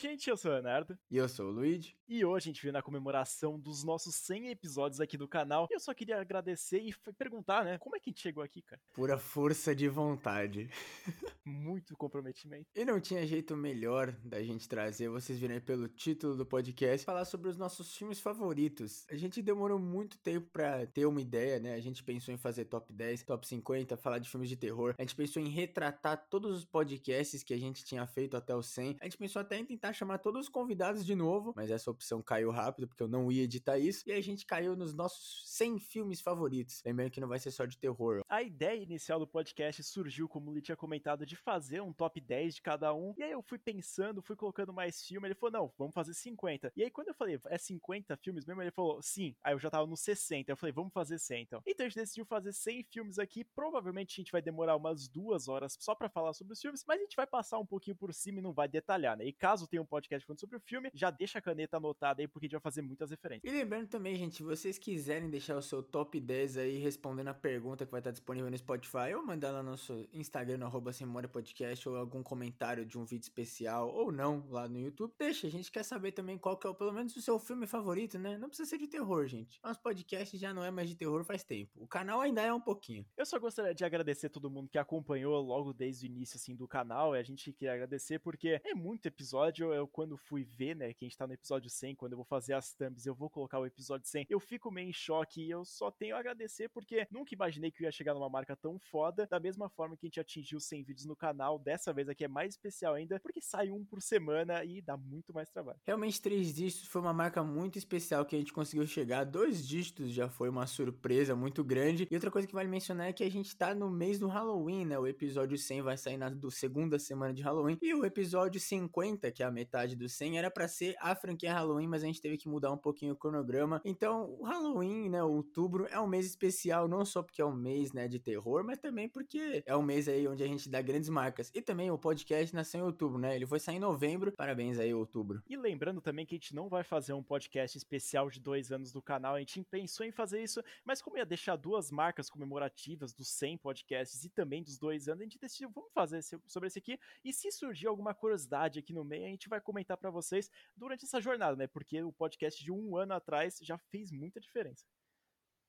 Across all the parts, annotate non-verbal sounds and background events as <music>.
gente, eu sou o Leonardo. E eu sou o Luigi. E hoje a gente veio na comemoração dos nossos 100 episódios aqui do canal. E eu só queria agradecer e perguntar, né? Como é que a gente chegou aqui, cara? Pura força de vontade. <laughs> Muito comprometimento. E não tinha jeito melhor da gente trazer, vocês viram aí pelo título do podcast, falar sobre os nossos filmes favoritos. A gente demorou muito tempo para ter uma ideia, né? A gente pensou em fazer top 10, top 50, falar de filmes de terror. A gente pensou em retratar todos os podcasts que a gente tinha feito até o 100. A gente pensou até em tentar chamar todos os convidados de novo, mas essa opção caiu rápido porque eu não ia editar isso. E a gente caiu nos nossos 100 filmes favoritos. Lembrando que não vai ser só de terror. A ideia inicial do podcast surgiu, como ele tinha comentado, de fazer um top 10 de cada um. E aí eu fui pensando, fui colocando mais filme. Ele falou: não, vamos fazer 50. E aí quando eu falei, é 50 filmes mesmo? Ele falou, sim. Aí eu já tava no 60. Eu falei, vamos fazer 100 então. Então a gente decidiu fazer 100 filmes aqui. Provavelmente a gente vai demorar umas duas horas só para falar sobre os filmes, mas a gente vai passar um pouquinho por cima e não vai detalhar, né? E caso tenha um podcast falando sobre o filme, já deixa a caneta anotada aí, porque a gente vai fazer muitas referências. E lembrando também, gente, se vocês quiserem deixar o seu top 10 aí respondendo a pergunta que vai estar disponível no Spotify, ou mandar lá no nosso Instagram, no arroba Podcast, ou algum comentário de um vídeo especial, ou não, lá no YouTube, deixa. A gente quer saber também qual que é, pelo menos, o seu filme favorito, né? Não precisa ser de terror, gente. Nosso podcast já não é mais de terror faz tempo. O canal ainda é um pouquinho. Eu só gostaria de agradecer todo mundo que acompanhou logo desde o início, assim, do canal. A gente queria agradecer porque é muito episódio. Eu, quando fui ver, né, que a gente tá no episódio 100, quando eu vou fazer as thumbs, eu vou colocar o episódio 100, eu fico meio em choque e eu só tenho a agradecer porque nunca imaginei que eu ia chegar numa marca tão foda. Da mesma forma que a gente atingiu 100 vídeos no canal, dessa vez aqui é mais especial ainda, porque sai um por semana e dá muito mais trabalho. Realmente, três dígitos foi uma marca muito especial que a gente conseguiu chegar. Dois dígitos já foi uma surpresa muito grande. E outra coisa que vale mencionar é que a gente tá no mês do Halloween, né? O episódio 100 vai sair na do segunda semana de Halloween. E o episódio 50, que é a metade do 100, era para ser a franquia Halloween, mas a gente teve que mudar um pouquinho o cronograma. Então, o Halloween, né, outubro, é um mês especial, não só porque é um mês, né, de terror, mas também porque é um mês aí onde a gente dá grandes marcas. E também o podcast nasceu em outubro, né? Ele foi sair em novembro. Parabéns aí, outubro. E lembrando também que a gente não vai fazer um podcast especial de dois anos do canal. A gente pensou em fazer isso, mas como ia deixar duas marcas comemorativas dos 100 podcasts e também dos dois anos, a gente decidiu, vamos fazer sobre esse aqui. E se surgir alguma curiosidade aqui no meio, a gente vai comentar para vocês durante essa jornada, né? Porque o podcast de um ano atrás já fez muita diferença.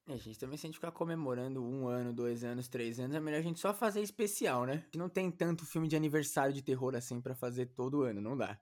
É, gente, também se a gente ficar comemorando um ano, dois anos, três anos, é melhor a gente só fazer especial, né? Não tem tanto filme de aniversário de terror assim para fazer todo ano, não dá.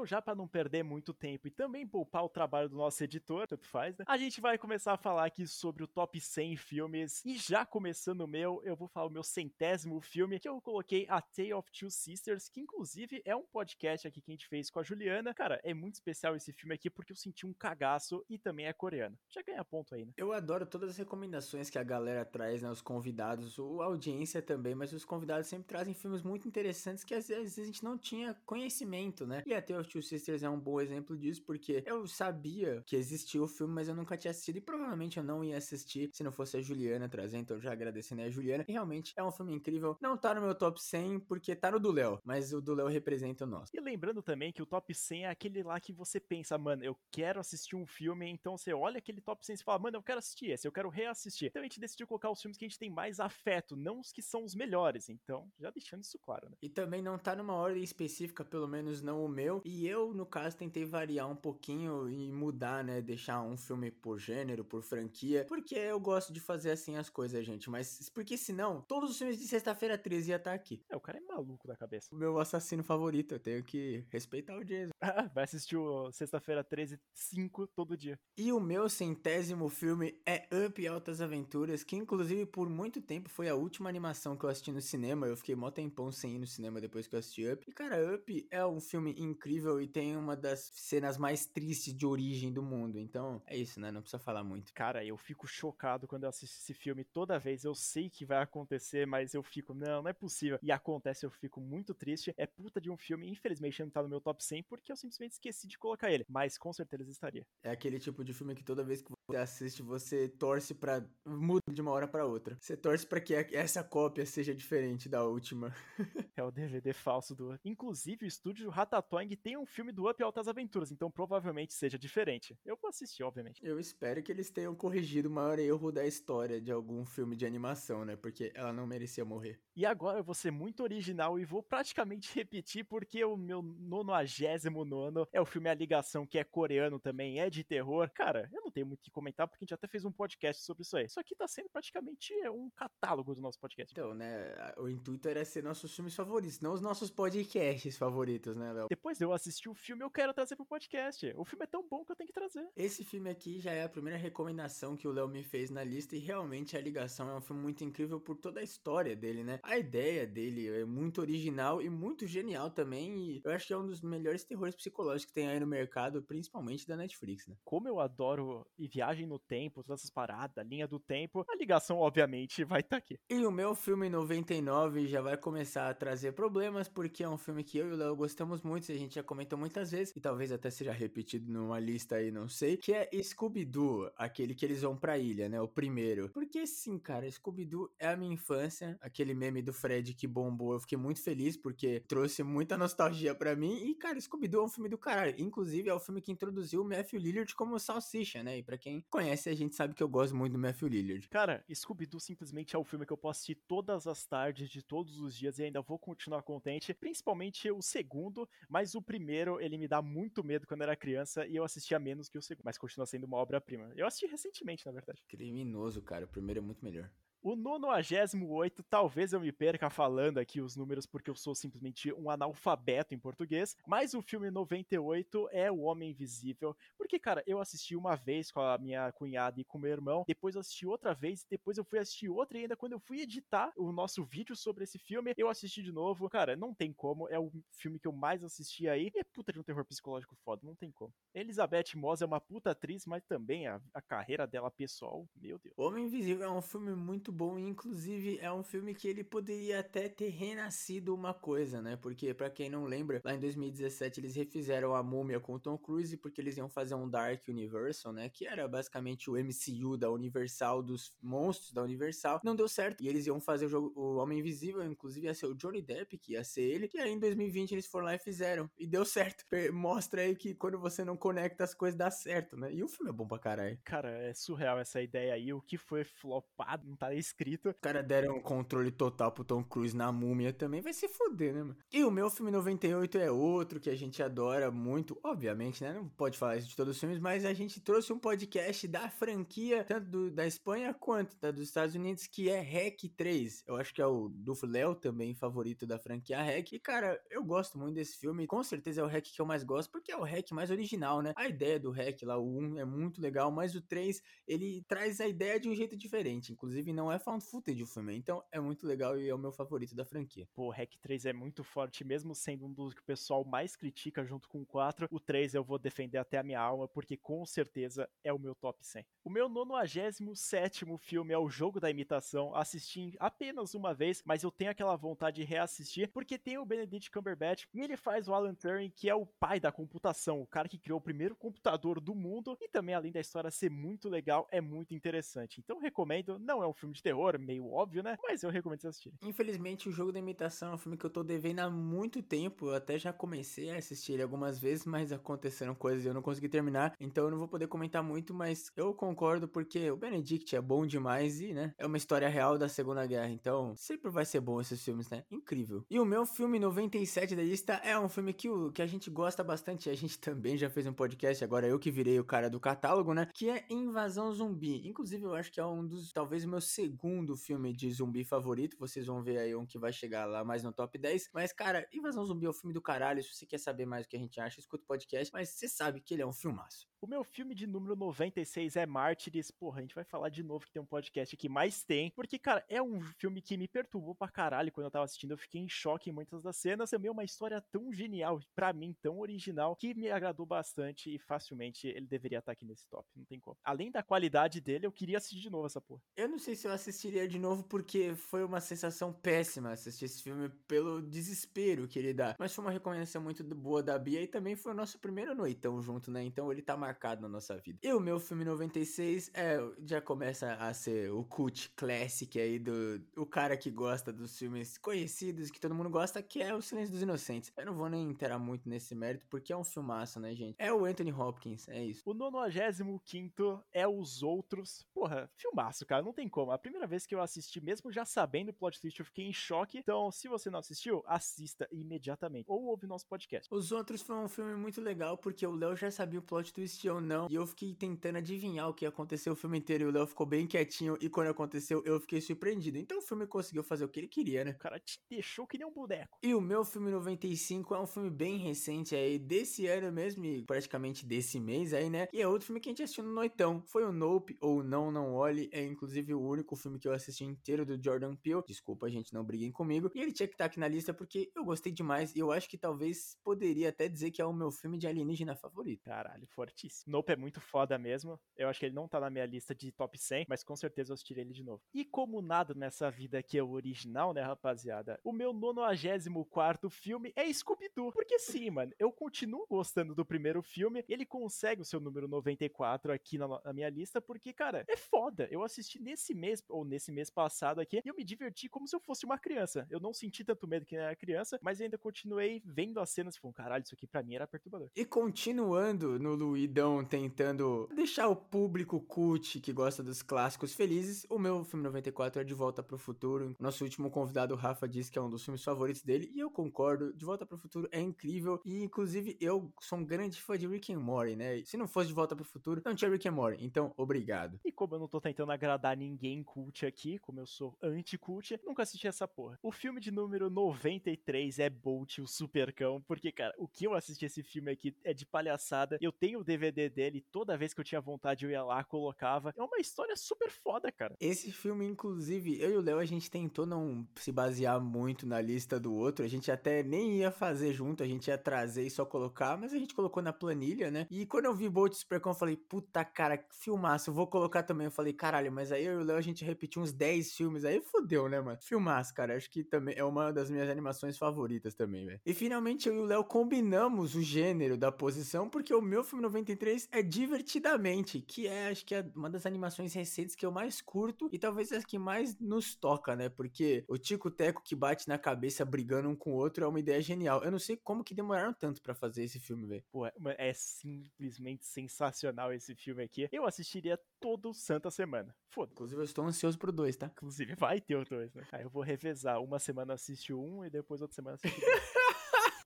Então, já para não perder muito tempo e também poupar o trabalho do nosso editor, tanto faz, né? A gente vai começar a falar aqui sobre o top 100 filmes. E já começando o meu, eu vou falar o meu centésimo filme, que eu coloquei A Tale of Two Sisters, que inclusive é um podcast aqui que a gente fez com a Juliana. Cara, é muito especial esse filme aqui porque eu senti um cagaço e também é coreano. Já ganha ponto aí, né? Eu adoro todas as recomendações que a galera traz, né? Os convidados, a audiência também, mas os convidados sempre trazem filmes muito interessantes que às vezes a gente não tinha conhecimento, né? E A Tale Two Sisters é um bom exemplo disso, porque eu sabia que existia o filme, mas eu nunca tinha assistido e provavelmente eu não ia assistir se não fosse a Juliana trazer, então já agradecendo a Juliana. E realmente é um filme incrível. Não tá no meu top 100 porque tá no do Léo, mas o do Léo representa o nosso. E lembrando também que o top 100 é aquele lá que você pensa, mano, eu quero assistir um filme, então você olha aquele top 100 e fala, mano, eu quero assistir esse, eu quero reassistir. Então a gente decidiu colocar os filmes que a gente tem mais afeto, não os que são os melhores. Então, já deixando isso claro, né? E também não tá numa ordem específica, pelo menos não o meu. E eu, no caso, tentei variar um pouquinho e mudar, né? Deixar um filme por gênero, por franquia. Porque eu gosto de fazer assim as coisas, gente. Mas porque senão, todos os filmes de sexta-feira 13 ia estar tá aqui. É, o cara é maluco da cabeça. O meu assassino favorito, eu tenho que respeitar o Jason. <laughs> Vai assistir o Sexta-feira 13, 5 todo dia. E o meu centésimo filme é Up Altas Aventuras, que inclusive por muito tempo foi a última animação que eu assisti no cinema. Eu fiquei mó tempão sem ir no cinema depois que eu assisti Up. E cara, Up é um filme incrível e tem uma das cenas mais tristes de origem do mundo. Então, é isso, né? Não precisa falar muito. Cara, eu fico chocado quando eu assisto esse filme. Toda vez eu sei que vai acontecer, mas eu fico, não, não é possível. E acontece, eu fico muito triste. É puta de um filme, infelizmente não tá no meu top 100 porque eu simplesmente esqueci de colocar ele. Mas com certeza estaria. É aquele tipo de filme que toda vez que você assiste, você torce pra. muda de uma hora pra outra. Você torce pra que essa cópia seja diferente da última. <laughs> é o DVD falso do Up. Inclusive, o estúdio Ratatouille tem um filme do Up Altas Aventuras, então provavelmente seja diferente. Eu vou assistir, obviamente. Eu espero que eles tenham corrigido o maior erro da história de algum filme de animação, né? Porque ela não merecia morrer. E agora eu vou ser muito original e vou praticamente <laughs> repetir, porque o meu nonagésimo nono é o filme A Ligação, que é coreano também, é de terror. Cara, eu não tenho muito o que comentar, porque a gente até fez um podcast sobre isso aí. Isso aqui tá sendo praticamente um catálogo do nosso podcast. Então, né, o intuito era ser nossos filmes favoritos, não os nossos podcasts favoritos, né, Léo? Depois de eu assistir o filme, eu quero trazer pro podcast. O filme é tão bom que eu tenho que trazer. Esse filme aqui já é a primeira recomendação que o Léo me fez na lista e realmente A Ligação é um filme muito incrível por toda a história dele, né? A ideia dele é muito original e muito genial também e eu acho que é um dos melhores terrores psicológicos que tem aí no mercado, principalmente da Netflix, né? Como eu adoro e viagem no tempo, todas essas paradas, linha do tempo, a ligação obviamente <laughs> vai estar tá aqui. E o meu filme 99 já vai começar a trazer problemas porque é um filme que eu e o Léo gostamos muito, a gente já comentou muitas vezes e talvez até seja repetido numa lista aí, não sei, que é Scooby-Doo, aquele que eles vão pra ilha, né? O primeiro. Porque sim, cara, Scooby-Doo é a minha infância, aquele meme do Fred que bombou, eu fiquei muito feliz porque trouxe muita nostalgia para mim e, cara, Scooby-Doo é um filme do caralho. Inclusive, é o filme que introduziu o Matthew Lillard como salsicha, né? E pra quem conhece, a gente sabe que eu gosto muito do Matthew Lillard. Cara, Scooby-Doo simplesmente é o filme que eu posso assistir todas as tardes de todos os dias e ainda vou continuar contente, principalmente o segundo, mas o primeiro, ele me dá muito medo quando era criança e eu assistia menos que o segundo, mas continua sendo uma obra-prima. Eu assisti recentemente, na verdade. Criminoso, cara. O primeiro é muito melhor. O 98, talvez eu me perca falando aqui os números porque eu sou simplesmente um analfabeto em português, mas o filme 98 é O Homem Invisível, porque, cara, eu assisti uma vez com a minha cunhada e com meu irmão, depois eu assisti outra vez, depois eu fui assistir outra e ainda quando eu fui editar o nosso vídeo sobre esse filme, eu assisti de novo. Cara, não tem como, é o filme que eu mais assisti aí, e é puta de um terror psicológico foda, não tem como. Elizabeth Moss é uma puta atriz, mas também a, a carreira dela pessoal, meu Deus. O Homem Invisível é um filme muito muito bom. Inclusive, é um filme que ele poderia até ter renascido uma coisa, né? Porque, para quem não lembra, lá em 2017 eles refizeram a múmia com o Tom Cruise porque eles iam fazer um Dark Universal, né? Que era basicamente o MCU da Universal, dos monstros da Universal. Não deu certo. E eles iam fazer o jogo O Homem Invisível, inclusive ia ser o Johnny Depp, que ia ser ele. E aí em 2020 eles foram lá e fizeram. E deu certo. Mostra aí que quando você não conecta as coisas dá certo, né? E o filme é bom pra caralho. Cara, é surreal essa ideia aí. O que foi flopado, não tá escrito. Os caras deram um controle total pro Tom Cruise na múmia também, vai se foder, né, mano? E o meu filme 98 é outro que a gente adora muito, obviamente, né? Não pode falar isso de todos os filmes, mas a gente trouxe um podcast da franquia, tanto do, da Espanha quanto da dos Estados Unidos, que é Hack 3. Eu acho que é o do Léo também, favorito da franquia Hack. E, cara, eu gosto muito desse filme. Com certeza é o Hack que eu mais gosto, porque é o Hack mais original, né? A ideia do Hack lá, o 1 é muito legal, mas o 3, ele traz a ideia de um jeito diferente. Inclusive, não é found footage o filme. Então é muito legal e é o meu favorito da franquia. Pô, Hack 3 é muito forte, mesmo sendo um dos que o pessoal mais critica junto com o 4. O 3 eu vou defender até a minha alma, porque com certeza é o meu top 100. O meu 97 filme é O Jogo da Imitação. Assisti apenas uma vez, mas eu tenho aquela vontade de reassistir, porque tem o Benedict Cumberbatch e ele faz o Alan Turing, que é o pai da computação, o cara que criou o primeiro computador do mundo. E também, além da história ser muito legal, é muito interessante. Então recomendo, não é um filme de terror, meio óbvio, né? Mas eu recomendo vocês assistirem. Infelizmente, o Jogo da Imitação é um filme que eu tô devendo há muito tempo. Eu até já comecei a assistir ele algumas vezes, mas aconteceram coisas e eu não consegui terminar. Então eu não vou poder comentar muito, mas eu concordo porque o Benedict é bom demais e, né? É uma história real da Segunda Guerra. Então sempre vai ser bom esses filmes, né? Incrível. E o meu filme 97 da lista é um filme que, o, que a gente gosta bastante. A gente <laughs> também já fez um podcast, agora eu que virei o cara do catálogo, né? Que é Invasão Zumbi. Inclusive, eu acho que é um dos, talvez o meu segundo filme de zumbi favorito. Vocês vão ver aí um que vai chegar lá mais no top 10. Mas, cara, Invasão Zumbi é o filme do caralho. Se você quer saber mais o que a gente acha, escuta o podcast. Mas você sabe que ele é um filmaço. O meu filme de número 96 é Mártires. Porra, a gente vai falar de novo que tem um podcast que mais tem. Porque, cara, é um filme que me perturbou pra caralho quando eu tava assistindo. Eu fiquei em choque em muitas das cenas. É uma história tão genial, pra mim, tão original, que me agradou bastante e facilmente ele deveria estar aqui nesse top. Não tem como. Além da qualidade dele, eu queria assistir de novo essa porra. Eu não sei se eu assistiria de novo porque foi uma sensação péssima assistir esse filme pelo desespero que ele dá. Mas foi uma recomendação muito boa da Bia e também foi o nosso primeiro noitão junto, né? Então ele tá marcado na nossa vida. E o meu filme 96 é, já começa a ser o cult classic aí do o cara que gosta dos filmes conhecidos que todo mundo gosta, que é O Silêncio dos Inocentes. Eu não vou nem entrar muito nesse mérito porque é um filmaço, né, gente? É o Anthony Hopkins, é isso. O 95 é Os Outros. Porra, filmaço, cara, não tem como. A primeira vez que eu assisti, mesmo já sabendo o plot twist, eu fiquei em choque. Então, se você não assistiu, assista imediatamente. Ou ouve nosso podcast. Os Outros foi um filme muito legal porque o Léo já sabia o plot twist ou não. E eu fiquei tentando adivinhar o que aconteceu o filme inteiro. E o Léo ficou bem quietinho. E quando aconteceu, eu fiquei surpreendido. Então o filme conseguiu fazer o que ele queria, né? O cara te deixou que nem um boneco. E o meu filme 95 é um filme bem recente aí, desse ano mesmo, e praticamente desse mês aí, né? E é outro filme que a gente assistiu no Noitão. Foi o Nope, ou Não Não Olhe. É inclusive o único filme que eu assisti inteiro do Jordan Peele. Desculpa, gente, não briguem comigo. E ele tinha que estar aqui na lista porque eu gostei demais. E eu acho que talvez poderia até dizer que é o meu filme de alienígena favorito. Caralho, fortíssimo. Nope é muito foda mesmo. Eu acho que ele não tá na minha lista de top 100, mas com certeza eu assistirei ele de novo. E como nada nessa vida aqui é o original, né, rapaziada? O meu 94 filme é Scooby-Doo. Porque sim, mano, eu continuo gostando do primeiro filme. Ele consegue o seu número 94 aqui na, na minha lista, porque, cara, é foda. Eu assisti nesse mês, ou nesse mês passado aqui, e eu me diverti como se eu fosse uma criança. Eu não senti tanto medo que era criança, mas ainda continuei vendo as cenas e falei, caralho, isso aqui pra mim era perturbador. E continuando no Luidão tentando deixar o público cult que gosta dos clássicos felizes, o meu filme 94 é De Volta pro Futuro. Nosso último convidado, o Rafa, disse que é um dos filmes favoritos dele, e eu concordo. De Volta pro Futuro é incrível, e inclusive eu sou um grande fã de Rick and Morty, né? Se não fosse De Volta pro Futuro, não tinha Rick and Morty, então obrigado. E como eu não tô tentando agradar ninguém cult aqui, como eu sou anti-cult, nunca assisti essa porra. O filme de número 93 é Bolt, o Supercão, porque, cara, o que eu assisti esse filme aqui é de palhaçada. Eu tenho o DVD dele, toda vez que eu tinha vontade eu ia lá, colocava. É uma história super foda, cara. Esse filme, inclusive, eu e o Léo, a gente tentou não se basear muito na lista do outro. A gente até nem ia fazer junto, a gente ia trazer e só colocar, mas a gente colocou na planilha, né? E quando eu vi Bolt Supercão, eu falei, puta cara, filmaço, vou colocar também. Eu falei, caralho, mas aí eu e o Léo a gente repetiu uns 10 filmes, aí fodeu, né, mano? Filmaço, cara. Acho que também é uma das minhas animações favoritas também, velho. E finalmente eu e o Léo combinamos o gênero da posição, porque o meu filme 93 é Divertidamente, que é, acho que é uma das animações recentes que eu mais curto e talvez as que mais nos toca, né? Porque o Tico Teco que bate na cabeça brigando um com o outro é uma ideia genial. Eu não sei como que demoraram tanto para fazer esse filme, velho. Pô, é simplesmente sensacional esse filme aqui. Eu assistiria todo santa semana. Foda. Inclusive, eu estou ansioso pro dois, tá? Inclusive, vai ter o dois, né? Aí eu vou revezar. Uma semana assiste um e depois outra semana assiste dois. <laughs>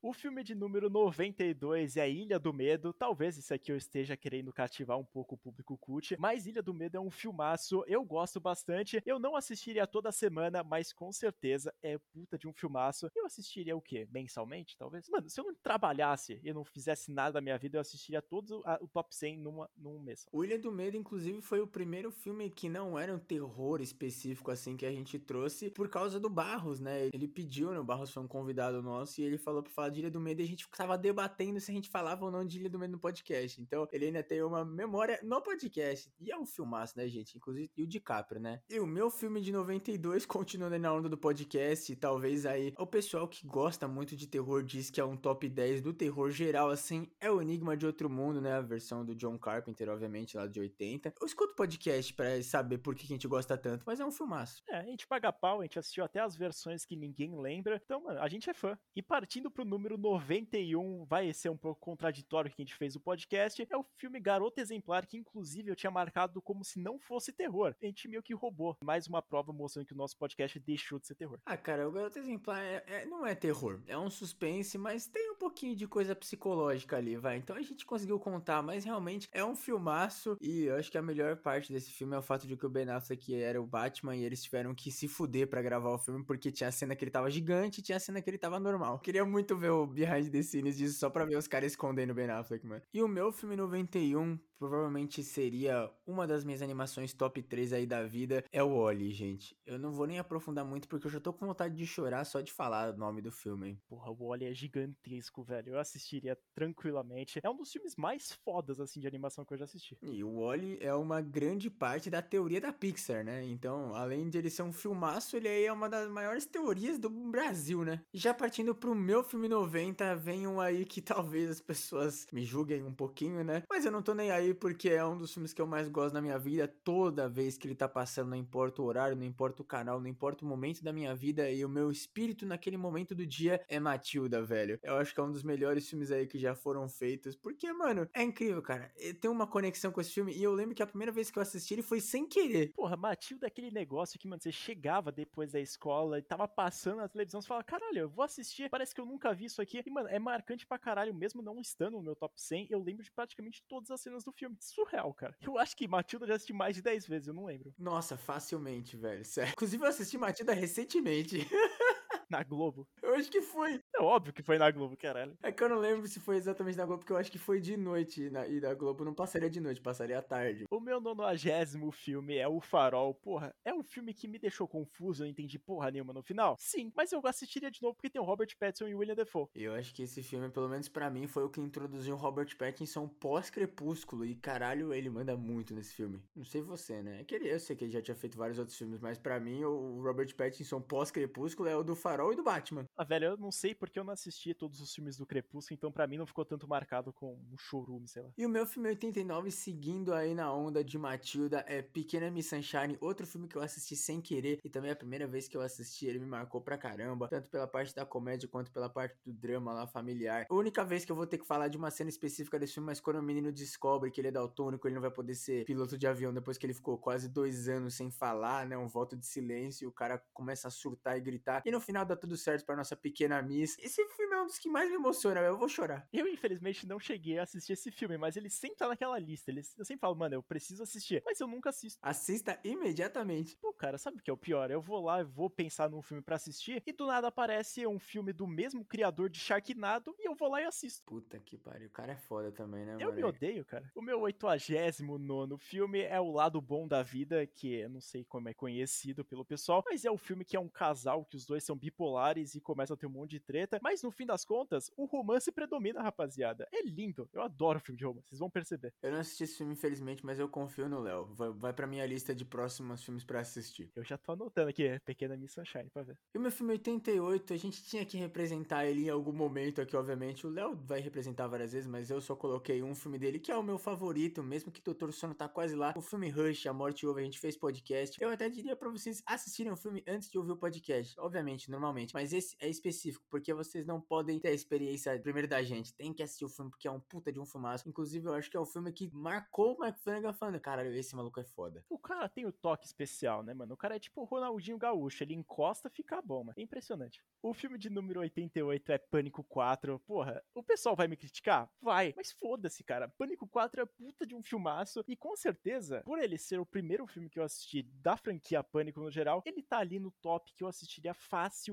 O filme de número 92 é Ilha do Medo. Talvez isso aqui eu esteja querendo cativar um pouco o público cult, mas Ilha do Medo é um filmaço. Eu gosto bastante. Eu não assistiria toda semana, mas com certeza é puta de um filmaço. Eu assistiria o quê? Mensalmente, talvez? Mano, se eu não trabalhasse e não fizesse nada da minha vida, eu assistiria todo o top 100 numa, num mês. O Ilha do Medo, inclusive, foi o primeiro filme que não era um terror específico assim que a gente trouxe por causa do Barros, né? Ele pediu, né? O Barros foi um convidado nosso e ele falou pra falar de Ilha do Medo e a gente tava debatendo se a gente falava ou não de Ilha do Medo no podcast. Então, ele ainda tem uma memória no podcast. E é um filmaço, né, gente? Inclusive, e o DiCaprio, né? E o meu filme de 92, <laughs> continuando na onda do podcast, talvez aí o pessoal que gosta muito de terror diz que é um top 10 do terror geral, assim, é o Enigma de Outro Mundo, né? A versão do John Carpenter, obviamente, lá de 80. Eu escuto podcast pra saber por que a gente gosta tanto, mas é um filmaço. É, a gente paga pau, a gente assistiu até as versões que ninguém lembra. Então, mano, a gente é fã. E partindo pro número número 91 vai ser um pouco contraditório que a gente fez o podcast. É o filme Garota Exemplar, que inclusive eu tinha marcado como se não fosse terror. A gente meio que roubou. Mais uma prova mostrando que o nosso podcast deixou de ser terror. Ah, cara, o Garota Exemplar é, é, não é terror. É um suspense, mas tem um pouquinho de coisa psicológica ali, vai. Então a gente conseguiu contar, mas realmente é um filmaço. E eu acho que a melhor parte desse filme é o fato de que o Ben Affleck era o Batman e eles tiveram que se fuder para gravar o filme, porque tinha a cena que ele tava gigante e tinha a cena que ele tava normal. Queria muito ver o behind the scenes disso só pra ver os caras escondendo o Ben Affleck, mano. E o meu filme 91 provavelmente seria uma das minhas animações top 3 aí da vida, é o Oli, gente. Eu não vou nem aprofundar muito porque eu já tô com vontade de chorar só de falar o nome do filme, hein? Porra, o Oli é gigantesco, velho. Eu assistiria tranquilamente. É um dos filmes mais fodas, assim, de animação que eu já assisti. E o Oli é uma grande parte da teoria da Pixar, né? Então, além de ele ser um filmaço, ele aí é uma das maiores teorias do Brasil, né? E já partindo pro meu filme 90, vem um aí que talvez as pessoas me julguem um pouquinho, né? Mas eu não tô nem aí porque é um dos filmes que eu mais gosto na minha vida. Toda vez que ele tá passando, não importa o horário, não importa o canal, não importa o momento da minha vida e o meu espírito naquele momento do dia é Matilda, velho. Eu acho que é um dos melhores filmes aí que já foram feitos. Porque, mano, é incrível, cara. Tem uma conexão com esse filme e eu lembro que a primeira vez que eu assisti ele foi sem querer. Porra, Matilda é aquele negócio que, mano, você chegava depois da escola e tava passando na televisão, você fala, caralho, eu vou assistir, parece que eu nunca vi isso aqui. E, mano, é marcante pra caralho, mesmo não estando no meu top 100, eu lembro de praticamente todas as cenas do filme. Surreal, cara. Eu acho que Matilda já assisti mais de 10 vezes, eu não lembro. Nossa, facilmente, velho. Sério. Inclusive, eu assisti Matilda recentemente. <laughs> <laughs> na Globo. Eu acho que foi. É óbvio que foi na Globo, caralho. É que eu não lembro se foi exatamente na Globo, porque eu acho que foi de noite. Na, e da Globo não passaria de noite, passaria à tarde. O meu nonagésimo filme é O Farol. Porra, é um filme que me deixou confuso, eu não entendi porra nenhuma no final. Sim, mas eu assistiria de novo porque tem o Robert Pattinson e o William Defoe. Eu acho que esse filme, pelo menos para mim, foi o que introduziu o Robert Pattinson pós-Crepúsculo. E caralho, ele manda muito nesse filme. Não sei você, né? É que ele, eu sei que ele já tinha feito vários outros filmes, mas para mim, o Robert Pattinson pós-Crepúsculo é o do Farol e do Batman. Ah, velho, eu não sei porque eu não assisti todos os filmes do Crepúsculo, então para mim não ficou tanto marcado com um chorume, sei lá. E o meu filme 89, seguindo aí na onda de Matilda, é Pequena Miss Sunshine, outro filme que eu assisti sem querer e também é a primeira vez que eu assisti, ele me marcou pra caramba, tanto pela parte da comédia quanto pela parte do drama lá familiar. A única vez que eu vou ter que falar de uma cena específica desse filme, mas quando o menino descobre que ele é daltônico, ele não vai poder ser piloto de avião depois que ele ficou quase dois anos sem falar, né? Um voto de silêncio, e o cara começa a surtar e gritar. E no final dá tudo certo pra nossa pequena Miss. Esse filme é um dos que mais me emociona, eu vou chorar. Eu, infelizmente, não cheguei a assistir esse filme, mas ele sempre tá naquela lista. Ele, eu sempre falo, mano, eu preciso assistir, mas eu nunca assisto. Assista imediatamente. Pô, cara, sabe o que é o pior? Eu vou lá, vou pensar num filme para assistir e do nada aparece um filme do mesmo criador de Sharknado e eu vou lá e assisto. Puta que pariu, o cara é foda também, né, Eu mano? me odeio, cara. O meu 89 filme é O Lado Bom da Vida, que eu não sei como é conhecido pelo pessoal, mas é o filme que é um casal que os dois são bipolares e começam a ter um monte de treta, mas no fim das contas, o romance predomina, rapaziada. É lindo. Eu adoro filme de romance, vocês vão perceber. Eu não assisti esse filme, infelizmente, mas eu confio no Léo. Vai, vai pra minha lista de próximos filmes para assistir. Eu já tô anotando aqui, Pequena Miss Sunshine, pra ver. E o meu filme 88, a gente tinha que representar ele em algum momento aqui, obviamente. O Léo vai representar várias vezes, mas eu só coloquei um filme dele, que é o meu favorito, mesmo que Doutor Sono tá quase lá. O filme Rush, A Morte Ouve, a gente fez podcast. Eu até diria para vocês assistirem o filme antes de ouvir o podcast. Obviamente, normalmente. Mas esse é específico, porque vocês não podem ter a experiência primeiro da gente. Tem que assistir o filme, porque é um puta de um filmaço. Inclusive, eu acho que é o filme que marcou o Mark Flanagan falando, caralho, esse maluco é foda. O cara tem o toque especial, né, mano? O cara é tipo o Ronaldinho Gaúcho. Ele encosta, fica bom, mano. É impressionante. O filme de número 88 é Pânico 4. Porra, o pessoal vai me criticar? Vai. Mas foda-se, cara. Pânico 4 é puta de um filmaço. E com certeza, por ele ser o primeiro filme que eu assisti da franquia Pânico no geral, ele tá ali no top que eu assistiria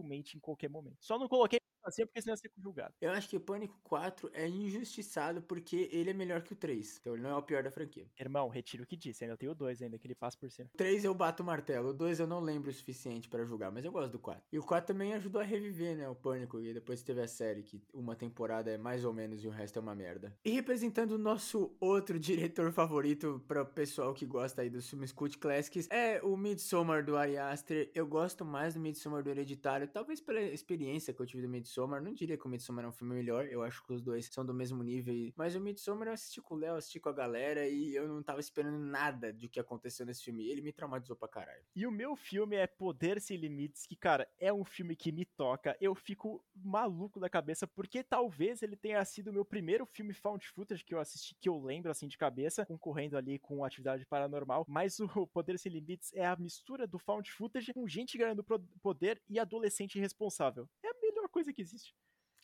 facilmente em qualquer momento. Só não coloquei assim porque senão ia ser julgado. Eu acho que Pânico 4 é injustiçado porque ele é melhor que o 3. Então ele não é o pior da franquia. Irmão, retiro o que disse. Ainda tem o 2 ainda, que ele passa por cima. O 3 eu bato o martelo. O 2 eu não lembro o suficiente pra julgar, mas eu gosto do 4. E o 4 também ajudou a reviver, né? O Pânico. E depois teve a série, que uma temporada é mais ou menos e o resto é uma merda. E representando o nosso outro diretor favorito para o pessoal que gosta aí dos filmes cult classics, é o Midsommar do Ari Aster. Eu gosto mais do Midsommar do Hereditário, talvez pela experiência que eu tive do Midsommar. Não diria que o Midsommar é um filme melhor, eu acho que os dois são do mesmo nível. Mas o Midsommar eu assisti com o Léo, assisti com a galera e eu não tava esperando nada do que aconteceu nesse filme. Ele me traumatizou pra caralho. E o meu filme é Poder Sem Limites, que, cara, é um filme que me toca. Eu fico maluco da cabeça, porque talvez ele tenha sido o meu primeiro filme found footage que eu assisti, que eu lembro, assim, de cabeça, concorrendo ali com Atividade Paranormal. Mas o <laughs> Poder Sem Limites é a mistura do found footage com gente ganhando poder e adolescente irresponsável. É a coisa que existe.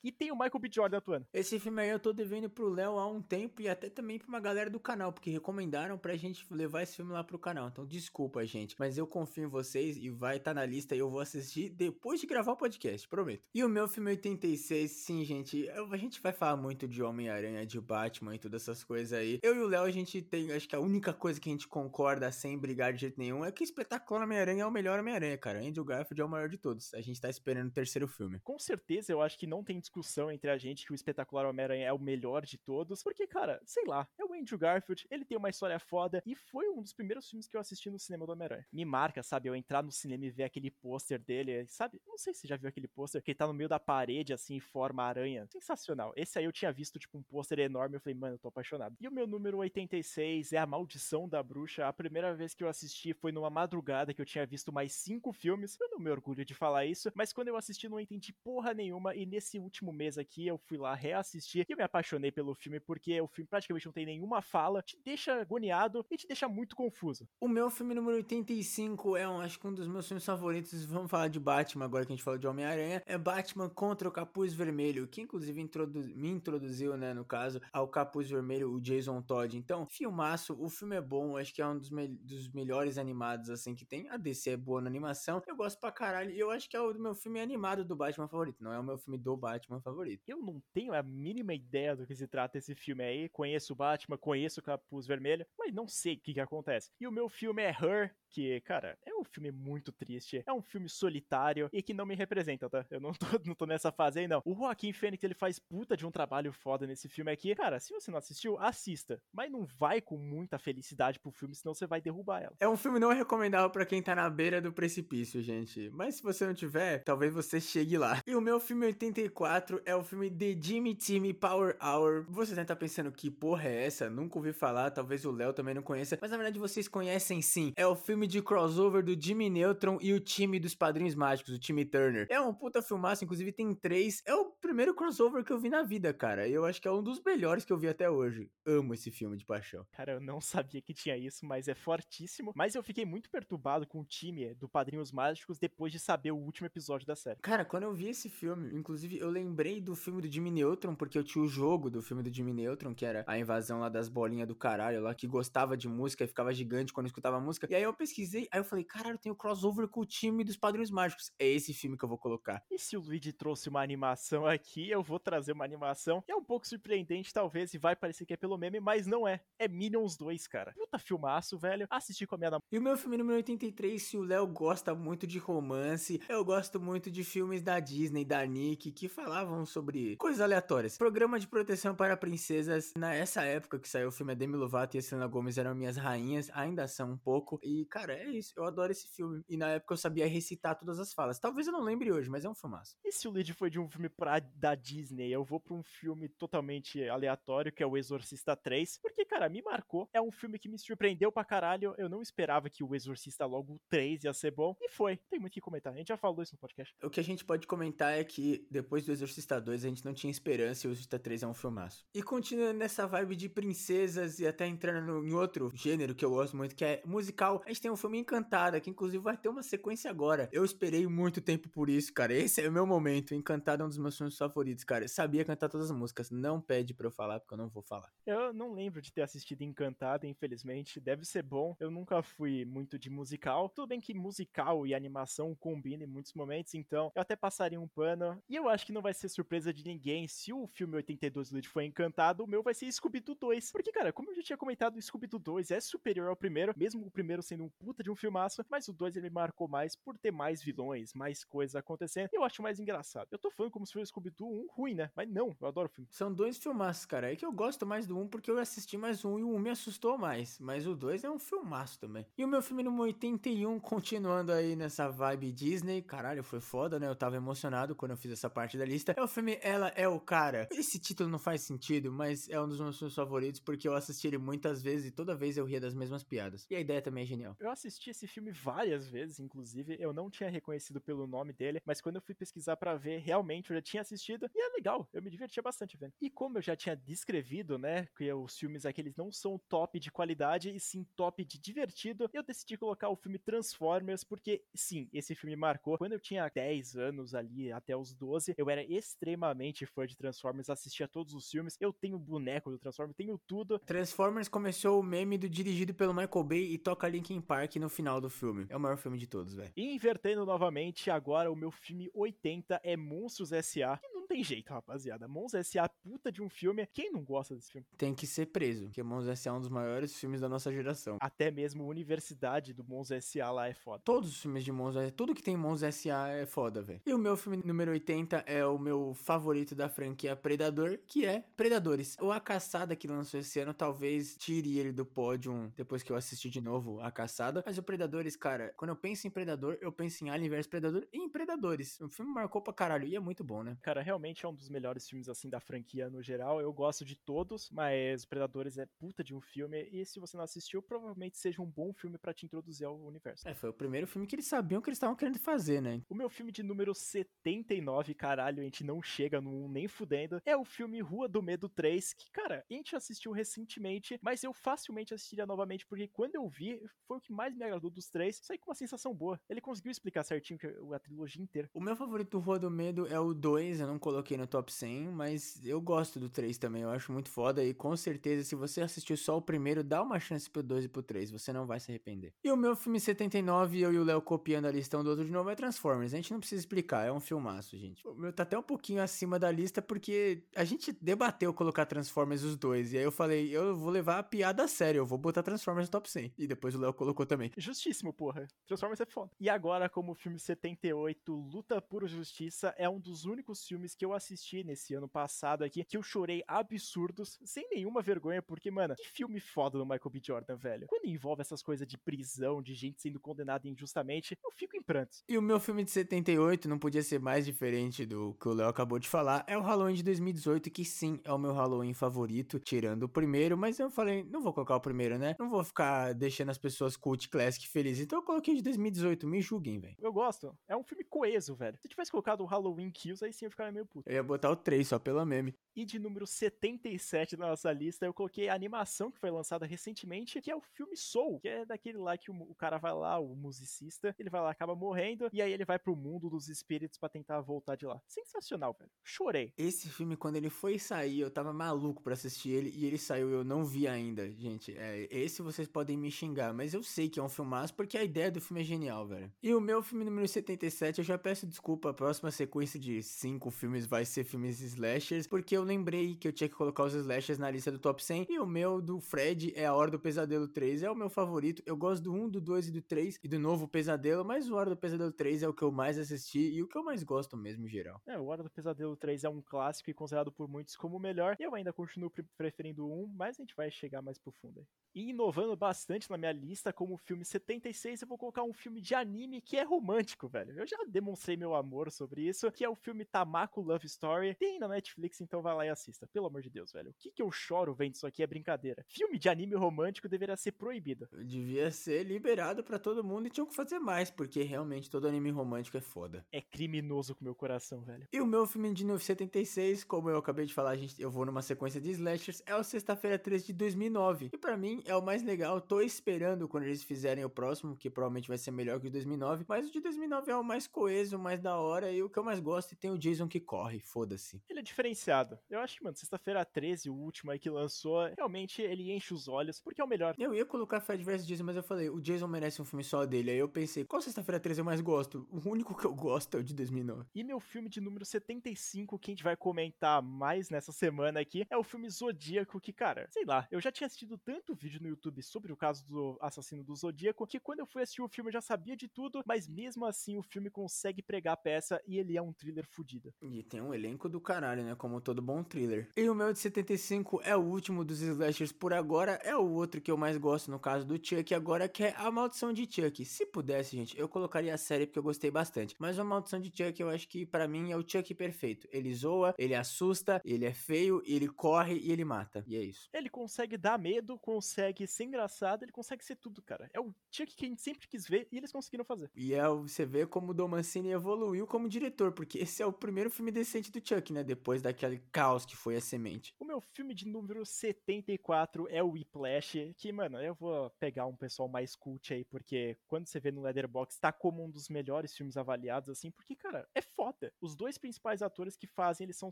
E tem o Michael B. Jordan atuando. Esse filme aí eu tô devendo pro Léo há um tempo e até também pra uma galera do canal, porque recomendaram pra gente levar esse filme lá pro canal. Então desculpa, gente, mas eu confio em vocês e vai estar tá na lista e eu vou assistir depois de gravar o podcast, prometo. E o meu filme 86, sim, gente, a gente vai falar muito de Homem-Aranha, de Batman e todas essas coisas aí. Eu e o Léo, a gente tem, acho que a única coisa que a gente concorda sem brigar de jeito nenhum é que Espetacular Homem-Aranha é o melhor Homem-Aranha, cara. Andrew Garfield é o maior de todos. A gente tá esperando o terceiro filme. Com certeza, eu acho que não tem discussão entre a gente que o Espetacular Homem-Aranha é o melhor de todos, porque, cara, sei lá, é o Andrew Garfield, ele tem uma história foda e foi um dos primeiros filmes que eu assisti no cinema do Homem-Aranha. Me marca, sabe, eu entrar no cinema e ver aquele pôster dele, sabe? Não sei se você já viu aquele pôster, que ele tá no meio da parede, assim, em forma aranha. Sensacional. Esse aí eu tinha visto, tipo, um pôster enorme, eu falei, mano, eu tô apaixonado. E o meu número 86 é A Maldição da Bruxa. A primeira vez que eu assisti foi numa madrugada que eu tinha visto mais cinco filmes. Eu não me orgulho de falar isso, mas quando eu assisti não entendi porra nenhuma e nesse último mês aqui eu fui lá reassistir e eu me apaixonei pelo filme porque o filme praticamente não tem nenhuma fala, te deixa agoniado e te deixa muito confuso. O meu filme número 85 é um, acho que um dos meus filmes favoritos. Vamos falar de Batman agora que a gente falou de Homem-Aranha. É Batman contra o Capuz Vermelho, que inclusive introdu me introduziu, né, no caso, ao Capuz Vermelho, o Jason Todd. Então, filmaço, o filme é bom, acho que é um dos, me dos melhores animados assim que tem. A DC é boa na animação. Eu gosto pra caralho e eu acho que é o meu filme animado do Batman favorito, não é o meu filme do Batman favorito. Eu não tenho a mínima ideia do que se trata esse filme aí. Conheço o Batman, conheço o Capuz Vermelho, mas não sei o que, que acontece. E o meu filme é Her, que, cara, é um filme muito triste. É um filme solitário e que não me representa, tá? Eu não <laughs> tô, não tô nessa fase aí, não. O Joaquim Fênix, ele faz puta de um trabalho foda nesse filme aqui. Cara, se você não assistiu, assista. Mas não vai com muita felicidade pro filme, senão você vai derrubar ela. É um filme não recomendável para quem tá na beira do precipício, gente. Mas se você não tiver, talvez você chegue lá. E o meu filme 84 é o filme The Jimmy Timmy Power Hour. Você deve tá pensando que porra é essa? Nunca ouvi falar, talvez o Léo também não conheça. Mas na verdade vocês conhecem sim. É o filme de crossover do Jimmy Neutron e o time dos Padrinhos Mágicos, o time Turner. É um puta filmaço, inclusive tem três. É o primeiro crossover que eu vi na vida, cara. Eu acho que é um dos melhores que eu vi até hoje. Amo esse filme de paixão. Cara, eu não sabia que tinha isso, mas é fortíssimo. Mas eu fiquei muito perturbado com o time do Padrinhos Mágicos depois de saber o último episódio da série. Cara, quando eu vi esse filme, inclusive eu lembrei do filme do Jimmy Neutron, porque eu tinha o jogo do filme do Jimmy Neutron, que era a invasão lá das bolinhas do caralho lá, que gostava de música e ficava gigante quando escutava música. E aí eu pesquisei, aí eu falei, caralho, tem o crossover com o time dos Padrinhos Mágicos. É esse filme que eu vou colocar. E se o Luigi trouxe uma animação aqui, eu vou trazer uma animação. É um pouco surpreendente, talvez, e vai parecer que é pelo meme, mas não é. É Minions 2, cara. Puta filmaço, velho. Assisti com a minha namorada. E o meu filme número 83, se o Léo gosta muito de romance, eu gosto muito de filmes da Disney, da Nick, que falavam sobre coisas aleatórias. Programa de proteção para princesas. Nessa época que saiu o filme, a Demi Lovato e a Selena Gomez eram minhas rainhas, ainda são um pouco. E, cara, é isso. Eu adoro esse filme. E na época eu sabia recitar todas as falas. Talvez eu não lembre hoje, mas é um filmaço. E se o lead foi de um filme pra, da Disney, eu vou pra um filme totalmente aleatório, que é o Exorcista 3. Porque, cara, me marcou. É um filme que me surpreendeu pra caralho. Eu não esperava que o Exorcista logo 3 ia ser bom. E foi. Tem muito o que comentar. A gente já falou isso no podcast. O que a gente pode comentar é que depois do Exorcista 2 a gente não tinha esperança e o Exorcista 3 é um filmaço. E continuando nessa vibe de princesas e até entrando no, em outro gênero que eu gosto muito, que é musical, a gente tem um filme Encantada, que inclusive vai ter uma sequência agora. Eu esperei muito tempo por isso, cara. <laughs> Esse é o meu momento. Encantada é um dos meus filmes favoritos, cara. Eu sabia cantar todas as músicas. Não pede pra eu falar, porque eu não vou falar. Eu não lembro de ter assistido Encantada, infelizmente. Deve ser bom. Eu nunca fui muito de musical. Tudo bem que musical e animação combinam em muitos momentos, então eu até passaria um pano. E eu acho que não vai ser surpresa de ninguém se o filme 82 do foi encantado, o meu vai ser Scooby-Doo 2. Porque, cara, como eu já tinha comentado, Scooby-Doo 2 é superior ao primeiro, mesmo o primeiro sendo um puta de um filmaço, mas o 2 ele me marcou mais por ter mais vilões, mais coisas acontecendo. Eu acho mais engraçado. Eu tô falando como se fosse o Scooby-Doo 1 ruim, né? Mas não, eu adoro o filme. São dois filmaços, cara. É que eu gosto mais do 1 porque eu assisti mais um e o 1 me assustou mais. Mas o 2 é um filmaço também. E o meu filme número 81, continuando aí nessa vibe Disney. Caralho, foi foda, né? Eu tava emocionado quando eu fiz essa parte da lista. É o filme Ela é o Cara. Esse título não faz sentido, mas é um dos meus filmes favoritos porque eu assisti ele muitas vezes e toda vez eu ria das mesmas piadas. E a ideia também é genial. Eu assisti esse filme várias vezes, inclusive, eu não tinha reconhecido pelo nome dele, mas quando eu fui pesquisar para ver, realmente eu já tinha assistido e é legal, eu me divertia bastante vendo. E como eu já tinha descrevido, né, que os filmes aqueles não são top de qualidade e sim top de divertido, eu decidi colocar o filme Transformers porque sim, esse filme marcou. Quando eu tinha 10 anos ali, até os 12, eu era extremamente fã de Transformers, assistia todos os filmes. Eu tenho boneco do Transformers, tenho tudo. Transformers começou o meme do dirigido pelo Michael Bay e toca Linkin Park no final do filme. É o maior filme de todos, velho. E invertendo novamente, agora o meu filme 80 é Monstros S.A. Que tem jeito, rapaziada. Monstros S.A. puta de um filme. Quem não gosta desse filme? Tem que ser preso, porque Monstros S.A. é um dos maiores filmes da nossa geração. Até mesmo a Universidade do Monstros S.A. lá é foda. Todos os filmes de Monstros, tudo que tem Monstros S.A. é foda, velho. E o meu filme número 80 é o meu favorito da franquia Predador, que é Predadores. O A Caçada que lançou esse ano talvez tire ele do pódio depois que eu assisti de novo A Caçada. Mas o Predadores, cara, quando eu penso em Predador, eu penso em Alien vs Predador e em Predadores. O filme marcou pra caralho e é muito bom, né? Cara, realmente é um dos melhores filmes assim da franquia no geral. Eu gosto de todos, mas Predadores é puta de um filme e se você não assistiu, provavelmente seja um bom filme para te introduzir ao universo. É, foi o primeiro filme que eles sabiam que eles estavam querendo fazer, né? O meu filme de número 79, caralho, a gente não chega no 1 nem fudendo, é o filme Rua do Medo 3, que, cara, a gente assistiu recentemente, mas eu facilmente assistiria novamente, porque quando eu vi, foi o que mais me agradou dos três, saí com uma sensação boa. Ele conseguiu explicar certinho a trilogia inteira. O meu favorito Rua do Medo é o 2, eu não coloquei no top 100, mas eu gosto do 3 também, eu acho muito foda, e com certeza, se você assistiu só o primeiro, dá uma chance pro 2 e pro 3, você não vai se arrepender. E o meu filme 79, eu e o Léo copiando a listão do outro de novo, é Transformers. A gente não precisa explicar, é um filmaço, gente. O meu tá até um pouquinho acima da lista, porque a gente debateu colocar Transformers os dois, e aí eu falei, eu vou levar a piada a sério, eu vou botar Transformers no top 100. E depois o Léo colocou também. Justíssimo, porra. Transformers é foda. E agora, como o filme 78, Luta por Justiça, é um dos únicos filmes que eu assisti nesse ano passado aqui, que eu chorei absurdos, sem nenhuma vergonha, porque, mano, que filme foda do Michael B. Jordan, velho. Quando envolve essas coisas de prisão, de gente sendo condenada injustamente, eu fico em prantos. E o meu filme de 78 não podia ser mais diferente do que o Léo acabou de falar, é o Halloween de 2018, que sim, é o meu Halloween favorito, tirando o primeiro, mas eu falei, não vou colocar o primeiro, né? Não vou ficar deixando as pessoas cult classic felizes, então eu coloquei de 2018, me julguem, velho. Eu gosto. É um filme coeso, velho. Se tivesse colocado o Halloween Kills, aí sim eu ficaria meio puto. Eu ia botar o 3 só pela meme. E de número 77 na nossa lista, eu coloquei a animação que foi lançada recentemente, que é o filme Soul, que é daquele lá que o, o cara vai lá, o musicista, ele vai lá, acaba morrendo, e aí ele vai pro mundo dos espíritos para tentar voltar de lá. Sensacional, velho. Chorei. Esse filme, quando ele foi sair, eu tava maluco para assistir ele, e ele saiu, eu não vi ainda, gente. É, esse vocês podem me xingar, mas eu sei que é um filmaço, porque a ideia do filme é genial, velho. E o meu filme número 77, eu já peço desculpa, a próxima sequência de cinco filmes vai ser filmes slashers, porque eu lembrei que eu tinha que colocar os slashers na lista do top 100. E o meu do Fred é A Hora do Pesadelo 3. É o meu favorito. Eu gosto do 1, do 2 e do 3 e do novo Pesadelo, mas o Hora do Pesadelo 3 é o que eu mais assisti e o que eu mais gosto mesmo em geral. É, o Hora do Pesadelo 3 é um clássico e considerado por muitos como o melhor. Eu ainda continuo preferindo o 1, mas a gente vai chegar mais pro fundo aí. E inovando bastante na minha lista, como filme 76, eu vou colocar um filme de anime que é romântico, velho. Eu já demonstrei meu amor sobre isso, que é o filme Tamako Love Story. Tem na Netflix, então vai lá e assista. Pelo amor de Deus, velho. O que, que eu choro vendo isso aqui é brincadeira. Filme de anime romântico deveria ser proibido. Devia ser liberado para todo mundo e tinham que fazer mais, porque realmente todo anime romântico é foda. É criminoso com meu coração, velho. E o meu filme de 1976, como eu acabei de falar, gente, eu vou numa sequência de slashers, é o Sexta-feira 13 de 2009. E para mim é o mais legal. Tô esperando quando eles fizerem o próximo, que provavelmente vai ser melhor que o de 2009, mas o de 2009 é o mais coeso, o mais da hora e o que eu mais gosto. E tem o Jason que corre, foda-se. Ele é diferenciado. Eu acho que, mano, Sexta-feira 13, o último aí que lançou, realmente ele enche os olhos, porque é o melhor. Eu ia colocar Fred vs Jason, mas eu falei, o Jason merece um filme só dele. Aí eu pensei, qual Sexta-feira 13 eu mais gosto? O único que eu gosto é o de 2009. E meu filme de número 75, que a gente vai comentar mais nessa semana aqui, é o filme Zodíaco, que, cara, sei lá, eu já tinha assistido tanto vídeo no YouTube sobre o caso do assassino do Zodíaco, que quando eu fui assistir o filme eu já sabia de tudo, mas mesmo assim o filme consegue pregar a peça e ele é um thriller fudido. E E tem um elenco do caralho, né? Como todo bom thriller. E o meu de 75 é o último dos slashers por agora. É o outro que eu mais gosto no caso do Chuck agora, que é A Maldição de Chuck. Se pudesse, gente, eu colocaria a série porque eu gostei bastante. Mas A Maldição de Chuck eu acho que para mim é o Chuck perfeito. Ele zoa, ele assusta, ele é feio, ele corre e ele mata. E é isso. Ele consegue dar medo, consegue ser engraçado, ele consegue ser tudo, cara. É o Chuck que a gente sempre quis ver e eles conseguiram fazer. E é, você vê como o Dom Mancini evoluiu como diretor, porque esse é o primeiro filme decente do Chuck, né? Depois daquele caos que foi a semente. O meu filme de número 74 é o Whiplash, que, mano, eu vou pegar um pessoal mais cult aí, porque quando você vê no Letterboxd, tá como um dos melhores filmes avaliados, assim, porque, cara, é foda. Os dois principais atores que fazem, eles são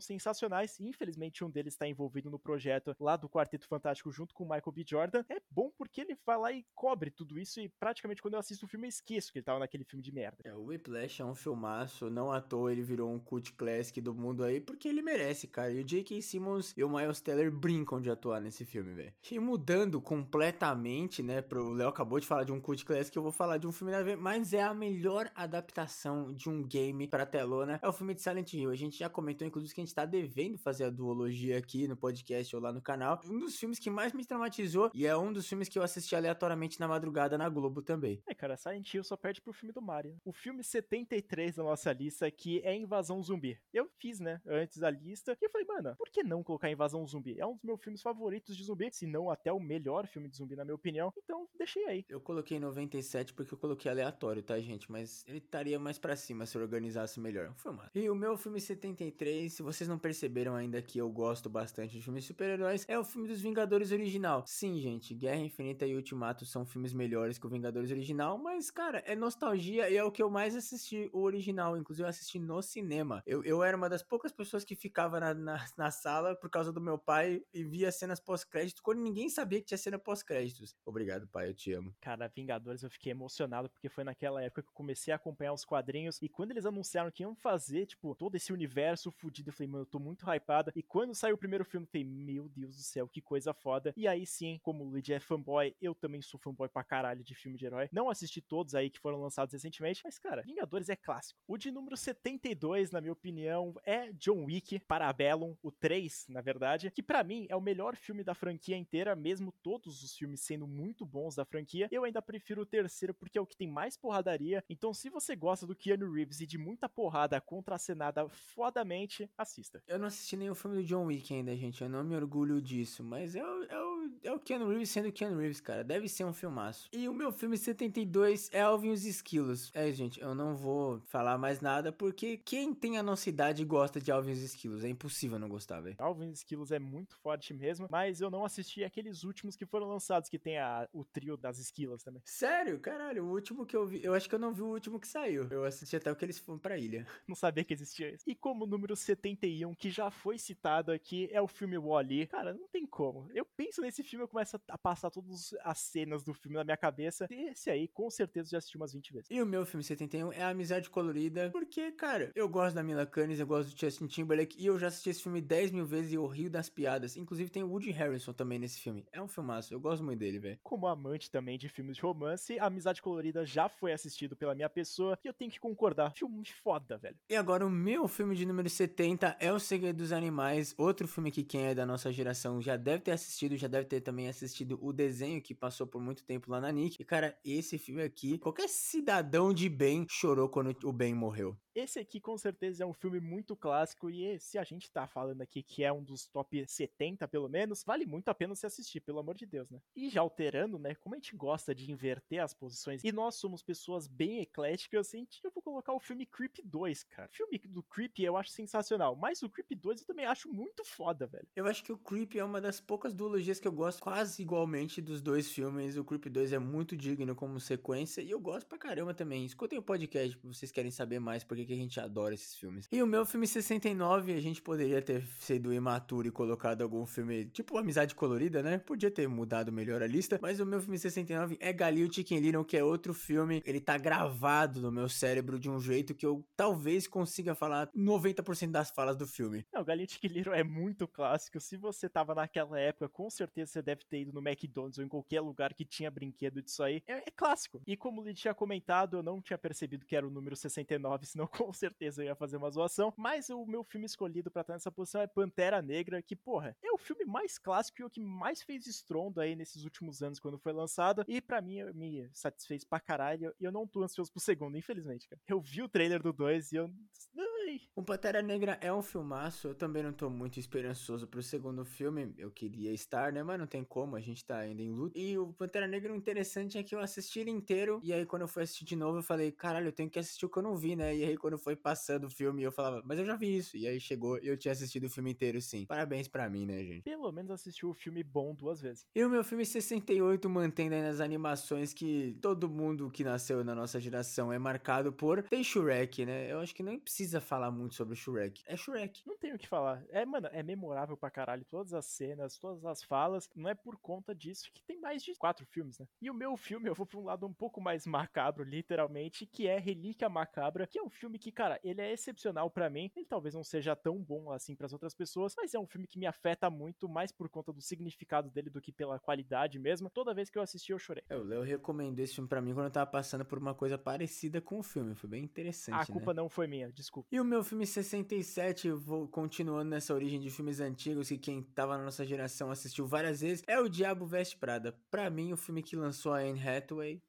sensacionais, e infelizmente um deles tá envolvido no projeto lá do Quarteto Fantástico junto com o Michael B. Jordan. É bom porque ele vai lá e cobre tudo isso, e praticamente quando eu assisto o filme eu esqueço que ele tava naquele filme de merda. É, o Whiplash é um filmaço, não à toa ele virou um cult classic do mundo aí, porque ele merece, cara. E o J.K. Simmons e o Miles Teller brincam de atuar nesse filme, velho. E mudando completamente, né, pro Léo acabou de falar de um cult classic, eu vou falar de um filme da vez, mas é a melhor adaptação de um game pra telona, é o filme de Silent Hill. A gente já comentou, inclusive, que a gente tá devendo fazer a duologia aqui no podcast ou lá no canal. Um dos filmes que mais me traumatizou e é um dos filmes que eu assisti aleatoriamente na madrugada na Globo também. É, cara, Silent Hill só perde pro filme do Mario. O filme 73 da nossa lista aqui é Invasão Zumbi. Eu fiz, né, antes a lista, e eu falei, mano, por que não colocar Invasão Zumbi? É um dos meus filmes favoritos de zumbi, se não até o melhor filme de zumbi, na minha opinião. Então, deixei aí. Eu coloquei 97 porque eu coloquei aleatório, tá, gente? Mas ele estaria mais pra cima se eu organizasse melhor. Foi mal. E o meu filme 73, se vocês não perceberam ainda que eu gosto bastante de filmes super-heróis, é o filme dos Vingadores original. Sim, gente, Guerra Infinita e Ultimato são filmes melhores que o Vingadores original, mas, cara, é nostalgia e é o que eu mais assisti o original. Inclusive, eu assisti no cinema. Eu, eu era uma das poucas pessoas que ficava na, na, <laughs> na sala por causa do meu pai e via cenas pós-crédito quando ninguém sabia que tinha cena pós-créditos. Obrigado, pai, eu te amo. Cara, Vingadores eu fiquei emocionado porque foi naquela época que eu comecei a acompanhar os quadrinhos e quando eles anunciaram que iam fazer, tipo, todo esse universo fudido, eu falei, mano, eu tô muito hypada. E quando saiu o primeiro filme, eu falei, meu Deus do céu, que coisa foda. E aí sim, como o Luigi é fanboy, eu também sou fanboy pra caralho de filme de herói. Não assisti todos aí que foram lançados recentemente, mas cara, Vingadores é clássico. O de número 72, na minha opinião, é John Wick, Parabellum, o 3, na verdade, que para mim é o melhor filme da franquia inteira, mesmo todos os filmes sendo muito bons da franquia. Eu ainda prefiro o terceiro porque é o que tem mais porradaria. Então, se você gosta do Keanu Reeves e de muita porrada contracenada fodamente, assista. Eu não assisti nenhum filme do John Wick ainda, gente. Eu não me orgulho disso, mas é o, é o, é o Keanu Reeves sendo Keanu Reeves, cara. Deve ser um filmaço. E o meu filme 72 é Alvin e os Esquilos. É, gente, eu não vou falar mais nada porque quem tem a nossa idade gosta de Alvin e os Esquilos. É impossível não gostar, velho. Alvin e os Esquilos é muito forte mesmo, mas eu não assisti aqueles últimos que foram lançados, que tem a, o trio das esquilas também. Sério? Caralho, o último que eu vi. Eu acho que eu não vi o último que saiu. Eu assisti até o que eles foram pra ilha. <laughs> Não sabia que existia isso. E como número 71, que já foi citado aqui, é o filme Wall-E. Cara, não tem como. Eu penso nesse filme, eu começo a passar todas as cenas do filme na minha cabeça. E esse aí, com certeza, já assisti umas 20 vezes. E o meu filme 71 é a Amizade Colorida, porque, cara, eu gosto da Mila Kunis, eu gosto do Justin Timberlake, e eu já assisti esse filme 10 mil vezes e eu rio das piadas. Inclusive tem o Woody Harrison também nesse filme. É um filmaço, eu gosto muito dele, velho. Como amante também de filmes de romance, a Amizade Colorida já foi assistido pela minha pessoa e eu tenho que concordar. Filme foda, velho. E agora o meu filme de número 70 é O Segredo dos Animais, outro filme que quem é da nossa geração já deve ter assistido, já deve ter também assistido o desenho que passou por muito tempo lá na Nick. E cara, esse filme aqui, qualquer cidadão de bem chorou quando o Ben morreu. Esse aqui com certeza é um filme muito clássico e se a gente tá falando aqui que é um dos top 70 pelo menos, vale muito a pena se assistir, pelo amor de Deus, né? E já alterando, né, como a gente gosta de inverter as posições e nós somos pessoas bem ecléticas, a gente, eu vou colocar o filme Creep 2, cara. O filme do Creep eu acho sensacional, mas o Creep 2 eu também acho muito foda, velho. Eu acho que o Creep é uma das poucas duologias que eu gosto quase igualmente dos dois filmes. O Creep 2 é muito digno como sequência e eu gosto pra caramba também. Escutem o podcast se vocês querem saber mais porque que a gente adora esses filmes. E o meu filme 69, a gente poderia ter sido imaturo e colocado algum filme tipo Amizade Colorida, né? Podia ter mudado melhor a lista, mas o meu filme 69 é Galil Chicken Little, que é outro filme. Ele tá gravado no meu cérebro de um jeito que eu talvez consiga falar 90% das falas do filme. Não, Galil Chicken Little é muito clássico. Se você tava naquela época, com certeza você deve ter ido no McDonald's ou em qualquer lugar que tinha brinquedo disso aí. É, é clássico. E como ele tinha comentado, eu não tinha percebido que era o número 69, senão <laughs> com certeza eu ia fazer uma zoação. Mas o meu filme escolhido para estar nessa posição é Pantera Negra, que, porra, é o filme mais clássico e o que mais fez estrondo aí nesses últimos anos quando foi lançado. E para mim, me satisfez pra caralho. E eu não tô ansioso pro segundo, infelizmente, cara. Eu vi o trailer do 2 e eu. Ai. O Pantera Negra é um filmaço. Eu também não tô muito esperançoso pro segundo filme. Eu queria estar, né? Mas não tem como, a gente tá ainda em luta. E o Pantera Negra, o interessante é que eu assisti ele inteiro. E aí, quando eu fui assistir de novo, eu falei, caralho, eu tenho que assistir o que eu não vi, né? E aí, quando foi passando o filme, eu falava, mas eu já vi isso. E aí chegou e eu tinha assistido o filme inteiro, sim. Parabéns pra mim, né, gente? Pelo menos assistiu o filme bom duas vezes. E o meu filme 68 mantendo aí nas animações que todo mundo que nasceu na nossa geração é marcado por. Tem Shrek, né? Eu acho que nem precisa falar muito sobre o Shrek. É Shrek. Não tem o que falar. É, mano, é memorável pra caralho. Todas as cenas, todas as falas. Não é por conta disso que tem mais de quatro filmes, né? E o meu filme, <laughs> eu vou pra um lado um pouco mais macabro, literalmente, que é Relíquia Macabra, que é um filme que, cara, ele é excepcional para mim. Ele talvez não seja tão bom assim para as outras pessoas, mas é um filme que me afeta muito mais por conta do significado dele do que pela qualidade mesmo. Toda vez que eu assisti, eu chorei. É, o Léo recomendou esse filme para mim quando eu tava passando por uma coisa parecida com o filme. Foi bem interessante. A culpa né? não foi minha, desculpa. E o meu filme 67, vou continuando nessa origem de filmes antigos que quem tava na nossa geração assistiu várias vezes, é O Diabo Veste Prada. Para mim, o filme que lançou a Anne Hathaway,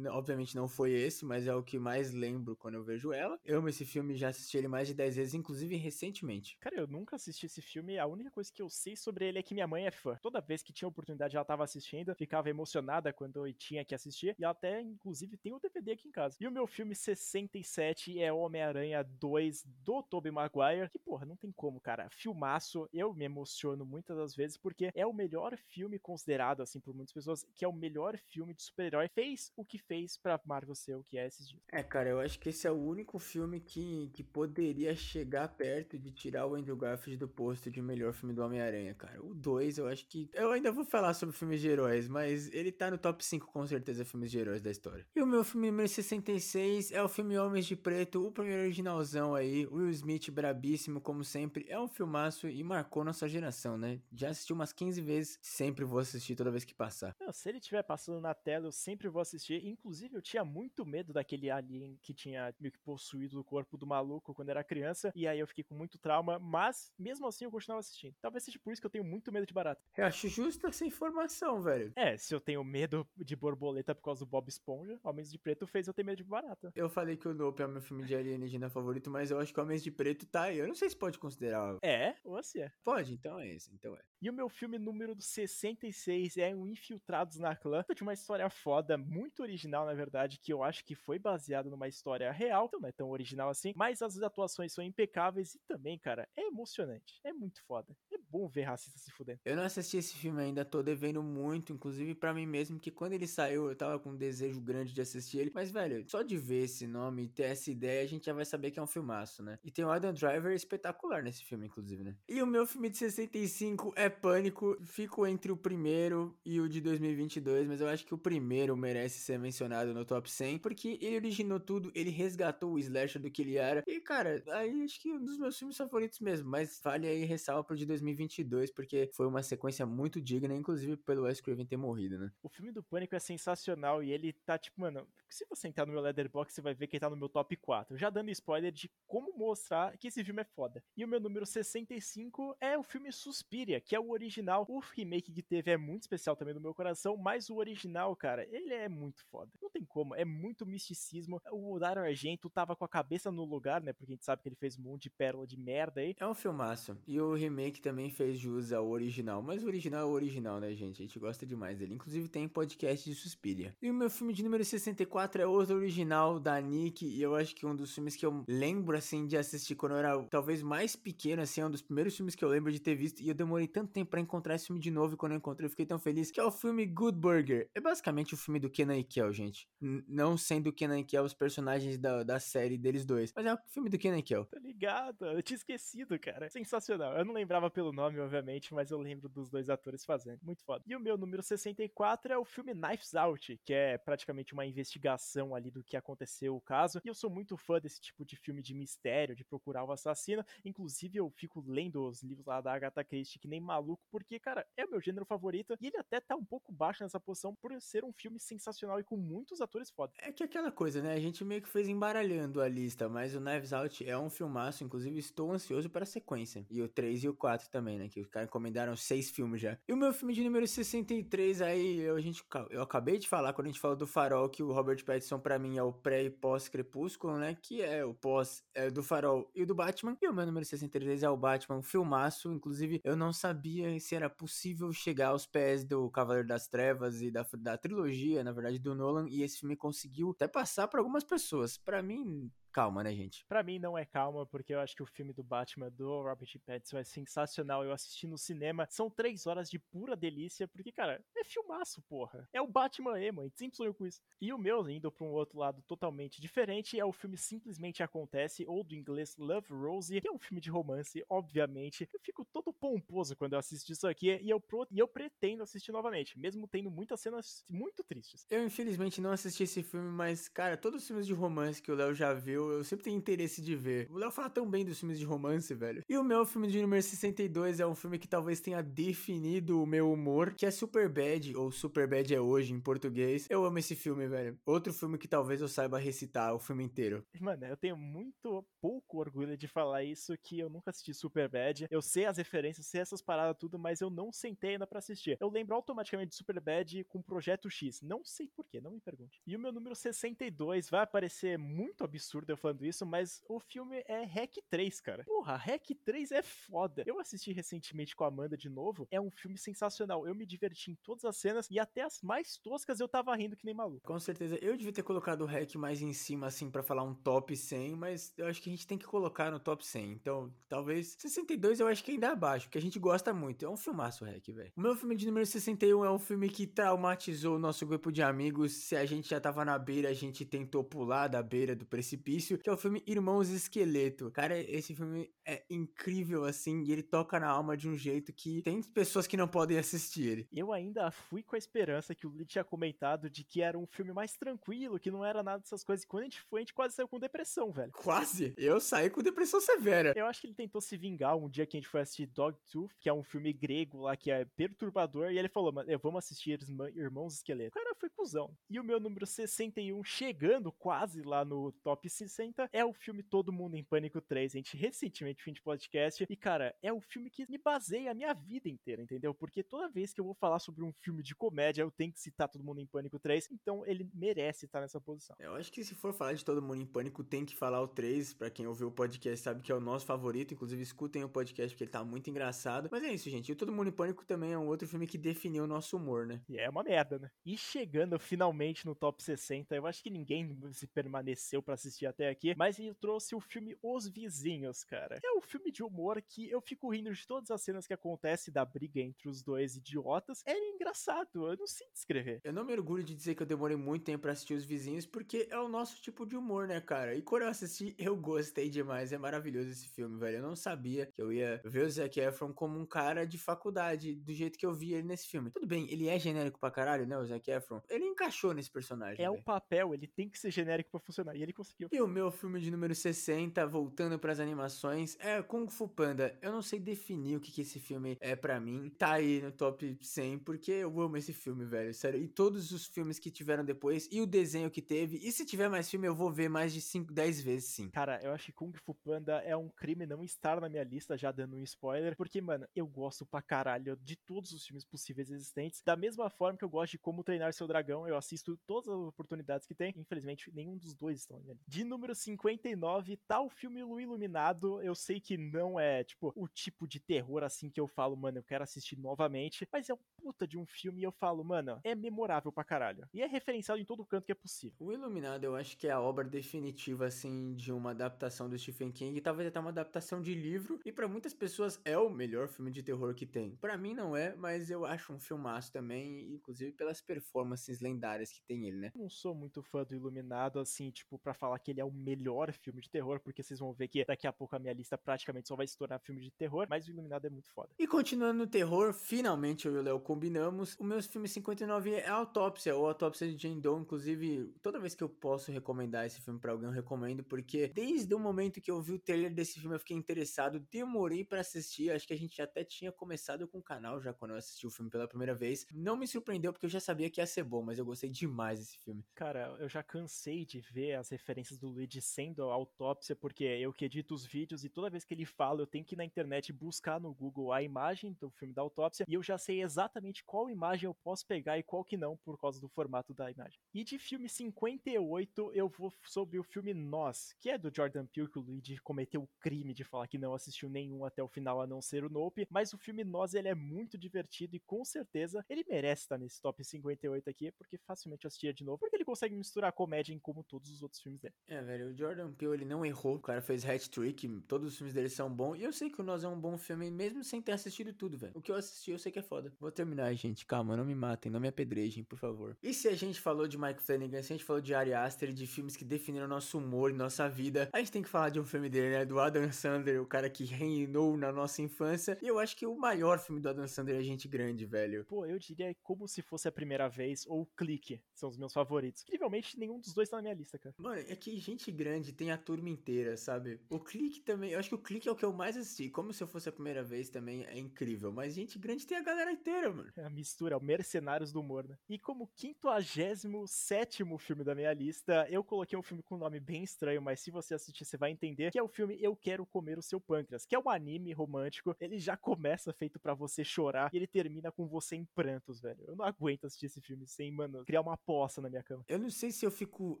obviamente não foi esse, mas é o que mais lembro quando eu vejo ela. Eu amo esse filme, já assisti ele mais de 10 vezes, inclusive recentemente. Cara, eu nunca assisti esse filme, a única coisa que eu sei sobre ele é que minha mãe é fã. Toda vez que tinha oportunidade ela tava assistindo, ficava emocionada quando eu tinha que assistir, e ela até, inclusive, tem o DVD aqui em casa. E o meu filme 67 é Homem-Aranha 2 do Tobey Maguire, que, porra, não tem como, cara. Filmaço, eu me emociono muitas das vezes, porque é o melhor filme considerado, assim, por muitas pessoas, que é o melhor filme de super-herói. Fez o que fez pra Marvel ser o que é esses dias. É, cara, eu acho que esse é o único filme que, que poderia chegar perto de tirar o Andrew Garfield do posto de melhor filme do Homem-Aranha, cara. O 2, eu acho que. Eu ainda vou falar sobre filmes de heróis, mas ele tá no top 5 com certeza filmes de heróis da história. E o meu filme número 66 é o filme Homens de Preto, o primeiro originalzão aí. Will Smith brabíssimo, como sempre. É um filmaço e marcou nossa geração, né? Já assisti umas 15 vezes, sempre vou assistir toda vez que passar. Não, se ele estiver passando na tela, eu sempre vou assistir. Inclusive, eu tinha muito medo daquele alien que tinha meio que possuído o corpo do maluco quando era criança. E aí eu fiquei com muito trauma, mas mesmo assim eu continuava assistindo. Talvez seja por isso que eu tenho muito medo de barata. Eu acho justa essa informação, velho. É, se eu tenho medo de borboleta por causa do Bob Esponja, Homens de Preto fez eu ter medo de barata. Eu falei que o Nope é o meu filme de alienígena favorito, mas eu acho que Homens de Preto tá aí. Eu não sei se pode considerar. É, ou se é. Pode, então é esse, então é. E o meu filme número 66 é um Infiltrados na Clã, de uma história foda, muito original, na verdade, que eu acho que foi baseado numa história real, então não é tão original assim, mas as atuações são impecáveis e também, cara, é emocionante, é muito foda. É bom ver racista se fudendo. Eu não assisti esse filme ainda, tô devendo muito, inclusive para mim mesmo, que quando ele saiu eu tava com um desejo grande de assistir ele, mas velho, só de ver esse nome e ter essa ideia, a gente já vai saber que é um filmaço, né? E tem o Adam Driver espetacular nesse filme, inclusive, né? E o meu filme de 65 é Pânico, fico entre o primeiro e o de 2022, mas eu acho que o primeiro merece ser mencionado no top 100, porque ele originou tudo, ele resgatou o slasher do que ele era, e cara, aí acho que um dos meus filmes favoritos mesmo, mas vale aí ressalva pro de 2022, porque foi uma sequência muito digna, inclusive pelo Wes Craven ter morrido, né? O filme do Pânico é sensacional e ele tá tipo, mano, se você entrar no meu Letterboxd, você vai ver que ele tá no meu top 4, já dando spoiler de como mostrar que esse filme é foda. E o meu número 65 é o filme Suspiria, que é o original. O remake que teve é muito especial também no meu coração, mas o original, cara, ele é muito foda. Não tem como, é muito misticismo. O Dario Argento tava com a cabeça no lugar, né? Porque a gente sabe que ele fez um monte de pérola de merda aí. É um filmaço. E o remake também fez jus ao original. Mas o original é o original, né, gente? A gente gosta demais dele. Inclusive tem podcast de Suspiria. E o meu filme de número 64 é outro original da Nick. E eu acho que um dos filmes que eu lembro, assim, de assistir quando eu era talvez mais pequeno, assim, é um dos primeiros filmes que eu lembro de ter visto. E eu demorei tanto tempo para encontrar esse filme de novo. E quando eu encontrei, eu fiquei tão feliz. Que é o filme Good Burger. É basicamente o filme do Kenan e Kel, gente. N não sendo Kenan e Kel os personagens da, da série deles dois. Mas é o filme do Kenan e Kel. Tá ligado? Eu tinha esquecido, cara. Sensacional. Eu não lembrava pelo nome nome, obviamente, mas eu lembro dos dois atores fazendo. Muito foda. E o meu número 64 é o filme Knives Out, que é praticamente uma investigação ali do que aconteceu o caso. E eu sou muito fã desse tipo de filme de mistério, de procurar o assassino. Inclusive, eu fico lendo os livros lá da Agatha Christie que nem maluco, porque, cara, é o meu gênero favorito. E ele até tá um pouco baixo nessa posição por ser um filme sensacional e com muitos atores foda. É que aquela coisa, né? A gente meio que fez embaralhando a lista, mas o Knives Out é um filmaço. Inclusive, estou ansioso para a sequência. E o 3 e o 4 também, né? Que os caras encomendaram seis filmes já. E o meu filme de número 63 aí, eu, a gente, eu acabei de falar quando a gente falou do Farol, que o Robert Pattinson para mim é o pré e pós-crepúsculo, né? Que é o pós é, do Farol e o do Batman. E o meu número 63 é o Batman, um filmaço. Inclusive, eu não sabia se era possível chegar aos pés do Cavaleiro das Trevas e da, da trilogia, na verdade, do Nolan. E esse filme conseguiu até passar para algumas pessoas. Para mim, calma, né, gente? Para mim não é calma, porque eu acho que o filme do Batman do Robert Pattinson é sensacional. Eu assisti no cinema, são três horas de pura delícia, porque, cara, é filmaço, porra. É o Batman emo, a gente sempre sonhou com isso. E o meu, indo pra um outro lado totalmente diferente, é o filme Simplesmente Acontece, ou do inglês Love Rosie, que é um filme de romance, obviamente. Eu fico todo pomposo quando eu assisto isso aqui, e eu, pro... e eu pretendo assistir novamente, mesmo tendo muitas cenas muito tristes. Eu, infelizmente, não assisti esse filme, mas, cara, todos os filmes de romance que o Léo já viu, eu, sempre tenho interesse de ver. O Léo fala tão bem dos filmes de romance, velho. E o meu filme de número 62 é um filme que talvez tenha definido o meu humor, que é Super Bad, ou Super Bad é hoje em português. Eu amo esse filme, velho. Outro filme que talvez eu saiba recitar o filme inteiro. Mano, eu tenho muito pouco orgulho de falar isso, que eu nunca assisti Super Bad. Eu sei as referências, sei essas paradas tudo, mas eu não sentei ainda pra assistir. Eu lembro automaticamente de Super Bad com Projeto X. Não sei porquê, não me pergunte. E o meu número 62 vai aparecer muito absurdo eu falando isso, mas o filme é Hack 3, cara. Porra, Hack 3 é foda. Eu assisti recentemente com a Amanda de novo. É um filme sensacional. Eu me diverti em todas as cenas e até as mais toscas eu tava rindo que nem maluco. Com certeza. Eu devia ter colocado o Hack mais em cima, assim, para falar um top 100, mas eu acho que a gente tem que colocar no top 100. Então, talvez 62 eu acho que ainda é abaixo, porque a gente gosta muito. É um filmaço, o Hack, velho. O meu filme de número 61 é um filme que traumatizou o nosso grupo de amigos. Se a gente já tava na beira, a gente tentou pular da beira do precipício, que é o filme Irmãos Esqueleto. Cara, esse filme é incrível, assim, e ele toca na alma de um jeito que tem pessoas que não podem assistir ele. Eu ainda fui com a esperança que o Lee tinha comentado de que era um filme mais tranquilo, que não era nada dessas coisas. E quando a gente foi, a gente quase saiu com depressão, velho. Quase? Eu saí com depressão severa. Eu acho que ele tentou se vingar um dia que a gente foi assistir Dogtooth, que é um filme grego lá que é perturbador, e ele falou, mano, vamos assistir Irmãos Esqueleto. O cara foi cuzão. E o meu número 61, chegando quase lá no top 60, é o filme Todo Mundo em Pânico 3. A gente recentemente fez de podcast. E, cara, é um filme que me baseia a minha vida inteira, entendeu? Porque toda vez que eu vou falar sobre um filme de comédia, eu tenho que citar Todo Mundo em Pânico 3. Então, ele merece estar nessa posição. Eu acho que se for falar de Todo Mundo em Pânico, tem que falar o 3. Pra quem ouviu o podcast, sabe que é o nosso favorito. Inclusive, escutem o podcast porque ele tá muito engraçado. Mas é isso, gente. E o Todo Mundo em Pânico também é um outro filme que definiu o nosso humor, né? E é uma merda, né? E chegando finalmente no top 60, eu acho que ninguém se permaneceu para assistir até aqui, mas ele trouxe o filme Os Vizinhos, cara. É um filme de humor que eu fico rindo de todas as cenas que acontecem da briga entre os dois idiotas. É engraçado, eu não sei descrever. Eu não me orgulho de dizer que eu demorei muito tempo pra assistir Os Vizinhos, porque é o nosso tipo de humor, né, cara? E quando eu assisti, eu gostei demais. É maravilhoso esse filme, velho. Eu não sabia que eu ia ver o Zac Efron como um cara de faculdade, do jeito que eu vi ele nesse filme. Tudo bem, ele é genérico pra caralho, né, o Zac Efron? Ele encaixou nesse personagem. É o papel, ele tem que ser genérico pra funcionar, e ele conseguiu. E o meu filme de número 60, voltando pras animações, é Kung Fu Panda. Eu não sei definir o que, que esse filme é para mim. Tá aí no top 100, porque eu amo esse filme, velho. Sério. E todos os filmes que tiveram depois, e o desenho que teve. E se tiver mais filme, eu vou ver mais de 5, 10 vezes, sim. Cara, eu acho que Kung Fu Panda é um crime não estar na minha lista, já dando um spoiler. Porque, mano, eu gosto pra caralho de todos os filmes possíveis existentes. Da mesma forma que eu gosto de Como Treinar Seu Dragão, eu assisto todas as oportunidades que tem. Infelizmente, nenhum dos dois estão na. De número 59, tá o filme O Iluminado. Eu sei que não é, tipo, o tipo de terror assim que eu falo, mano, eu quero assistir novamente. Mas é um puta de um filme e eu falo, mano, é memorável pra caralho. E é referenciado em todo canto que é possível. O Iluminado eu acho que é a obra definitiva, assim, de uma adaptação do Stephen King. Talvez até uma adaptação de livro. E para muitas pessoas é o melhor filme de terror que tem. Para mim não é, mas eu acho um filmaço também, inclusive pelas performances lendárias que tem ele, né? Não sou muito fã do Iluminado, assim, tipo, para falar que ele é é o melhor filme de terror, porque vocês vão ver que daqui a pouco a minha lista praticamente só vai se tornar filme de terror, mas o Iluminado é muito foda. E continuando no terror, finalmente eu e o Léo combinamos. O meu filme 59 é Autópsia, ou Autópsia de Jane Doe. Inclusive, toda vez que eu posso recomendar esse filme para alguém, eu recomendo, porque desde o momento que eu vi o trailer desse filme, eu fiquei interessado, demorei para assistir. Acho que a gente até tinha começado com o canal já quando eu assisti o filme pela primeira vez. Não me surpreendeu porque eu já sabia que ia ser bom, mas eu gostei demais desse filme. Cara, eu já cansei de ver as referências do Luigi sendo autópsia, porque eu que edito os vídeos e toda vez que ele fala, eu tenho que ir na internet buscar no Google a imagem do filme da autópsia e eu já sei exatamente qual imagem eu posso pegar e qual que não por causa do formato da imagem. E de filme 58, eu vou sobre o filme Nós, que é do Jordan Peele, que o Luigi cometeu o crime de falar que não assistiu nenhum até o final a não ser o Nope, mas o filme Nós ele é muito divertido e com certeza ele merece estar nesse top 58 aqui, porque facilmente eu assistia de novo, porque ele consegue misturar a comédia em como todos os outros filmes dele. É, velho, o Jordan Peele ele não errou, o cara fez hat-trick, todos os filmes dele são bons, e eu sei que o Nós é um bom filme, mesmo sem ter assistido tudo, velho. O que eu assisti eu sei que é foda. Vou terminar, gente, calma, não me matem, não me apedrejem, por favor. E se a gente falou de Mike Flanagan, se a gente falou de Ari Aster, de filmes que definiram nosso humor e nossa vida, a gente tem que falar de um filme dele, né, do Adam Sandler, o cara que reinou na nossa infância, e eu acho que o maior filme do Adam Sandler é Gente Grande, velho. Pô, eu diria como se fosse a primeira vez, ou Clique, são os meus favoritos. Incrivelmente, nenhum dos dois tá na minha lista, cara. Mano, é que Gente Grande tem a turma inteira, sabe? O Clique também, eu acho que o Clique é o que eu mais assisti, como se eu fosse a primeira vez também, é incrível, mas Gente Grande tem a galera inteira, mano. É a mistura, é o Mercenários do Humor, né? E como 57 filme da minha lista, eu coloquei um filme com um nome bem estranho, mas se você assistir, você vai entender, que é o filme Eu Quero Comer o Seu Pâncreas, que é um anime romântico, ele já começa feito para você chorar, e ele termina com você em prantos, velho. Eu não aguento assistir esse filme sem, mano, criar uma poça na minha cama. Eu não sei se eu fico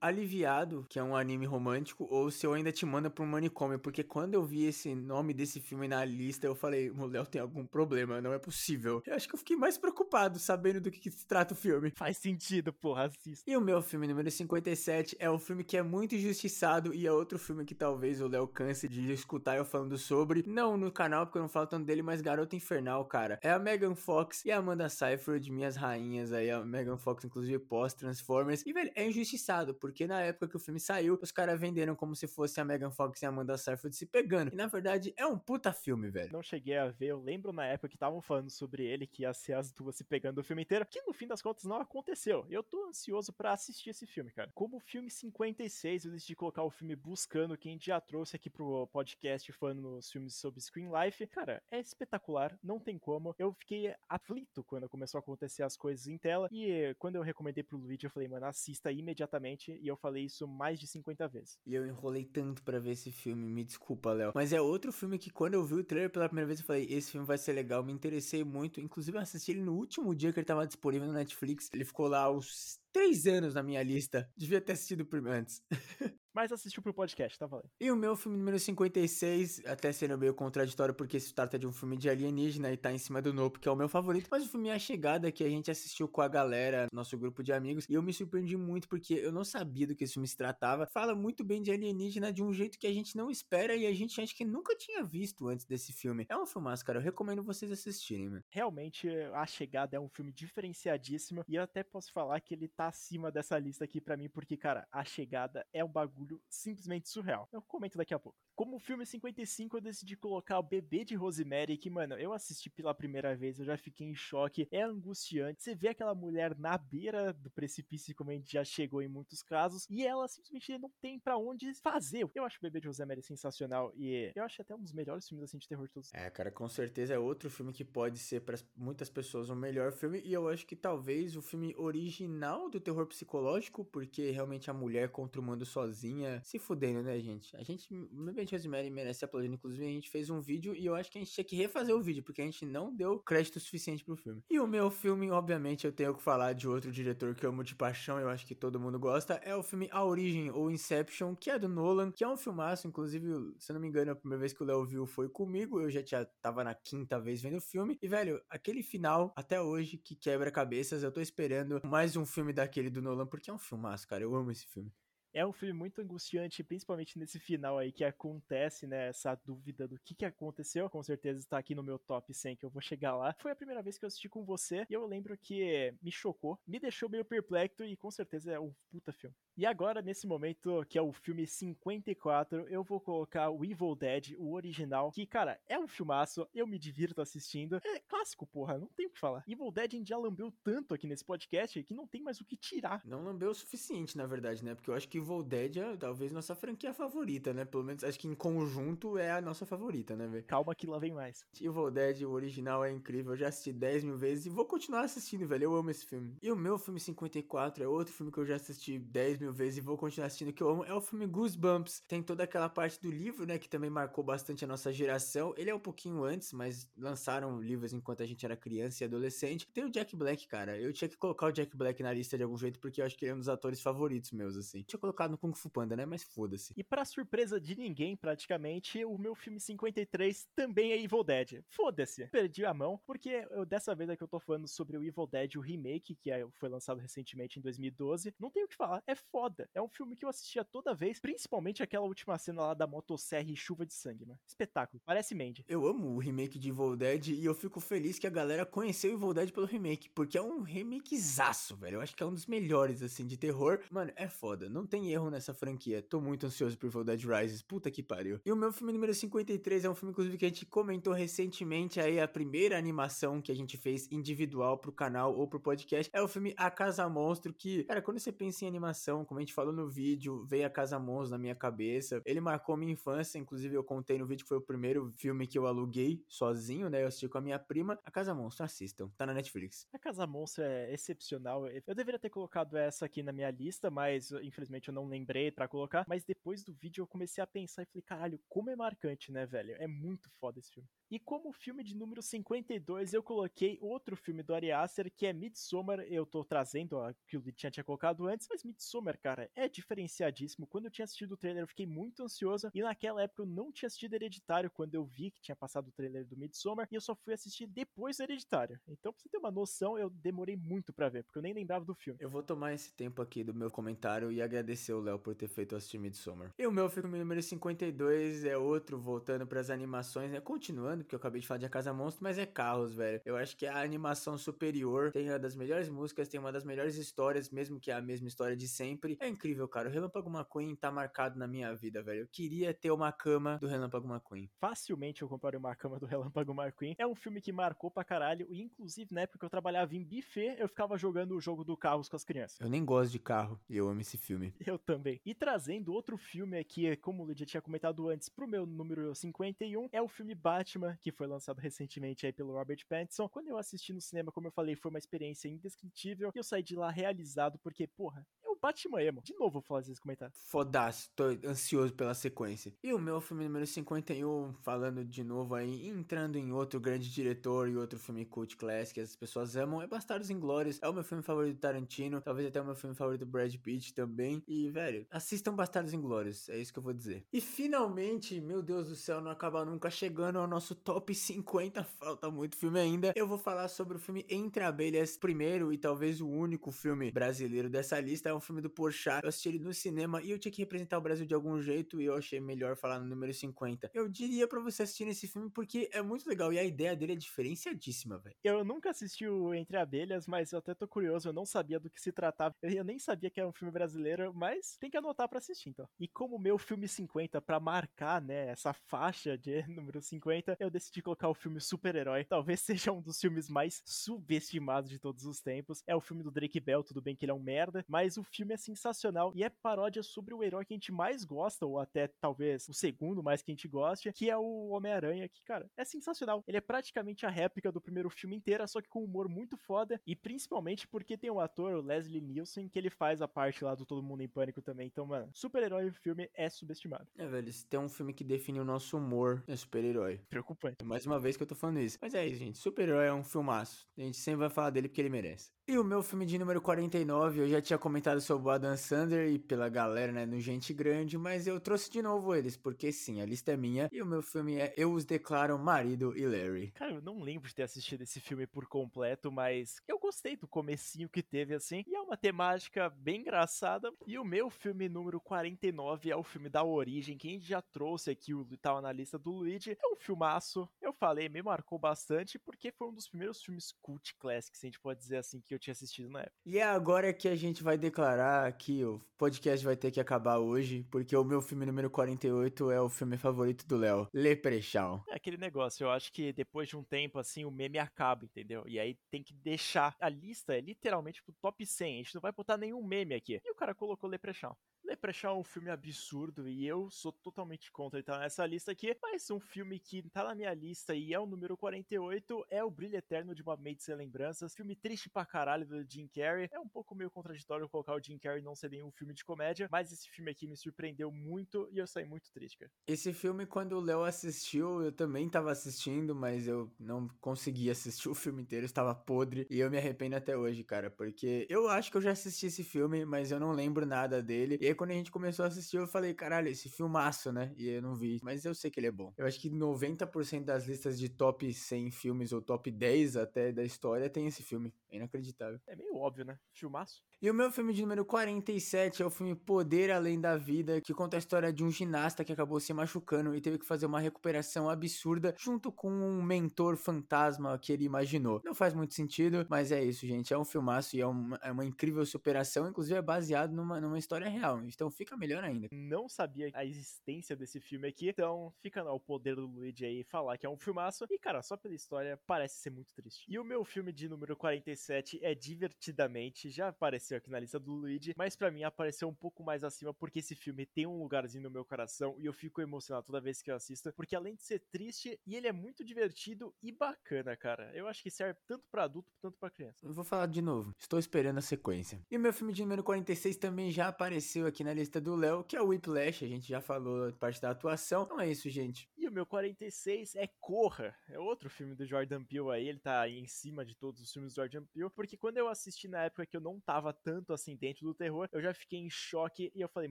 aliviado que é um anime romântico, ou se eu ainda te mando pra um manicômio, porque quando eu vi esse nome desse filme na lista, eu falei, o Léo tem algum problema, não é possível. Eu acho que eu fiquei mais preocupado sabendo do que, que se trata o filme. Faz sentido, porra, assista. E o meu filme número 57 é um filme que é muito injustiçado e é outro filme que talvez o Léo canse de escutar eu falando sobre. Não no canal, porque eu não falo tanto dele, mas Garota Infernal, cara. É a Megan Fox e a Amanda Seyfried, minhas rainhas aí. A Megan Fox, inclusive, pós-Transformers. E, velho, é injustiçado, porque na época que o filme saiu, os caras venderam como se fosse a Megan Fox e a Amanda Seyfried se pegando. E, na verdade, é um puta filme, velho. Não cheguei a ver, eu lembro na época que estavam falando sobre ele, que ia ser as duas se pegando o filme inteiro, que no fim das contas não aconteceu. Eu tô ansioso para assistir esse filme, cara. Como filme 56, eu decidi colocar o filme Buscando, que a gente já trouxe aqui pro podcast falando nos filmes sobre Screen Life. Cara, é espetacular, não tem como. Eu fiquei aflito quando começou a acontecer as coisas em tela, e quando eu recomendei pro Luigi, eu falei, mano, assista imediatamente, e eu falei isso mais de 50 vezes. E eu enrolei tanto para ver esse filme, me desculpa, Léo. Mas é outro filme que quando eu vi o trailer pela primeira vez, eu falei, esse filme vai ser legal, me interessei muito. Inclusive, eu assisti ele no último dia que ele tava disponível no Netflix. Ele ficou lá os três anos na minha lista. Devia ter assistido antes. <laughs> Mas assistiu pro podcast, tá valendo. E o meu filme número 56, até sendo meio contraditório, porque se trata de um filme de alienígena e tá em cima do Nope, que é o meu favorito. Mas o filme é A Chegada, que a gente assistiu com a galera, nosso grupo de amigos. E eu me surpreendi muito, porque eu não sabia do que esse filme se tratava. Fala muito bem de alienígena de um jeito que a gente não espera e a gente acha que nunca tinha visto antes desse filme. É um filmaço, cara. Eu recomendo vocês assistirem, mano. Realmente, A Chegada é um filme diferenciadíssimo. E eu até posso falar que ele tá acima dessa lista aqui para mim, porque, cara, A Chegada é um bagulho simplesmente surreal. Eu comento daqui a pouco. Como o filme 55, eu decidi colocar o bebê de Rosemary, que, mano, eu assisti pela primeira vez, eu já fiquei em choque. É angustiante. Você vê aquela mulher na beira do precipício, como a gente já chegou em muitos casos, e ela simplesmente não tem para onde fazer. Eu acho o bebê de Rosemary sensacional e eu acho até um dos melhores filmes assim de terror de todos. É, cara, com certeza é outro filme que pode ser para muitas pessoas o melhor filme, e eu acho que talvez o filme original do terror psicológico, porque realmente a mulher contra o mundo sozinha se fudendo, né, gente? A gente, Bebê Rosemary merece aplaudir, inclusive a gente fez um vídeo e eu acho que a gente tinha que refazer o vídeo, porque a gente não deu crédito suficiente pro filme. E o meu filme, obviamente, eu tenho que falar de outro diretor que eu amo de paixão, eu acho que todo mundo gosta, é o filme A Origem, ou Inception, que é do Nolan, que é um filmaço, inclusive, se eu não me engano, a primeira vez que o Léo viu foi comigo, eu já tinha, tava na quinta vez vendo o filme, e velho, aquele final, até hoje, que quebra cabeças, eu tô esperando mais um filme daquele do Nolan, porque é um filmaço, cara, eu amo esse filme. É um filme muito angustiante, principalmente nesse final aí que acontece, né? Essa dúvida do que, que aconteceu. Com certeza está aqui no meu top 100 que eu vou chegar lá. Foi a primeira vez que eu assisti com você e eu lembro que me chocou, me deixou meio perplexo e com certeza é um puta filme. E agora, nesse momento, que é o filme 54, eu vou colocar o Evil Dead, o original, que, cara, é um filmaço, eu me divirto assistindo. É clássico, porra, não tem o que falar. Evil Dead a gente já lambeu tanto aqui nesse podcast que não tem mais o que tirar. Não lambeu o suficiente, na verdade, né? Porque eu acho que Evil Dead é talvez nossa franquia favorita, né? Pelo menos acho que em conjunto é a nossa favorita, né, velho? Calma que lá vem mais. Evil Dead, o original é incrível, eu já assisti 10 mil vezes e vou continuar assistindo, velho. Eu amo esse filme. E o meu filme 54 é outro filme que eu já assisti 10 mil vezes e vou continuar assistindo, que eu amo. É o filme Goosebumps. Tem toda aquela parte do livro, né, que também marcou bastante a nossa geração. Ele é um pouquinho antes, mas lançaram livros enquanto a gente era criança e adolescente. Tem o Jack Black, cara. Eu tinha que colocar o Jack Black na lista de algum jeito, porque eu acho que ele é um dos atores favoritos meus, assim. Tinha colocado no Kung Fu Panda, né, mas foda-se. E para surpresa de ninguém, praticamente, o meu filme 53 também é Evil Dead. Foda-se. Perdi a mão, porque eu, dessa vez é que eu tô falando sobre o Evil Dead, o remake, que é, foi lançado recentemente em 2012. Não tenho o que falar, é foda. É um filme que eu assistia toda vez, principalmente aquela última cena lá da motosserra e chuva de sangue, mano. Espetáculo, parece Mandy. Eu amo o remake de Evil Dead e eu fico feliz que a galera conheceu Evil Dead pelo remake, porque é um remakezaço, velho. Eu acho que é um dos melhores, assim, de terror. Mano, é foda. Não tem erro nessa franquia. Tô muito ansioso por Evil Dead Rises. Puta que pariu. E o meu filme número 53 é um filme, inclusive, que a gente comentou recentemente aí, a primeira animação que a gente fez individual pro canal ou pro podcast. É o filme A Casa Monstro, que, cara, quando você pensa em animação, como a gente falou no vídeo, veio A Casa Monstro na minha cabeça. Ele marcou minha infância, inclusive eu contei no vídeo que foi o primeiro filme que eu aluguei sozinho, né? Eu assisti com a minha prima. A Casa Monstro, assistam. Tá na Netflix. A Casa Monstro é excepcional. Eu deveria ter colocado essa aqui na minha lista, mas infelizmente eu não lembrei para colocar. Mas depois do vídeo eu comecei a pensar e falei, caralho, como é marcante, né, velho? É muito foda esse filme. E como filme de número 52, eu coloquei outro filme do Ari Aster, que é Midsommar. Eu tô trazendo ó, que o tinha, tinha colocado antes, mas Midsommar, cara, é diferenciadíssimo. Quando eu tinha assistido o trailer, eu fiquei muito ansioso. E naquela época eu não tinha assistido Hereditário quando eu vi que tinha passado o trailer do Midsommar. E eu só fui assistir depois do Hereditário. Então, pra você ter uma noção, eu demorei muito para ver, porque eu nem lembrava do filme. Eu vou tomar esse tempo aqui do meu comentário e agradecer o Léo por ter feito assistir Midsommar. E o meu filme número 52 é outro, voltando para as animações, né? Continuando porque eu acabei de falar de A Casa Monstro, mas é carros, velho. Eu acho que a animação superior tem uma das melhores músicas, tem uma das melhores histórias, mesmo que é a mesma história de sempre. É incrível, cara. O Relâmpago McQueen tá marcado na minha vida, velho. Eu queria ter uma cama do Relâmpago McQueen. Facilmente eu comparo uma cama do Relâmpago McQueen. É um filme que marcou pra caralho. E inclusive, na época que eu trabalhava em buffet, eu ficava jogando o jogo do carros com as crianças. Eu nem gosto de carro e eu amo esse filme. Eu também. E trazendo outro filme aqui, como o Lydia tinha comentado antes, pro meu número 51, é o filme Batman, que foi lançado recentemente aí pelo Robert Pattinson. Quando eu assisti no cinema, como eu falei, foi uma experiência indescritível. E eu saí de lá realizado, porque, porra, é Batman emo. De novo, vou fazer esse comentário. Fodaço, tô ansioso pela sequência. E o meu filme número 51, falando de novo aí, entrando em outro grande diretor e outro filme cult classic que as pessoas amam, é Bastardos Inglórios. É o meu filme favorito do Tarantino, talvez até o meu filme favorito do Brad Pitt também. E, velho, assistam Bastardos Inglórios, é isso que eu vou dizer. E finalmente, meu Deus do céu, não acaba nunca chegando ao nosso top 50, falta muito filme ainda. Eu vou falar sobre o filme Entre Abelhas, primeiro e talvez o único filme brasileiro dessa lista. É um filme do Porchat. Eu assisti ele no cinema e eu tinha que representar o Brasil de algum jeito e eu achei melhor falar no número 50. Eu diria para você assistir esse filme porque é muito legal e a ideia dele é diferenciadíssima, velho. Eu nunca assisti o Entre Abelhas, mas eu até tô curioso, eu não sabia do que se tratava. Eu nem sabia que era um filme brasileiro, mas tem que anotar para assistir então. E como meu filme 50 para marcar, né, essa faixa de <laughs> número 50, eu decidi colocar o filme Super-Herói. Talvez <laughs> seja um dos filmes mais subestimados de todos os tempos. É o filme do Drake Bell, tudo bem que ele é um merda, mas o filme é sensacional e é paródia sobre o herói que a gente mais gosta, ou até talvez o segundo mais que a gente goste, que é o Homem-Aranha, que, cara, é sensacional. Ele é praticamente a réplica do primeiro filme inteiro, só que com um humor muito foda, e principalmente porque tem o ator, o Leslie Nielsen, que ele faz a parte lá do Todo Mundo em Pânico também. Então, mano, super-herói filme é subestimado. É, velho, se tem um filme que define o nosso humor, é super-herói. Preocupante. Mais uma vez que eu tô falando isso. Mas é isso, gente. Super-herói é um filmaço. A gente sempre vai falar dele porque ele merece. E o meu filme de número 49, eu já tinha comentado sobre o Adam Sandler e pela galera, né, no Gente Grande, mas eu trouxe de novo eles, porque sim, a lista é minha e o meu filme é Eu Os Declaro Marido e Larry. Cara, eu não lembro de ter assistido esse filme por completo, mas eu gostei do comecinho que teve assim, e é uma temática bem engraçada. E o meu filme número 49 é o filme da origem, que a gente já trouxe aqui, o tava na lista do Luigi. É um filmaço, eu falei, me marcou bastante, porque foi um dos primeiros filmes cult classics, a gente pode dizer assim, que eu tinha assistido na época. E é agora que a gente vai declarar que o podcast vai ter que acabar hoje, porque o meu filme número 48 é o filme favorito do Léo, Leprechaun. É aquele negócio, eu acho que depois de um tempo, assim, o meme acaba, entendeu? E aí tem que deixar. A lista é literalmente pro top 100, a gente não vai botar nenhum meme aqui. E o cara colocou Leprechaun. Leprechaun é um filme absurdo e eu sou totalmente contra ele estar nessa lista aqui, mas um filme que tá na minha lista e é o número 48 é O Brilho Eterno de uma Maid Sem Lembranças, filme triste pra caralho do Jim Carrey. É um pouco meio contraditório colocar o Jim Carrey não ser nenhum filme de comédia, mas esse filme aqui me surpreendeu muito e eu saí muito triste, cara. Esse filme, quando o Léo assistiu, eu também tava assistindo, mas eu não consegui assistir <laughs> o filme inteiro, estava podre e eu me arrependo até hoje, cara, porque eu acho que eu já assisti esse filme, mas eu não lembro nada dele. E aí, quando a gente começou a assistir, eu falei, caralho, esse filmaço, né? E eu não vi, mas eu sei que ele é bom. Eu acho que 90% das listas de top 100 filmes ou top 10 até da história tem esse filme. É inacreditável. É meio óbvio, né? Filmaço. E o meu filme de número 47 é o filme Poder Além da Vida, que conta a história de um ginasta que acabou se machucando e teve que fazer uma recuperação absurda junto com um mentor fantasma que ele imaginou. Não faz muito sentido, mas é isso, gente. É um filmaço e é uma, é uma incrível superação, inclusive é baseado numa, numa história real. Então fica melhor ainda. Não sabia a existência desse filme aqui, então fica no poder do Luigi aí falar que é um filmaço. E cara, só pela história parece ser muito triste. E o meu filme de número 47 é Divertidamente, já apareceu aqui na lista do Luigi, mas para mim apareceu um pouco mais acima porque esse filme tem um lugarzinho no meu coração e eu fico emocionado toda vez que eu assisto, porque além de ser triste, e ele é muito divertido e bacana, cara. Eu acho que serve tanto para adulto quanto para criança. Eu vou falar de novo. Estou esperando a sequência. E o meu filme de número 46 também já apareceu aqui na lista do Léo, que é o Whiplash. A gente já falou parte da atuação. Então é isso, gente. E o meu 46 é Corra. É outro filme do Jordan Peele aí. Ele tá aí em cima de todos os filmes do Jordan Peele. Porque quando eu assisti na época que eu não tava tanto assim dentro do terror, eu já fiquei em choque e eu falei,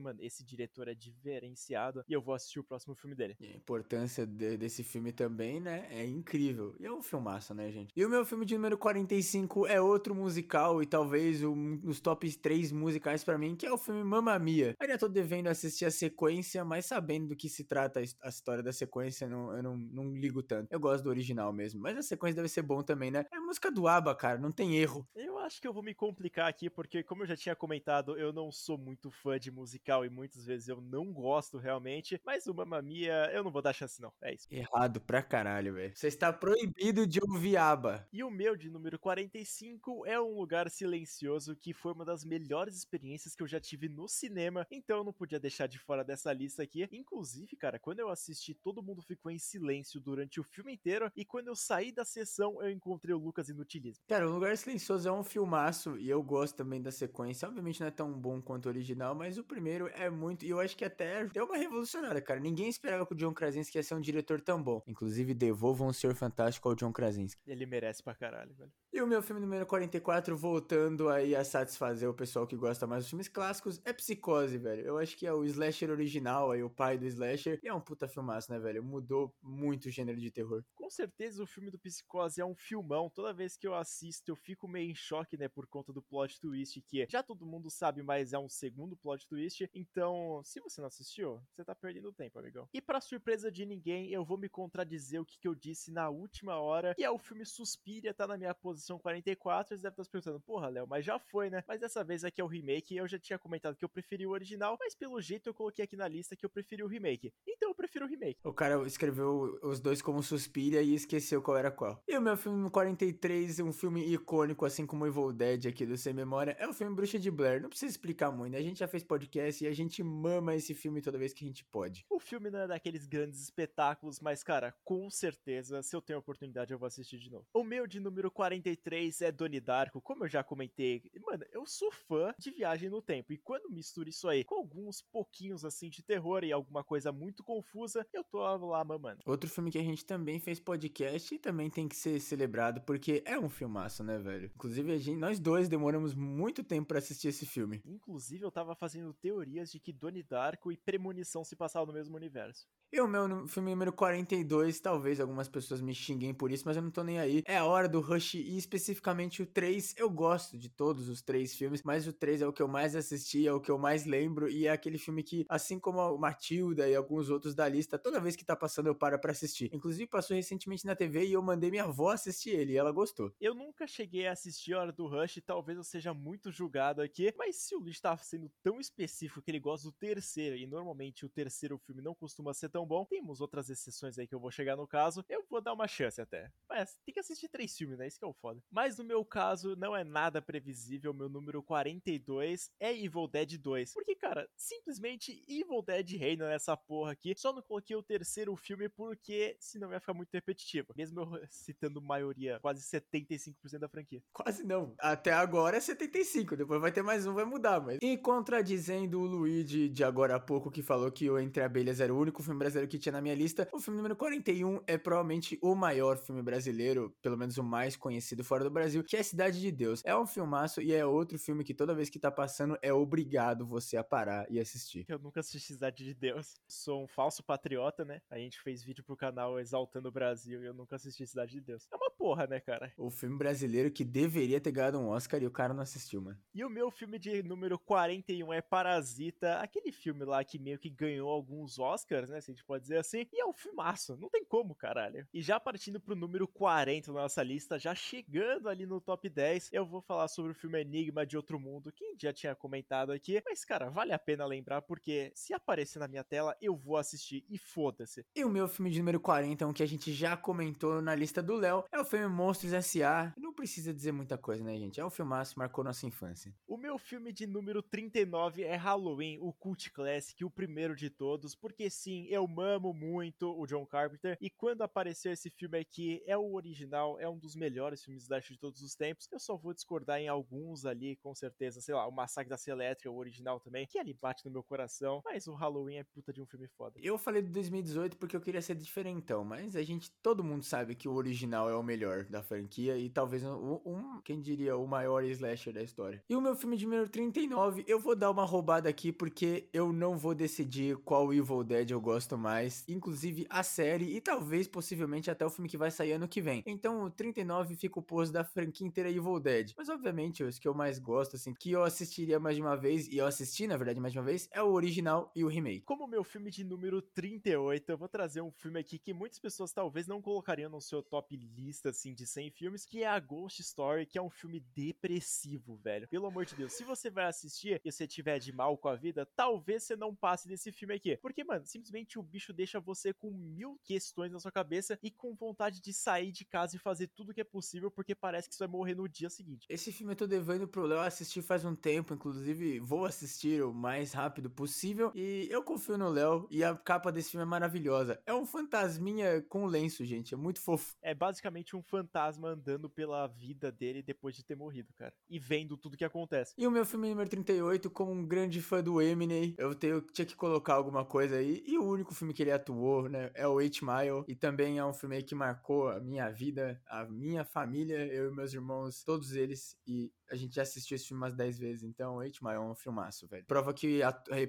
mano, esse diretor é diferenciado e eu vou assistir o próximo filme dele. E a importância de, desse filme também, né? É incrível. E é um filmaço, né, gente? E o meu filme de número 45 é outro musical e talvez um dos top 3 musicais para mim, que é o filme Mamma Mia. Ainda tô devendo assistir a sequência, mas sabendo do que se trata a história da sequência, não, eu não, não ligo tanto. Eu gosto do original mesmo, mas a sequência deve ser bom também, né? É música do ABBA, cara, não tem erro. Eu acho que eu vou me complicar aqui, porque como eu já tinha comentado, eu não sou muito fã de musical e muitas vezes eu não gosto realmente, mas o Mamma Mia eu não vou dar chance não, é isso. Errado pra caralho, velho. Você está proibido de ouvir ABBA. E o meu de número 45 é Um Lugar Silencioso, que foi uma das melhores experiências que eu já tive no cinema, então eu não podia deixar de fora dessa lista aqui. Inclusive, cara, quando eu assisti, todo mundo ficou em silêncio durante o filme inteiro, e quando eu saí da sessão, eu encontrei o Lucas Inutilismo. Cara, O Lugar Silencioso é um filmaço, e eu gosto também da sequência. Obviamente não é tão bom quanto o original, mas o primeiro é muito, e eu acho que até deu uma revolucionária, cara. Ninguém esperava que o John Krasinski ia ser um diretor tão bom. Inclusive, devolvam o Senhor Fantástico ao John Krasinski. Ele merece pra caralho, velho. E o meu filme número 44, voltando aí a satisfazer o pessoal que gosta mais dos filmes clássicos, é Psicose, velho. Eu acho que é o slasher original, aí o pai do slasher. E é um puta filmaço, né, velho? Mudou muito o gênero de terror. Com certeza o filme do Psicose é um filmão. Toda vez que eu assisto, eu fico meio em choque, né, por conta do plot twist, que já todo mundo sabe, mas é um segundo plot twist. Então, se você não assistiu, você tá perdendo tempo, amigão. E pra surpresa de ninguém, eu vou me contradizer o que, que eu disse na última hora, que é o filme Suspiria, tá na minha posição 44. Você deve estar se perguntando, porra, Léo, mas já foi, né? Mas dessa vez aqui é o remake. Eu já tinha comentado que eu preferi o original, mas pelo jeito eu coloquei aqui na lista que eu preferi o remake. Então eu prefiro o remake. O cara escreveu os dois como Suspiria e esqueceu qual era qual. E o meu filme 43, um filme icônico, assim como Evil Dead aqui do Sem Memória, é o filme Bruxa de Blair. Não precisa explicar muito? A gente já fez podcast e a gente mama esse filme toda vez que a gente pode. O filme não é daqueles grandes espetáculos, mas, cara, com certeza, se eu tenho oportunidade, eu vou assistir de novo. O meu de número 43 é Doni Darko, como eu já comentei. Mano, eu sou fã de viagem no tempo. E quando misturo isso aí com alguns pouquinhos assim de terror e alguma coisa muito confusa, eu tô tava lá mamando. Outro filme que a gente também fez podcast e também tem que ser celebrado, porque é um filmaço, né, velho? Inclusive, a gente, nós dois demoramos muito tempo para assistir esse filme. Inclusive, eu tava fazendo teorias de que Donnie Darko e Premonição se passavam no mesmo universo. E o meu filme número 42, talvez algumas pessoas me xinguem por isso, mas eu não tô nem aí. É a hora do Rush e especificamente o 3. Eu gosto de todos os três filmes, mas o 3 é o que eu mais assisti, é o que eu mais lembro e é aquele filme que, assim como o Matilda e alguns outros da lista, toda vez que tá passando eu paro pra assistir. Inclusive passou recentemente na TV e eu mandei minha avó assistir ele e ela gostou. Eu nunca cheguei a assistir a hora do Rush, talvez eu seja muito julgado aqui, mas se o Luiz tá sendo tão específico que ele gosta do terceiro e normalmente o terceiro filme não costuma ser tão bom. Temos outras exceções aí que eu vou chegar no caso. Eu vou dar uma chance até. Mas tem que assistir três filmes, né? Isso que é o foda. Mas no meu caso, não é nada previsível. Meu número 42 é Evil Dead 2. Porque, cara, simplesmente Evil Dead reina nessa porra aqui. Só não coloquei o terceiro filme porque senão ia ficar muito repetitivo. Mesmo eu <laughs> citando maioria, quase 75% da franquia. Quase não. Até agora é 75. Depois vai ter mais um, vai mudar. Mas... E contradizendo o Luigi de agora a pouco que falou que o Entre Abelhas era o único filme brasileiro brasileiro que tinha na minha lista. O filme número 41 é provavelmente o maior filme brasileiro, pelo menos o mais conhecido fora do Brasil, que é Cidade de Deus. É um filmaço e é outro filme que toda vez que tá passando é obrigado você a parar e assistir. Eu nunca assisti Cidade de Deus. Sou um falso patriota, né? A gente fez vídeo pro canal exaltando o Brasil e eu nunca assisti Cidade de Deus. É uma porra, né, cara? O filme brasileiro que deveria ter ganhado um Oscar e o cara não assistiu, mano. E o meu filme de número 41 é Parasita, aquele filme lá que meio que ganhou alguns Oscars, né? Se a gente pode dizer assim. E é um filmaço, não tem como, caralho. E já partindo pro número 40 da nossa lista, já chegando ali no top 10, eu vou falar sobre o filme Enigma de Outro Mundo, que já tinha comentado aqui. Mas, cara, vale a pena lembrar, porque se aparecer na minha tela, eu vou assistir e foda-se. E o meu filme de número 40, um que a gente já comentou na lista do Léo, é o filme Monstros S.A. Não precisa dizer muita coisa, né, gente? É um filmaço, marcou nossa infância. O meu filme de número 39 é Halloween, o Cult Classic, o primeiro de todos, porque sim, eu amo muito o John Carpenter. E quando apareceu esse filme aqui, é o original, é um dos melhores filmes da de todos os tempos. Eu só vou discordar em alguns ali, com certeza. Sei lá, o Massacre da Serra Elétrica, o original também, que ali bate no meu coração. Mas o Halloween é puta de um filme foda. Eu falei de 2018 porque eu queria ser diferentão, mas a gente, todo mundo sabe que o original é o melhor da franquia e talvez um, um quem diria, o maior slasher da história. E o meu filme de número 39, eu vou dar uma roubada aqui porque eu não vou decidir qual Evil Dead eu gosto mais inclusive a série e talvez possivelmente até o filme que vai sair ano que vem. Então o 39 fica o posto da franquia inteira Evil Dead. Mas obviamente os que eu mais gosto, assim, que eu assistiria mais de uma vez, e eu assisti na verdade mais de uma vez, é o original e o remake. Como meu filme de número 38, eu vou trazer um filme aqui que muitas pessoas talvez não colocariam no seu top lista, assim, de 100 filmes, que é a Ghost Story, que é um filme depressivo, velho. Pelo amor de Deus, se você vai assistir e você tiver de mal com a vida, talvez você não passe desse filme aqui. Porque, mano, simplesmente o bicho deixa você com mil questões na sua cabeça e com vontade de sair de casa e fazer tudo que é possível, porque parece que você vai morrer no dia seguinte. Esse filme eu tô devendo pro Léo assistir faz um tempo, inclusive vou assistir o mais rápido possível. E eu confio no Léo e a capa desse filme é maravilhosa. É um fantasminha com lenço, gente. É muito fofo. É basicamente um fantasma andando pela vida dele depois de ter morrido, cara. E vendo tudo que acontece. E o meu filme número 38, como um grande fã do Eminem, eu tenho, tinha que colocar alguma coisa aí. E o único filme que ele atuou né? É o Eight Mile e também é um filme que marcou a minha vida, a minha família, eu e meus irmãos, todos eles e a gente já assistiu esse filme umas 10 vezes, então 8 Mile é um filmaço, velho. Prova que,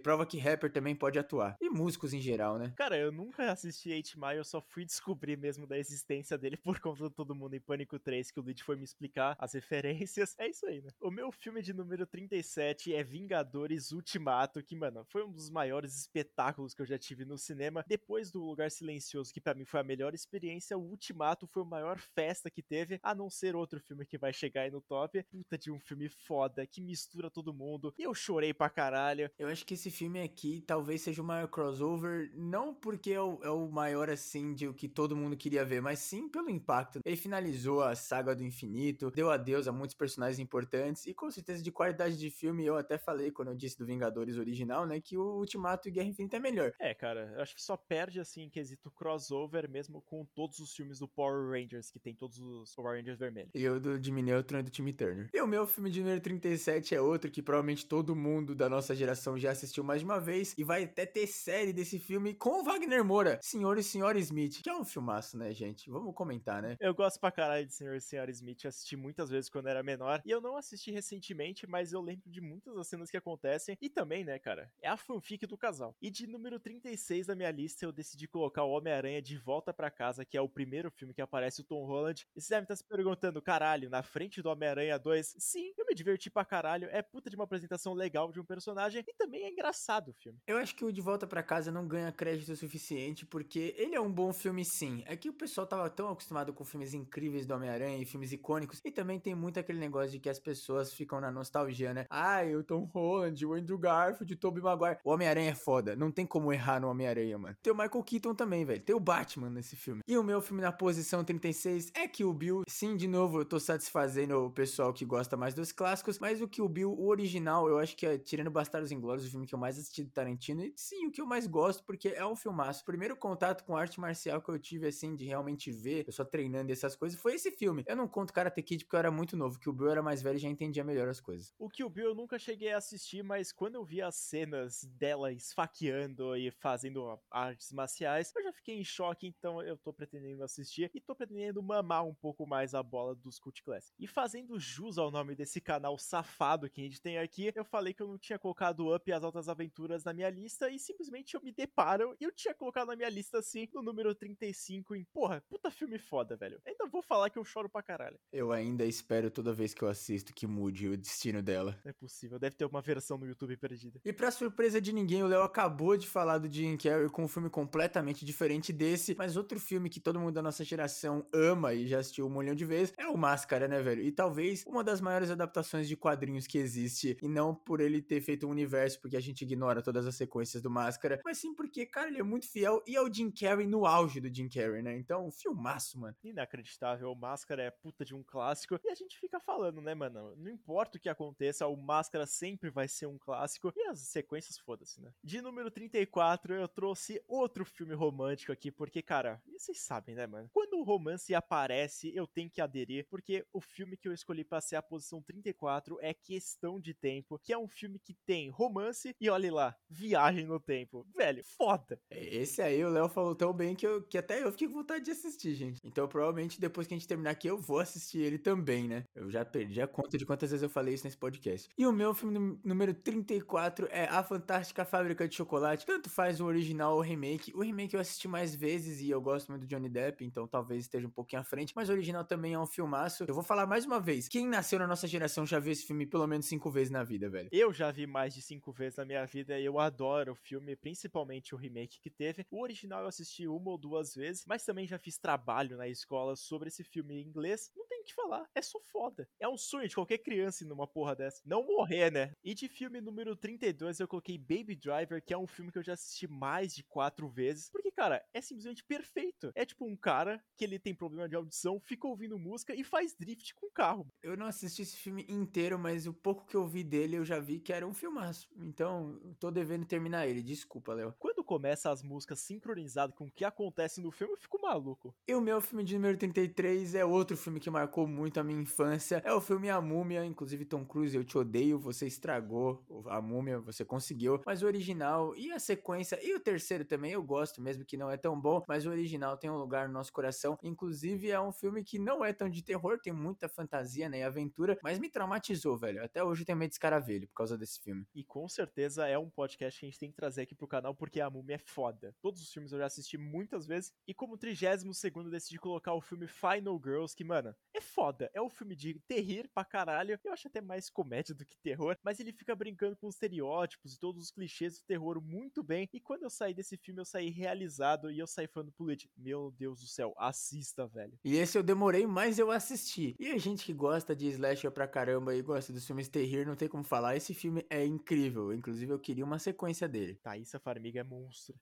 prova que rapper também pode atuar. E músicos em geral, né? Cara, eu nunca assisti 8 Mile, eu só fui descobrir mesmo da existência dele por conta de Todo Mundo em Pânico 3, que o Lid foi me explicar as referências. É isso aí, né? O meu filme de número 37 é Vingadores Ultimato, que, mano, foi um dos maiores espetáculos que eu já tive no cinema. Depois do Lugar Silencioso, que para mim foi a melhor experiência, o Ultimato foi a maior festa que teve, a não ser outro filme que vai chegar aí no top. Puta um filme foda, que mistura todo mundo. E eu chorei pra caralho. Eu acho que esse filme aqui talvez seja o maior crossover, não porque é o, é o maior assim de o que todo mundo queria ver, mas sim pelo impacto. Ele finalizou a saga do infinito, deu adeus a muitos personagens importantes e com certeza de qualidade de filme, eu até falei quando eu disse do Vingadores original, né, que o Ultimato e Guerra Infinita é melhor. É, cara, eu acho que só perde, assim, em quesito crossover mesmo com todos os filmes do Power Rangers, que tem todos os Power Rangers vermelhos. E o do Jimmy Neutron e do Timmy Turner. E o meu filme de número 37 é outro que provavelmente todo mundo da nossa geração já assistiu mais de uma vez e vai até ter série desse filme com o Wagner Moura, Senhor e Senhora Smith, que é um filmaço, né, gente? Vamos comentar, né? Eu gosto pra caralho de Senhor e Senhora Smith, assisti muitas vezes quando era menor, e eu não assisti recentemente, mas eu lembro de muitas das cenas que acontecem, e também, né, cara, é a fanfic do casal. E de número 36 da minha lista, eu decidi colocar o Homem-Aranha de volta para casa, que é o primeiro filme que aparece o Tom Holland, e você deve estar se perguntando, caralho, na frente do Homem-Aranha 2? Sim, eu me diverti pra caralho, é puta de uma apresentação legal de um personagem, e também é engraçado o filme. Eu acho que o De Volta para Casa não ganha crédito o suficiente, porque ele é um bom filme sim, é que o pessoal tava tão acostumado com filmes incríveis do Homem-Aranha e filmes icônicos. E também tem muito aquele negócio de que as pessoas ficam na nostalgia, né? Ai, o Tom Holland, o Andrew Garfield, o Tobey Maguire. O Homem-Aranha é foda. Não tem como errar no Homem-Aranha, mano. Tem o Michael Keaton também, velho. Tem o Batman nesse filme. E o meu filme na posição 36 é Kill Bill. Sim, de novo, eu tô satisfazendo o pessoal que gosta mais dos clássicos. Mas o Kill Bill, o original, eu acho que é, tirando Bastardos Inglórios, o filme que eu mais assisti do Tarantino. E sim, o que eu mais gosto, porque é um filmaço. O primeiro contato com arte marcial que eu tive, assim, de realmente ver, eu só treinando essas coisas, foi esse filme. Eu não conto Karate Kid porque eu era muito novo, que o Bill era mais velho e já entendia melhor as coisas. O Kill Bill eu nunca cheguei a assistir, mas quando eu vi as cenas dela esfaqueando e fazendo artes marciais, eu já fiquei em choque, então eu tô pretendendo assistir e tô pretendendo mamar um pouco mais a bola dos Cult Class. E fazendo jus ao nome desse canal safado que a gente tem aqui, eu falei que eu não tinha colocado Up e as Altas Aventuras na minha lista e simplesmente eu me deparo e eu tinha colocado na minha lista assim, no número 35 em, porra, puta filme foda, velho. Ainda vou falar que eu choro pra caralho. Eu ainda espero toda vez que eu assisto que mude o destino dela. É possível, deve ter uma versão no YouTube perdida. E pra surpresa de ninguém, o Léo acabou de falar do Jim Carrey com um filme completamente diferente desse, mas outro filme que todo mundo da nossa geração ama e já assistiu um milhão de vezes é o Máscara, né, velho? E talvez uma das maiores adaptações de quadrinhos que existe, e não por ele ter feito um universo, porque a gente ignora todas as sequências do Máscara, mas sim porque, cara, ele é muito fiel e é o Jim Carrey no auge do Jim Carrey, né? Então, filmaço, mano. Inacreditável, o Máscara é puta de um clássico, e a gente fica falando, né, mano? Não importa o que aconteça, o Máscara sempre vai ser um clássico, e as sequências, foda-se, né? De número 34, eu trouxe outro filme romântico aqui, porque, cara, vocês sabem, né, mano? Quando o romance aparece, eu tenho que aderir, porque o filme que eu escolhi pra ser a posição 34 é Questão de Tempo, que é um filme que tem romance e olhe lá, viagem no tempo. Velho, foda. Esse aí o Léo falou tão bem que, eu, que até eu fiquei com vontade de assistir, gente. Então, provavelmente, depois que a gente terminar aqui, eu vou assistir ele também, né? Eu já perdi a conta de quantas vezes eu falei isso nesse podcast. E o meu filme número 34 é A Fantástica Fábrica de Chocolate. Tanto faz o original ou o remake. O remake eu assisti mais vezes e eu gosto muito do Johnny Depp, então talvez esteja um pouquinho à frente. Mas o original também é um filmaço. Eu vou falar mais uma vez. Quem nasceu na geração já viu esse filme pelo menos cinco vezes na vida, velho. Eu já vi mais de cinco vezes na minha vida e eu adoro o filme, principalmente o remake que teve. O original eu assisti uma ou duas vezes, mas também já fiz trabalho na escola sobre esse filme em inglês. Não tem que falar, é só foda. É um sonho de qualquer criança ir numa porra dessa. Não morrer, né? E de filme número 32 eu coloquei Baby Driver, que é um filme que eu já assisti mais de quatro vezes. Porque, cara, é simplesmente perfeito. É tipo um cara que ele tem problema de audição, fica ouvindo música e faz drift com o carro. Eu não assisti esse filme inteiro, mas o pouco que eu vi dele eu já vi que era um filmaço. Então, tô devendo terminar ele. Desculpa, Léo. Quando começa as músicas sincronizadas com o que acontece no filme, eu fico maluco. E o meu filme de número 33 é outro filme que marcou muito a minha infância. É o filme A Múmia, inclusive Tom Cruise, eu te odeio, você estragou a Múmia, você conseguiu. Mas o original e a sequência e o terceiro também eu gosto, mesmo que não é tão bom, mas o original tem um lugar no nosso coração. Inclusive é um filme que não é tão de terror, tem muita fantasia, né, e aventura, mas me traumatizou, velho. Até hoje eu tenho medo de escaravelho por causa desse filme. E com certeza é um podcast que a gente tem que trazer aqui pro canal, porque a Múmia é foda. Todos os filmes eu já assisti muitas vezes, e como 32 segundo decidi colocar o filme Final Girls, que, mano, é foda. É um filme de terrir pra caralho. Eu acho até mais comédia do que terror, mas ele fica brincando com os estereótipos e todos os clichês do terror muito bem. E quando eu saí desse filme, eu saí realizado e eu saí falando pro Luigi, meu Deus do céu, assista, velho. E esse eu demorei, mas eu assisti. E a gente que gosta de slasher pra caramba e gosta dos filmes terrir, não tem como falar. Esse filme é incrível. Inclusive, eu queria uma sequência dele. Thaísa Farmiga é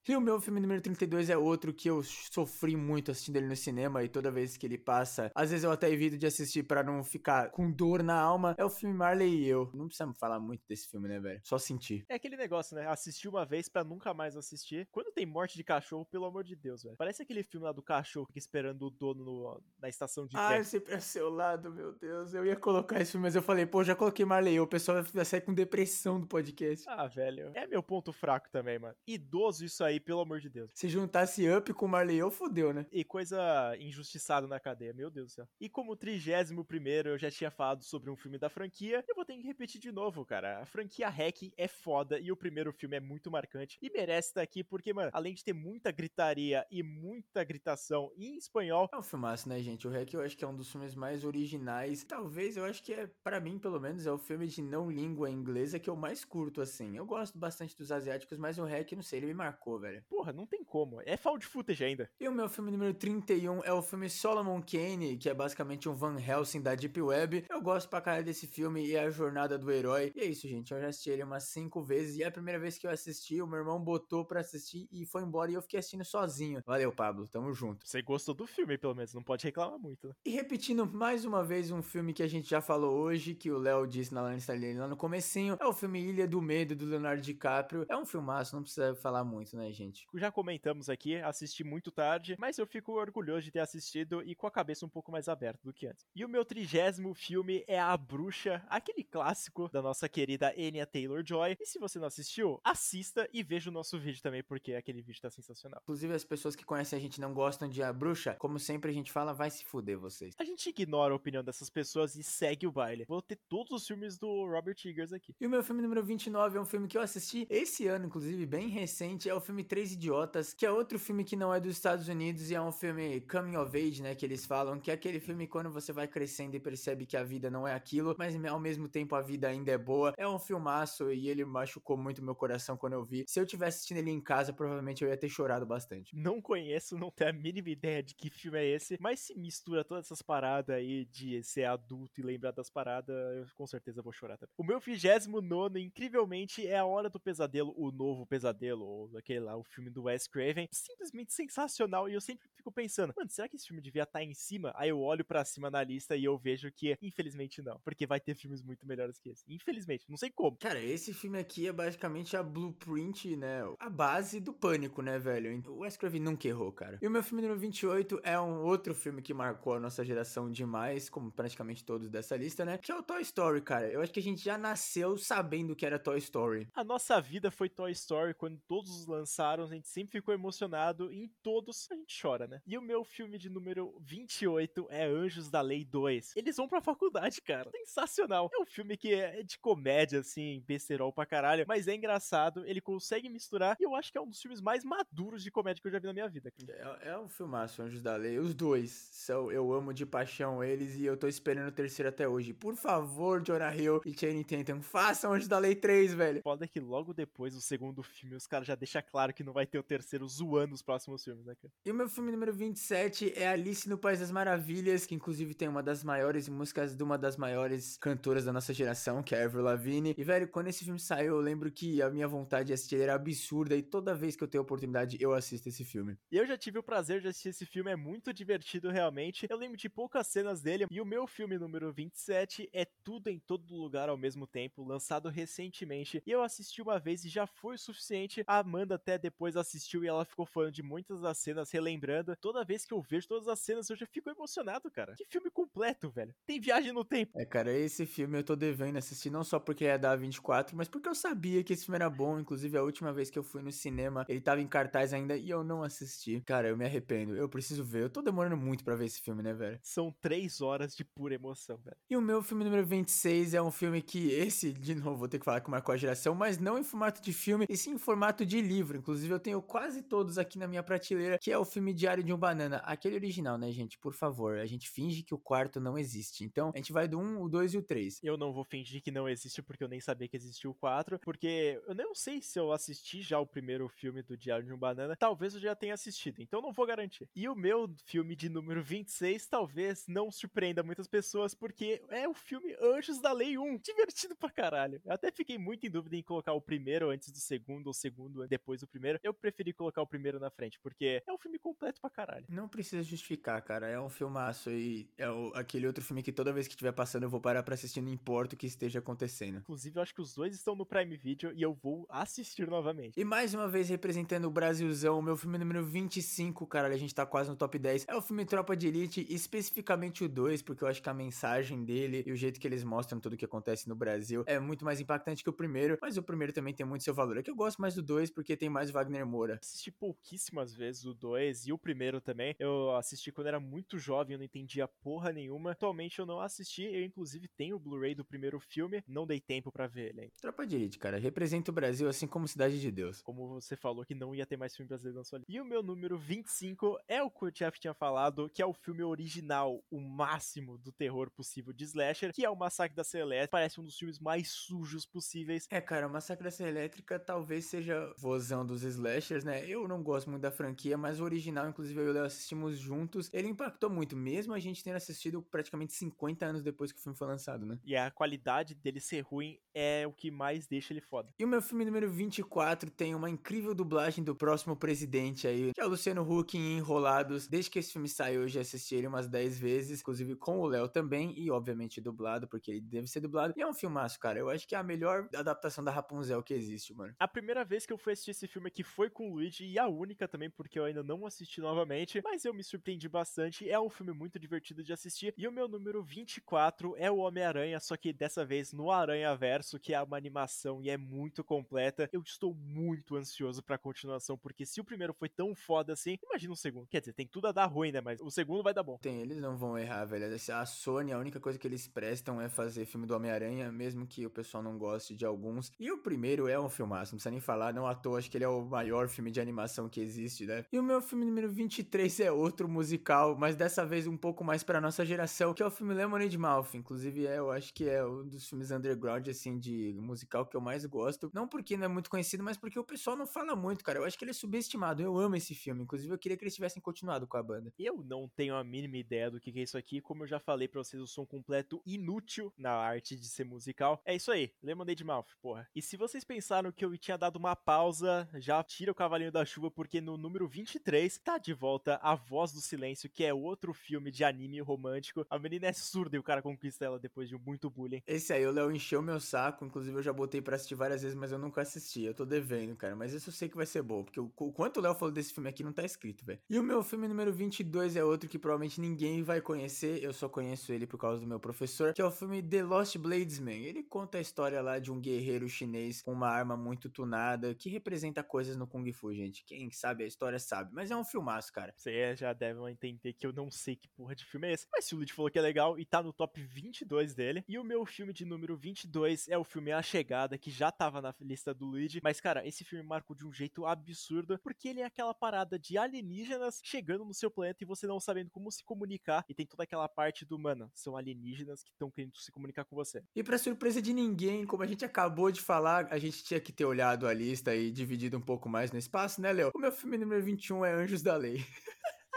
E o meu filme número 32 é outro que eu sofri muito assistindo ele no cinema e toda vez que ele passa, às vezes eu até evito de assistir para não ficar com dor na alma. É o filme Marley e eu. Não precisamos falar muito desse filme, né, velho? Só sentir. É aquele negócio, né? Assistir uma vez para nunca mais assistir. Quando tem morte de cachorro, pelo amor de Deus, velho. Parece aquele filme lá do cachorro que esperando o dono no, na estação de Ah, sempre a seu lado, meu Deus. Eu ia colocar esse filme, mas eu falei, pô, já coloquei Marley e eu. O pessoal vai sair com depressão do podcast. Ah, velho. É meu ponto fraco também, mano. Idoso isso aí, pelo amor de Deus. Se juntasse Up com Marley eu, fodeu, né? E coisa injustiçada na cadeia, meu Deus do céu. E como trigésimo primeiro eu já tinha falado sobre um filme da franquia, eu vou ter que repetir de novo, cara. A franquia Hack é foda e o primeiro filme é muito marcante e merece estar aqui porque, mano, além de ter muita gritaria e muita gritação em espanhol. É um filmaço, né, gente? O Hack eu acho que é um dos filmes mais originais. Talvez eu acho que é, para mim, pelo menos, é o filme de não língua inglesa que eu mais curto, assim. Eu gosto bastante dos asiáticos, mas o Hack, não sei, ele me marcou, velho. Porra, não tem como. É found footage ainda. E o meu filme número 31 é o filme Solomon Kane, que é basicamente um Van Helsing da Deep Web. Eu gosto pra caralho desse filme e é a jornada do herói. E é isso, gente. Eu já assisti ele umas cinco vezes e é a primeira vez que eu assisti, o meu irmão botou pra assistir e foi embora e eu fiquei assistindo sozinho. Valeu, Pablo. Tamo junto. Você gostou do filme, pelo menos. Não pode reclamar muito, né? E repetindo mais uma vez um filme que a gente já falou hoje, que o Léo disse na lista dele lá no comecinho, é o filme Ilha do Medo, do Leonardo DiCaprio. É um filmaço, não precisa falar muito, né, gente? Já comentamos aqui, assisti muito tarde, mas eu fico orgulhoso de ter assistido e com a cabeça um pouco mais aberta do que antes. E o meu trigésimo filme é A Bruxa, aquele clássico da nossa querida Anya Taylor-Joy. E se você não assistiu, assista e veja o nosso vídeo também, porque aquele vídeo tá sensacional. Inclusive, as pessoas que conhecem a gente não gostam de A Bruxa, como sempre a gente fala, vai se fuder vocês. A gente ignora a opinião dessas pessoas e segue o baile. Vou ter todos os filmes do Robert Eggers aqui. E o meu filme número 29 é um filme que eu assisti esse ano, inclusive, bem recente, é o filme Três Idiotas, que é outro filme que não é dos Estados Unidos e é um filme coming of age, né, que eles falam, que é aquele filme quando você vai crescendo e percebe que a vida não é aquilo, mas ao mesmo tempo a vida ainda é boa. É um filmaço e ele machucou muito meu coração quando eu vi. Se eu tivesse assistindo ele em casa, provavelmente eu ia ter chorado bastante. Não conheço, não tenho a mínima ideia de que filme é esse, mas se mistura todas essas paradas aí de ser adulto e lembrar das paradas, eu com certeza vou chorar também. O meu 29 incrivelmente, é A Hora do Pesadelo, o novo pesadelo, ou aquele lá, o filme do Wes Craven. Simplesmente sensacional e eu sempre fico pensando, mano, será que esse filme devia estar em cima? Aí eu olho para cima na lista e eu vejo que, infelizmente, não. Porque vai ter filmes muito melhores que esse. Infelizmente, não sei como. Cara, esse filme aqui é basicamente a blueprint, né? A base do pânico, né, velho? O Wes Craven nunca errou, cara. E o meu filme número 28 é um outro filme que marcou a nossa geração demais, como praticamente todos dessa lista, né? Que é o Toy Story, cara. Eu acho que a gente já nasceu sabendo que era Toy Story. A nossa vida foi Toy Story. Quando todos os lançaram, a gente sempre ficou emocionado. E em todos a gente chora, né? E o meu filme de número 28 é Anjos da Lei 2. Eles vão pra faculdade, cara. Sensacional. É um filme que é de comédia, assim, besterol pra caralho. Mas é engraçado. Ele consegue misturar. E eu acho que é um dos filmes mais maduros de comédia que eu já vi na minha vida. É, é um filmaço, Anjos da Lei. Os dois. São, eu amo de paixão eles e eu tô esperando o terceiro até hoje. Por favor, Jonah Hill e Channing Tatum, façam Anjos da Lei 3, velho. Foda que logo depois do segundo filme, os caras já deixam claro que não vai ter o terceiro zoando os próximos filmes, né, cara? E o meu filme número 27 é Alice no País das Maravilhas, que inclusive tem uma das maiores músicas de uma das maiores cantoras da nossa geração, que é a Avril Lavigne. E, velho, quando esse filme saiu, eu lembro que a minha vontade de assistir era absurda e toda vez que eu tenho oportunidade, eu assisto esse filme. Eu já tive o prazer de assistir esse filme, é muito divertido realmente. Eu lembro de poucas cenas dele. E o meu filme número 27 é Tudo em Todo Lugar ao mesmo tempo, lançado recentemente. E eu assisti uma vez e já foi o suficiente. A Amanda até depois assistiu e ela ficou falando de muitas das cenas, relembrando. Toda vez que eu vejo todas as cenas, eu já fico emocionado, cara. Que filme completo, velho. Tem viagem no tempo. É, cara, esse filme eu tô devendo assistir, não só porque é da 24, mas porque eu sabia que esse filme era bom. Inclusive, a última vez que eu fui no cinema, ele tava em cartaz ainda e eu não assisti. Cara, eu me arrependo. Eu preciso ver. Eu tô demorando muito para ver esse filme, né, velho? São três horas de pura emoção, velho. E o meu filme número 26 é um filme que esse, de novo, vou ter que falar que marcou a geração, mas não em formato de filme, e sim em formato de livro. Inclusive, eu tenho quase todos aqui na minha prateleira, que é o filme Diário de um Banana. Aquele original, né, gente? Por favor, a gente finge que o quarto não existe. Então, a gente vai do 1, o 2 e o 3. Eu não vou fingir que não existe, porque eu nem sabia que existia o 4, porque eu não sei se eu assisti já o primeiro filme do Diário de um Banana. Talvez eu já tenha assistido, então não vou garantir. E o meu filme de número 26 talvez não surpreenda muitas pessoas, porque é o filme Anjos da Lei 1. Divertido pra caralho. Eu até fiquei muito em dúvida em colocar o primeiro antes do segundo, ou segundo depois do primeiro. Eu preferi colocar o primeiro na frente, porque é um filme completo pra caralho. Não precisa justificar, cara. É um filmaço e é o, aquele outro filme que toda vez que estiver passando eu vou parar pra assistir, não importa o que esteja acontecendo. Inclusive, eu acho que os dois estão no Prime Video e eu vou assistir novamente. E mais uma vez representando o Brasilzão, o meu filme número 25, caralho, a gente tá quase no top 10. É o filme Tropa de Elite, especificamente o 2, porque eu acho que a mensagem dele e o jeito que eles mostram tudo o que acontece no Brasil é muito mais impactante que o primeiro, mas o primeiro também tem muito seu valor. É que eu gosto mais do 2 porque tem mais Wagner Moura. Assisti pouquíssimas vezes o 2 e o primeiro também. Eu assisti quando era muito jovem, eu não entendia porra nenhuma. Atualmente eu não assisti, eu inclusive tenho o Blu-ray do primeiro filme, não dei tempo para ver ele. Tropa de Elite, cara, representa o Brasil assim como Cidade de Deus. Como você falou que não ia ter mais filme brasileiro na sua lista. E o meu número 25 é o que o Jeff tinha falado, que é o filme original, o máximo do terror possível de slasher, que é o Massacre da Elétrica. Parece um dos filmes mais sujos possíveis. É, cara, o Massacre da Serra Elétrica talvez seja vozão dos slashers, né? Eu não gosto muito da franquia, mas o original, inclusive eu e o Léo assistimos juntos, ele impactou muito, mesmo a gente tendo assistido praticamente 50 anos depois que o filme foi lançado, né? E a qualidade dele ser ruim é o que mais deixa ele foda. E o meu filme número 24 tem uma incrível dublagem do próximo presidente aí, que é o Luciano Huck em Enrolados. Desde que esse filme saiu, eu já assisti ele umas 10 vezes, inclusive com o Léo também, e obviamente dublado, porque ele deve ser dublado. E é um filmaço, cara. Eu acho que é a melhor adaptação da Rapunzel que existe, mano. A primeira vez que eu fui assistir esse filme aqui foi com o Luigi, e a única também, porque eu ainda não assisti novamente, mas eu me surpreendi bastante. É um filme muito divertido de assistir. E o meu número 24 é o Homem-Aranha, só que dessa vez no Aranha Verso, que é uma animação e é muito completa. Eu estou muito ansioso pra continuação, porque se o primeiro foi tão foda assim, imagina o segundo. Quer dizer, tem tudo a dar ruim, né? Mas o segundo vai dar bom. Tem, eles não vão errar, velho. A Sony, a única coisa que eles prestam é fazer filme do Homem-Aranha, mesmo que o pessoal não goste de alguns. E o primeiro é um filmaço, não precisa nem falar, não à toa, acho que ele é o maior filme de animação que existe, né? E o meu filme número 23 é outro musical, mas dessa vez um pouco mais pra nossa geração, que é o filme Lemonade Mouth. Inclusive, é, eu acho que é um dos filmes underground, assim, de musical que eu mais gosto. Não porque não é muito conhecido, mas porque o pessoal não fala muito, cara. Eu acho que ele é subestimado. Eu amo esse filme. Inclusive, eu queria que eles tivessem continuado com a banda. Eu não tenho a mínima ideia do que é isso aqui. Como eu já falei pra vocês, sou um completo inútil na arte de ser musical. É isso aí, Lemonade Mouth, porra. E se vocês pensaram que eu tinha dado uma pausa, já tira o Cavalinho da Chuva, porque no número 23 tá de volta A Voz do Silêncio, que é outro filme de anime romântico. A menina é surda e o cara conquista ela depois de muito bullying. Esse aí, o Léo encheu meu saco. Inclusive, eu já botei pra assistir várias vezes, mas eu nunca assisti. Eu tô devendo, cara. Mas esse eu sei que vai ser bom, porque o quanto o Léo falou desse filme aqui não tá escrito, velho. E o meu filme número 22 é outro que provavelmente ninguém vai conhecer. Eu só conheço ele por causa do meu professor, que é o filme The Lost Bladesman. Ele conta a história lá de um guerreiro chinês com uma arma muito tunada que representa coisas no Kung Fu, gente. Quem sabe a história sabe. Mas é um filmaço, cara. Você já deve entender que eu não sei que porra de filme é esse. Mas se o Lid falou que é legal e tá no top 22 dele. E o meu filme de número 22 é o filme A Chegada, que já tava na lista do Luigi. Mas, cara, esse filme marcou de um jeito absurdo, porque ele é aquela parada de alienígenas chegando no seu planeta e você não sabendo como se comunicar. E tem toda aquela parte do, mano, são alienígenas que estão querendo se comunicar com você. E pra surpresa de ninguém, como a gente acabou de falar, a gente tinha que ter olhado a lista e dividido um pouco mais no espaço, né, Léo? O meu filme número 21 é Anjos da Lei.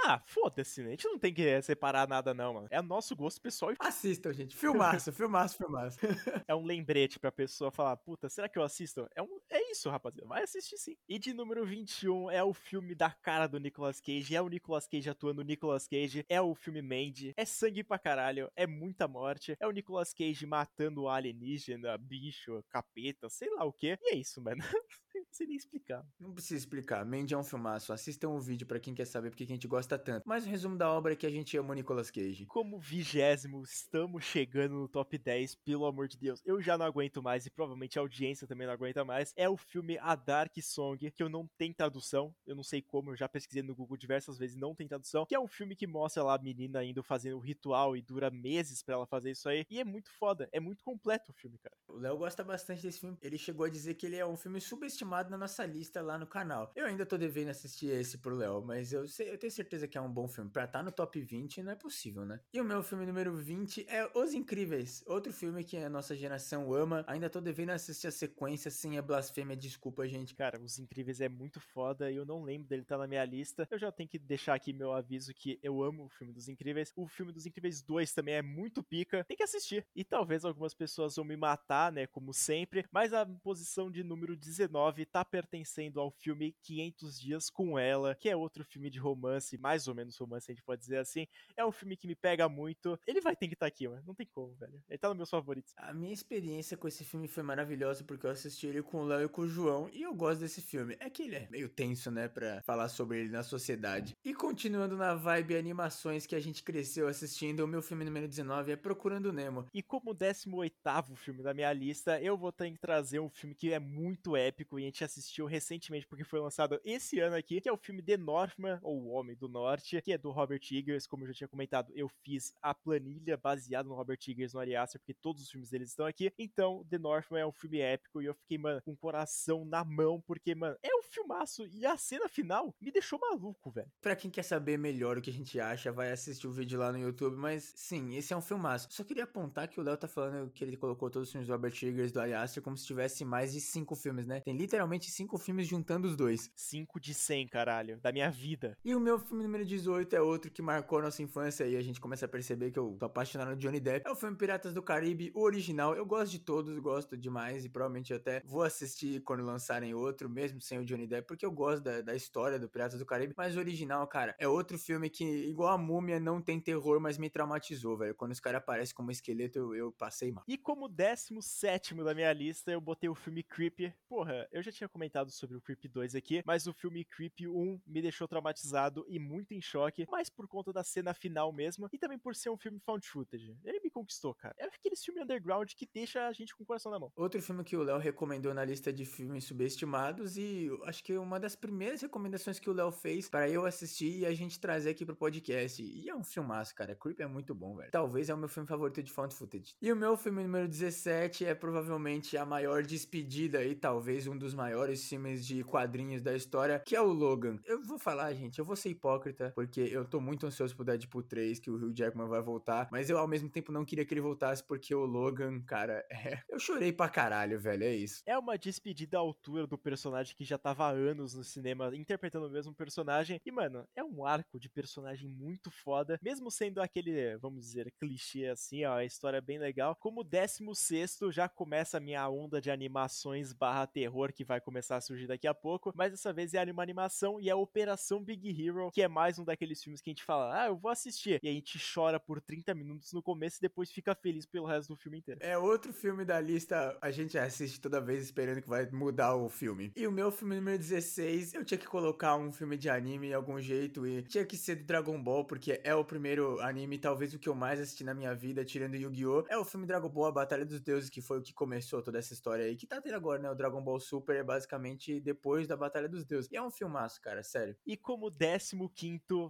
Ah, foda-se, né? A gente não tem que separar nada, não, mano. É nosso gosto pessoal. Assistam, gente. Filmaço, filmaço, filmaço. <laughs> é um lembrete pra pessoa falar, puta, será que eu assisto? É, um... é isso, rapaziada. Vai assistir sim. E de número 21 é o filme da cara do Nicolas Cage. É o Nicolas Cage atuando o Nicolas Cage. É o filme Mandy. É sangue pra caralho. É muita morte. É o Nicolas Cage matando o alienígena, bicho, capeta, sei lá o que. E é isso, mano. <laughs> sei nem explicar. Não precisa explicar. Mandy é um filmaço. Assistam o vídeo para quem quer saber porque a gente gosta tanto. Mas o resumo da obra é que a gente ama o Nicolas Cage. Como vigésimo, estamos chegando no top 10, pelo amor de Deus. Eu já não aguento mais e provavelmente a audiência também não aguenta mais. É o filme A Dark Song, que eu não tenho tradução. Eu não sei como, eu já pesquisei no Google diversas vezes, não tem tradução. Que é um filme que mostra lá a menina indo fazendo o ritual e dura meses para ela fazer isso aí. E é muito foda, é muito completo o filme, cara. O Léo gosta bastante desse filme. Ele chegou a dizer que ele é um filme subestimado na nossa lista lá no canal. Eu ainda tô devendo assistir esse pro Léo, mas eu, sei, eu tenho certeza que é um bom filme. Pra estar tá no top 20 não é possível, né? E o meu filme número 20 é Os Incríveis. Outro filme que a nossa geração ama. Ainda tô devendo assistir a sequência, sem a blasfêmia. Desculpa, gente. Cara, Os Incríveis é muito foda e eu não lembro dele estar tá na minha lista. Eu já tenho que deixar aqui meu aviso que eu amo o filme dos Incríveis. O filme dos Incríveis 2 também é muito pica. Tem que assistir. E talvez algumas pessoas vão me matar, né? Como sempre. Mas a posição de número 19 tá pertencendo ao filme 500 Dias com Ela, que é outro filme de romance, mais ou menos romance, a gente pode dizer assim. É um filme que me pega muito. Ele vai ter que estar tá aqui, mano. Não tem como, velho. Ele tá nos meus favoritos. A minha experiência com esse filme foi maravilhosa porque eu assisti ele com o Léo e com o João e eu gosto desse filme. É que ele é meio tenso, né, pra falar sobre ele na sociedade. E continuando na vibe animações que a gente cresceu assistindo, o meu filme número 19 é Procurando Nemo. E como 18 filme da minha lista, eu vou ter que trazer um filme que é muito épico e a gente assistiu recentemente porque foi lançado esse ano aqui, que é o filme The Northman, ou O Homem do Norte, que é do Robert Eggers. Como eu já tinha comentado, eu fiz a planilha baseada no Robert Eggers no Ari Aster, porque todos os filmes deles estão aqui. Então, The Northman é um filme épico e eu fiquei, mano, com o coração na mão, porque, mano, é um filmaço e a cena final me deixou maluco, velho. Pra quem quer saber melhor o que a gente acha, vai assistir o vídeo lá no YouTube, mas sim, esse é um filmaço. Só queria apontar que o Léo tá falando que ele colocou todos os filmes do Robert Eggers do Ari Aster como se tivesse mais de cinco filmes, né? Tem literalmente cinco filmes juntando os dois. Cinco de cem, caralho, da minha vida. E o meu filme número 18 é outro que marcou nossa infância e a gente começa a perceber que eu tô apaixonado no Johnny Depp. É o filme Piratas do Caribe, o original. Eu gosto de todos, gosto demais e provavelmente até vou assistir quando lançarem outro, mesmo sem o Johnny Depp, porque eu gosto da, da história do Piratas do Caribe. Mas o original, cara, é outro filme que, igual a Múmia, não tem terror, mas me traumatizou, velho. Quando os caras aparecem como esqueleto, eu, eu passei mal. E como 17 da minha lista, eu botei o filme Creep. Porra, eu já tinha comentado sobre o Creep 2 aqui, mas o filme Creep 1 me deixou traumatizado e muito em choque, mas por conta da cena final mesmo, e também por ser um filme found footage. Ele me conquistou, cara. É aquele filme underground que deixa a gente com o coração na mão. Outro filme que o Léo recomendou na lista de filmes subestimados e acho que uma das primeiras recomendações que o Léo fez para eu assistir e a gente trazer aqui pro podcast. E é um filmaço, cara. Creep é muito bom, velho. Talvez é o meu filme favorito de found footage. E o meu filme número 17 é provavelmente a maior despedida e talvez um dos maiores filmes de quadrinhos da história, que é o Logan. Eu vou falar, gente, eu vou ser hipócrita, porque eu tô muito ansioso pro Deadpool 3, que o Hugh Jackman vai voltar, mas eu ao mesmo tempo não queria que ele voltasse porque o Logan, cara, <laughs> é... eu chorei pra caralho, velho, é isso. É uma despedida à altura do personagem que já tava há anos no cinema interpretando o mesmo personagem. E, mano, é um arco de personagem muito foda, mesmo sendo aquele, vamos dizer, clichê assim, ó, a história é bem legal. Como 16 já começa a minha onda de animações barra terror que vai começar a surgir daqui a pouco, mas dessa vez é uma animação e é Operação Big Hero, que é mais um daqueles filmes que a gente fala, ah, eu vou assistir, e a gente chora por 30 minutos no começo e depois fica feliz pelo resto do filme inteiro. É outro filme da lista, a gente assiste toda vez esperando que vai mudar o filme. E o meu filme número 16, eu tinha que colocar um filme de anime de algum jeito e tinha que ser do Dragon Ball, porque é o primeiro anime, talvez o que eu mais assisti na minha vida, tirando Yu-Gi-Oh! É o filme Dragon Ball, a Batalha dos Deuses, que foi o que começou toda essa história aí, que tá tendo agora, né? O Dragon Ball Super é basicamente depois da Batalha dos Deuses. E é um filmaço, cara, sério. E como 15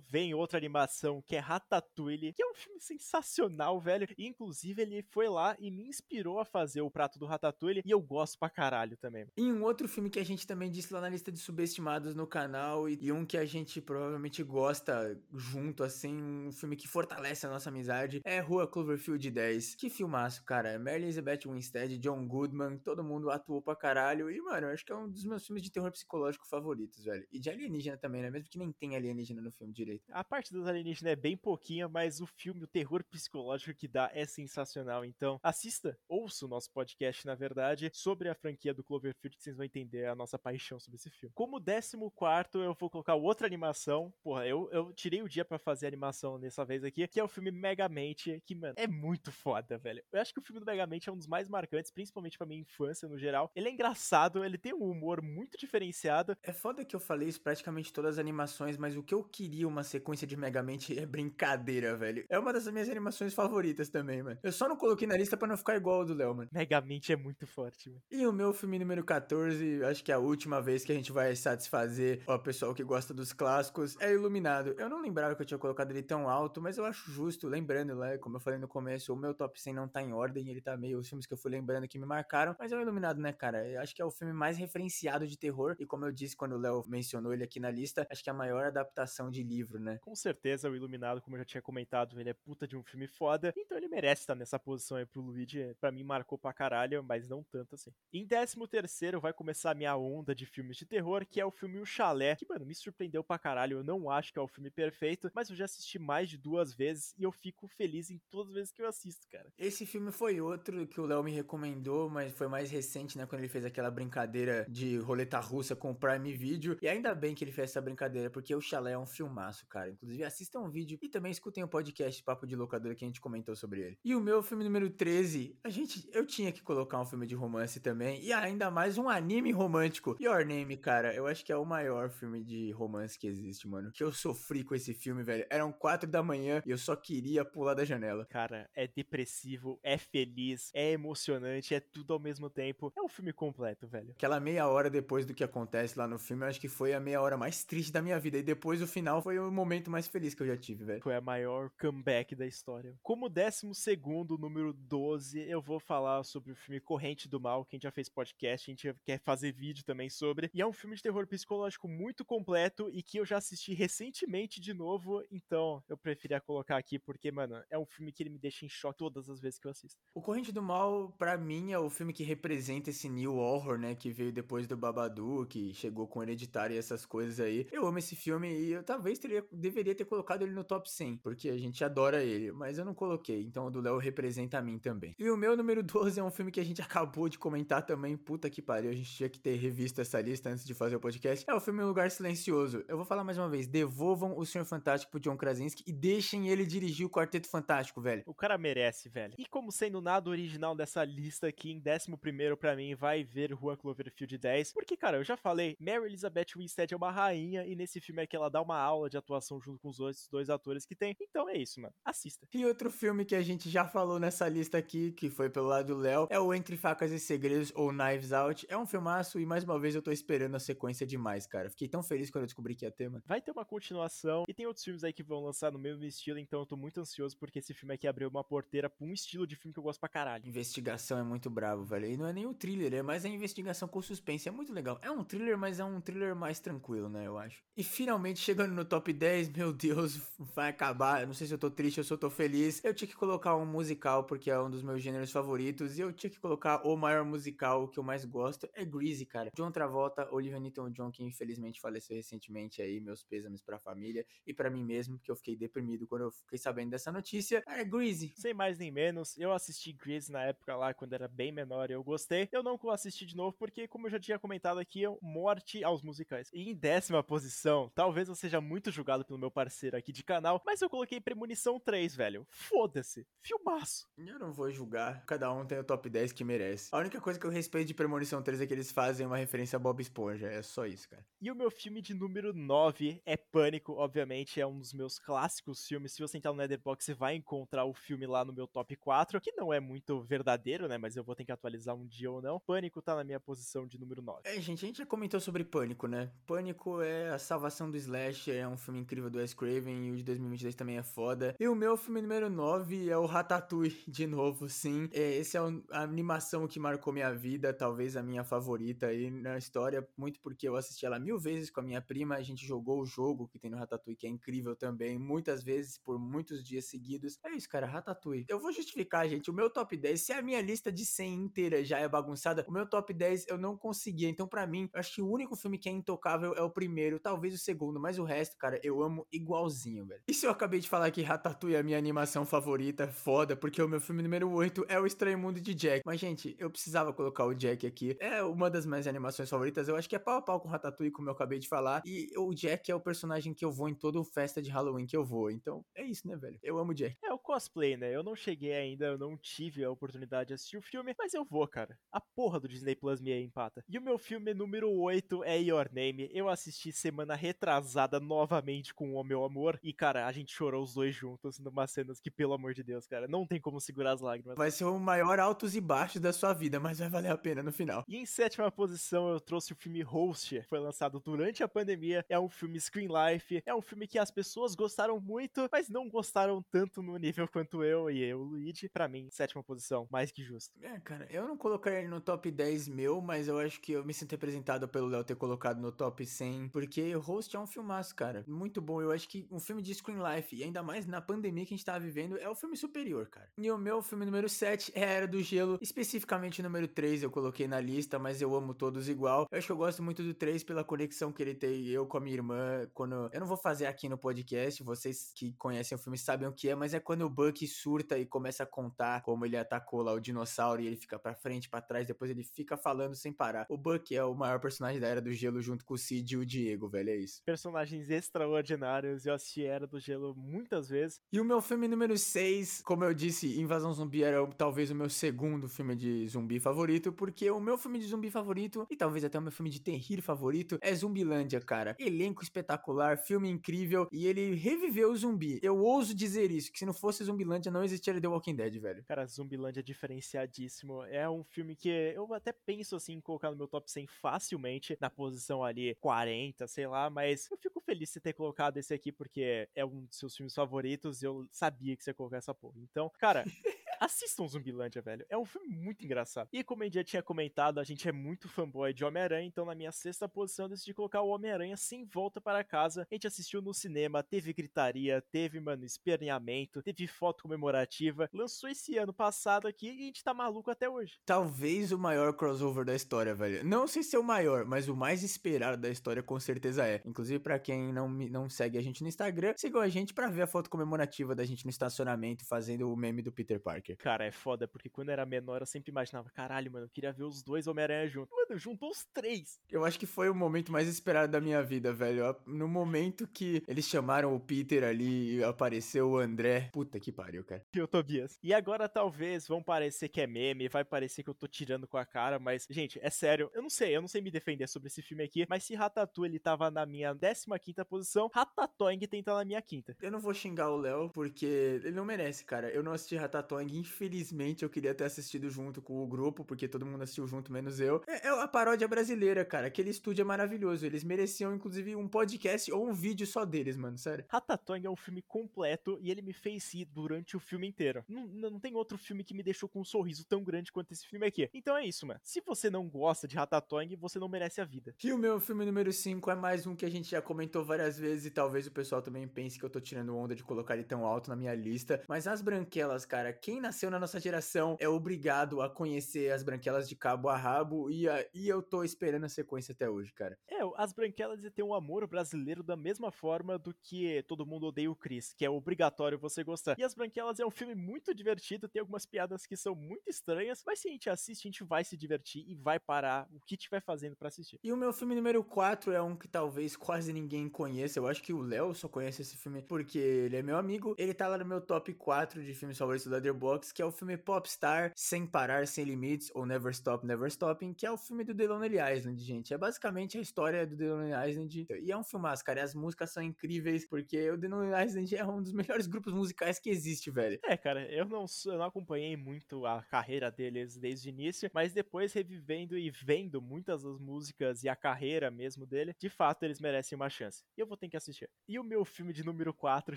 vem outra animação que é Ratatouille, que é um filme sensacional, velho. E, inclusive, ele foi lá e me inspirou a fazer o prato do Ratatouille e eu gosto pra caralho também. E um outro filme que a gente também disse lá na lista de subestimados no canal e, e um que a gente provavelmente gosta junto, assim, um filme que fortalece a nossa amizade, é Rua Cloverfield 10. Que filmaço, cara. Mary Elizabeth Winstead, John Goodman, todo mundo atuou pra caralho. E, mano, eu acho que é um dos meus filmes de terror psicológico favoritos, velho. E de alienígena também, né? Mesmo que nem tem alienígena no filme direito. A parte dos alienígenas é bem pouquinha, mas o filme, o terror psicológico que dá é sensacional. Então, assista, ouça o nosso podcast, na verdade, sobre a franquia do Cloverfield, que vocês vão entender a nossa paixão sobre esse filme. Como 14, eu vou colocar outra animação. Porra, eu, eu tirei o dia para fazer animação dessa vez aqui, que é o filme Megamente, que, mano, é muito foda, velho. Eu acho que o filme do Megamente é um dos mais marcantes, principalmente pra minha infância no geral. Ele é engraçado, ele tem um humor muito diferenciado. É foda que eu falei isso praticamente todas as animações, mas o que eu queria uma sequência de Megamente <laughs> é brincadeira, velho. É uma das minhas animações favoritas também, mano. Eu só não coloquei na lista para não ficar igual ao do Léo, mano. Megamente é muito forte, mano. E o meu filme número 14, acho que é a última vez que a gente vai satisfazer o pessoal que gosta dos clássicos, é Iluminado. Eu não lembrava que eu tinha colocado ele tão alto, mas eu acho justo, lembrando, né, como eu falei no começo, o meu top 100 não tá em ordem, ele tá meio os filmes que eu fui lembrando que me marcaram, mas é o Iluminado, né, cara? Eu acho que é o filme mais referenciado de terror, e como eu disse quando o Léo mencionou ele aqui na lista, acho que é a maior adaptação de livro, né? Com certeza, o Iluminado, como eu já tinha comentado, ele é puta de um filme foda, então ele merece estar nessa posição aí pro Luigi. Pra mim, marcou pra caralho, mas não tanto assim. Em 13 terceiro vai começar a minha onda de filmes de terror, que é o filme O Chalé, que, mano, me surpreendeu pra caralho. Eu não acho que é o filme perfeito, mas eu já assisti mais de duas vezes e eu fico feliz em todas as vezes que eu assisto, cara. Esse filme foi outro que o Léo me recomendou, mas foi mais recente, né? Quando ele fez aquela brincadeira brincadeira de roleta russa com o Prime Video. E ainda bem que ele fez essa brincadeira, porque o Chalé é um filmaço, cara. Inclusive, assistam um vídeo e também escutem o podcast Papo de Locadora que a gente comentou sobre ele. E o meu filme número 13, a gente, eu tinha que colocar um filme de romance também, e ainda mais um anime romântico. Your Name, cara, eu acho que é o maior filme de romance que existe, mano. Que eu sofri com esse filme, velho. Eram quatro da manhã e eu só queria pular da janela. Cara, é depressivo, é feliz, é emocionante, é tudo ao mesmo tempo. É um filme completo, velho. Aquela meia hora depois do que acontece lá no filme, eu acho que foi a meia hora mais triste da minha vida. E depois o final foi o momento mais feliz que eu já tive, velho. Foi a maior comeback da história. Como décimo segundo, número 12, eu vou falar sobre o filme Corrente do Mal, que a gente já fez podcast, a gente quer fazer vídeo também sobre. E é um filme de terror psicológico muito completo e que eu já assisti recentemente de novo, então eu preferia colocar aqui porque, mano, é um filme que ele me deixa em choque todas as vezes que eu assisto. O Corrente do Mal, para mim, é o filme que representa esse new horror, né, que veio depois do Babadook, que chegou com Hereditário e essas coisas aí. Eu amo esse filme e eu talvez teria, deveria ter colocado ele no top 100, porque a gente adora ele, mas eu não coloquei, então o do Léo representa a mim também. E o meu número 12 é um filme que a gente <laughs> acabou de comentar também, puta que pariu, a gente tinha que ter revisto essa lista antes de fazer o podcast. É o filme Um Lugar Silencioso. Eu vou falar mais uma vez, devolvam o Senhor Fantástico pro John Krasinski e deixem ele dirigir o Quarteto Fantástico, velho. O cara merece, velho. E como sendo nada original dessa lista aqui, em 11 primeiro para mim vai ver Rua Cloverfield 10, porque, cara, eu já falei, Mary Elizabeth Winstead é uma rainha e nesse filme é que ela dá uma aula de atuação junto com os outros dois atores que tem. Então é isso, mano. Assista. E outro filme que a gente já falou nessa lista aqui, que foi pelo lado do Léo, é o Entre Facas e Segredos ou Knives Out. É um filmaço e mais uma vez eu tô esperando a sequência demais, cara. Fiquei tão feliz quando eu descobri que ia ter, mano. Vai ter uma continuação e tem outros filmes aí que vão lançar no mesmo estilo, então eu tô muito ansioso porque esse filme aqui abriu uma porteira pra um estilo de filme que eu gosto pra caralho. Investigação é muito bravo, velho. E não é nem o thriller, é mais a investigação com suspense. É muito legal. É um thriller, mas é um thriller mais tranquilo, né, eu acho. E finalmente chegando no top 10, meu Deus, <laughs> vai acabar. Eu não sei se eu tô triste ou se eu tô feliz. Eu tinha que colocar um musical porque é um dos meus gêneros favoritos e eu tinha que colocar o maior musical que eu mais gosto é Greasy, cara. John Travolta, Olivia Newton-John que infelizmente faleceu recentemente aí, meus pêsames pra família e para mim mesmo, porque eu fiquei deprimido quando eu fiquei sabendo dessa notícia. É Greasy. Sem mais nem menos, eu assisti Greasy na época lá quando era bem menor, eu gostei. Eu não assisti de novo porque como eu já tinha comentado aqui, eu morte aos musicais. E em décima posição, talvez eu seja muito julgado pelo meu parceiro aqui de canal, mas eu coloquei Premonição 3, velho. Foda-se. Filmaço. Eu não vou julgar. Cada um tem o top 10 que merece. A única coisa que eu respeito de Premonição 3 é que eles fazem uma referência a Bob Esponja. É só isso, cara. E o meu filme de número 9 é Pânico, obviamente, é um dos meus clássicos filmes. Se você entrar no Netherbox, você vai encontrar o filme lá no meu top 4, que não é muito verdadeiro, né? Mas eu vou ter que atualizar um dia ou não. Pânico tá na minha posição de número 9. É, gente, a gente já comentou sobre Pânico, né? Pânico é a salvação do Slash, é um filme incrível do Wes Craven e o de 2022 também é foda. E o meu filme número 9 é o Ratatouille, <laughs> de novo, sim. É, esse é a animação que marcou minha vida, talvez a minha favorita aí na história, muito porque eu assisti ela mil vezes com a minha prima, a gente jogou o jogo que tem no Ratatouille, que é incrível também, muitas vezes, por muitos dias seguidos. É isso, cara, Ratatouille. Eu vou justificar, gente, o meu top 10, se a minha lista de 100 inteira já é bagunçada, o meu top 10 eu não conseguia. Então, para mim, acho que o único filme que é intocável é o primeiro, talvez o segundo, mas o resto, cara, eu amo igualzinho, velho. E se eu acabei de falar que Ratatouille é a minha animação favorita, foda, porque o meu filme número 8 é o Estranho Mundo de Jack. Mas, gente, eu precisava colocar o Jack aqui. É uma das minhas animações favoritas. Eu acho que é pau a pau com Ratatouille, como eu acabei de falar. E o Jack é o personagem que eu vou em toda festa de Halloween que eu vou. Então, é isso, né, velho? Eu amo Jack. É o cosplay, né? Eu não cheguei ainda, eu não tive a oportunidade de assistir o filme, mas eu vou, cara. A porra do Disney Plus me empata. E o meu filme número 8 é Your Name. Eu assisti semana retrasada novamente com o meu amor. E, cara, a gente chorou os dois juntos numa cenas que, pelo amor de Deus, cara, não tem como segurar as lágrimas. Vai ser o maior altos e baixos da sua vida, mas vai valer a pena no final. E em sétima posição eu trouxe o filme Host. Foi lançado durante a pandemia. É um filme Screen Life. É um filme que as pessoas gostaram muito, mas não gostaram tanto no nível quanto eu e eu, Luigi. Pra mim, sétima posição, mais que justo. É, cara, eu não colocaria ele no top 10 meu, mas eu acho que eu me sinto representado pelo Léo ter colocado no top 100, porque Host é um filmaço, cara. Muito bom. Eu acho que um filme de Screen Life, e ainda mais na pandemia que a gente tá vivendo, é o filme superior, cara. E o meu filme número 7 é Era do Gelo, especificamente o número 3 eu coloquei na lista, mas eu amo todos igual. Eu acho que eu gosto muito do 3 pela conexão que ele tem eu com a minha irmã, quando... Eu não vou fazer aqui no podcast, vocês que conhecem o filme sabem o que é, mas é quando o Buck surta e começa a contar como ele atacou lá o dinossauro e ele fica para frente, para trás, depois ele fica falando sem parar. O Buck é o maior personagem da Era do Gelo junto com o Cid e o Diego, velho, é isso. Personagens extraordinários, eu assisti Era do Gelo muitas vezes. E o meu filme número 6, como eu disse, Invasão Zumbi era talvez o meu segundo filme de zumbi favorito, porque o meu filme de zumbi favorito, e talvez até o meu filme de terrir favorito, é Zumbilândia, cara. Elenco espetacular, filme incrível, e ele reviveu o zumbi. Eu ouso dizer isso, que se não fosse Zumbilândia não existiria The Walking Dead, velho. Cara, Zumbilândia é diferenciadíssimo. É um filme que eu até penso assim colocar no meu top 100 facilmente, na posição ali 40, sei lá, mas eu fico feliz de ter colocado esse aqui porque é um dos seus filmes favoritos e eu sabia que você ia colocar essa porra. Então, cara, <laughs> assistam Zumbilândia, velho. É um filme muito engraçado. E como a gente já tinha comentado, a gente é muito fanboy de Homem-Aranha, então na minha sexta posição eu decidi colocar o Homem-Aranha sem volta para casa. A gente assistiu no cinema, teve gritaria, teve, mano, esperneamento, teve foto comemorativa. Lançou esse ano passado aqui e a gente tá maluco até hoje. Talvez o maior crossover da história, velho. Não sei se é o maior, mas o mais esperado da história com certeza é. Inclusive, para quem não, não segue a gente no Instagram, sigam a gente para ver a foto comemorativa da gente no estacionamento fazendo o meme do Peter Parker. Cara, é foda, porque quando eu era menor eu sempre imaginava, caralho, mano, eu queria ver os dois Homem-Aranha juntos. Mano, juntou os três. Eu acho que foi o momento mais esperado da minha vida, velho. No momento que eles chamaram o Peter ali e apareceu o André. Puta que pariu, cara. E o Tobias. E agora talvez vão parecer que é meme, vai parecer que eu tô tirando com a cara, mas, gente, é sério, eu não sei, eu não sei me defender sobre esse filme aqui, mas se Ratatouille ele tava na minha 15 posição, Ratatouille tem que estar na minha quinta. Eu não vou xingar o Léo, porque ele não merece, cara. Eu não assisti Ratatouille, infelizmente eu queria ter assistido junto com o grupo, porque todo mundo assistiu junto, menos eu. É, é a paródia brasileira, cara. Aquele estúdio é maravilhoso. Eles mereciam, inclusive, um podcast ou um vídeo só deles, mano, sério. Ratatouille é um filme completo e ele me fez rir durante o filme inteiro. Não, não tem outro filme que me deixou com um sorriso tão grande quanto esse filme aqui. Então é isso, mano. Se você não gosta de Ratatouille, você não merece a vida. E o meu filme número 5 é mais um que a gente já comentou várias vezes e talvez o pessoal também pense que eu tô tirando onda de colocar ele tão alto na minha lista. Mas As Branquelas, cara, quem nasceu na nossa geração é obrigado a conhecer As Branquelas de cabo a rabo e, a, e eu tô esperando a sequência até hoje, cara. É, As Branquelas tem um amor brasileiro da mesma forma do que Todo Mundo Odeia o Chris, que é obrigatório você gostar. E As Branquelas é um filme muito divertido, tem algumas piadas que são muito estranhas, mas se a gente assiste, a gente vai se divertir e vai parar o que tiver fazendo para assistir. E o meu filme número 4 é um que talvez quase ninguém conheça. Eu acho que o Léo só conhece esse filme porque ele é meu amigo. Ele tá lá no meu top 4 de filmes favoritos da Letterboxd, que é o filme Popstar, Sem Parar, Sem Limites, ou Never Stop, Never Stopping, que é o filme do The Lonely Island, gente. É basicamente a história do The Lonely Island. E é um filmaço, cara. E as músicas são incríveis, porque o The Lonely Island é um dos melhores grupos musicais que existe, velho. É, cara, eu não, eu não acompanhei muito a carreira deles desde o início, mas depois revivendo e vendo muitas das músicas e a carreira mesmo dele, de fato eles merecem uma chance. E eu vou ter que assistir. E o meu filme de número 4,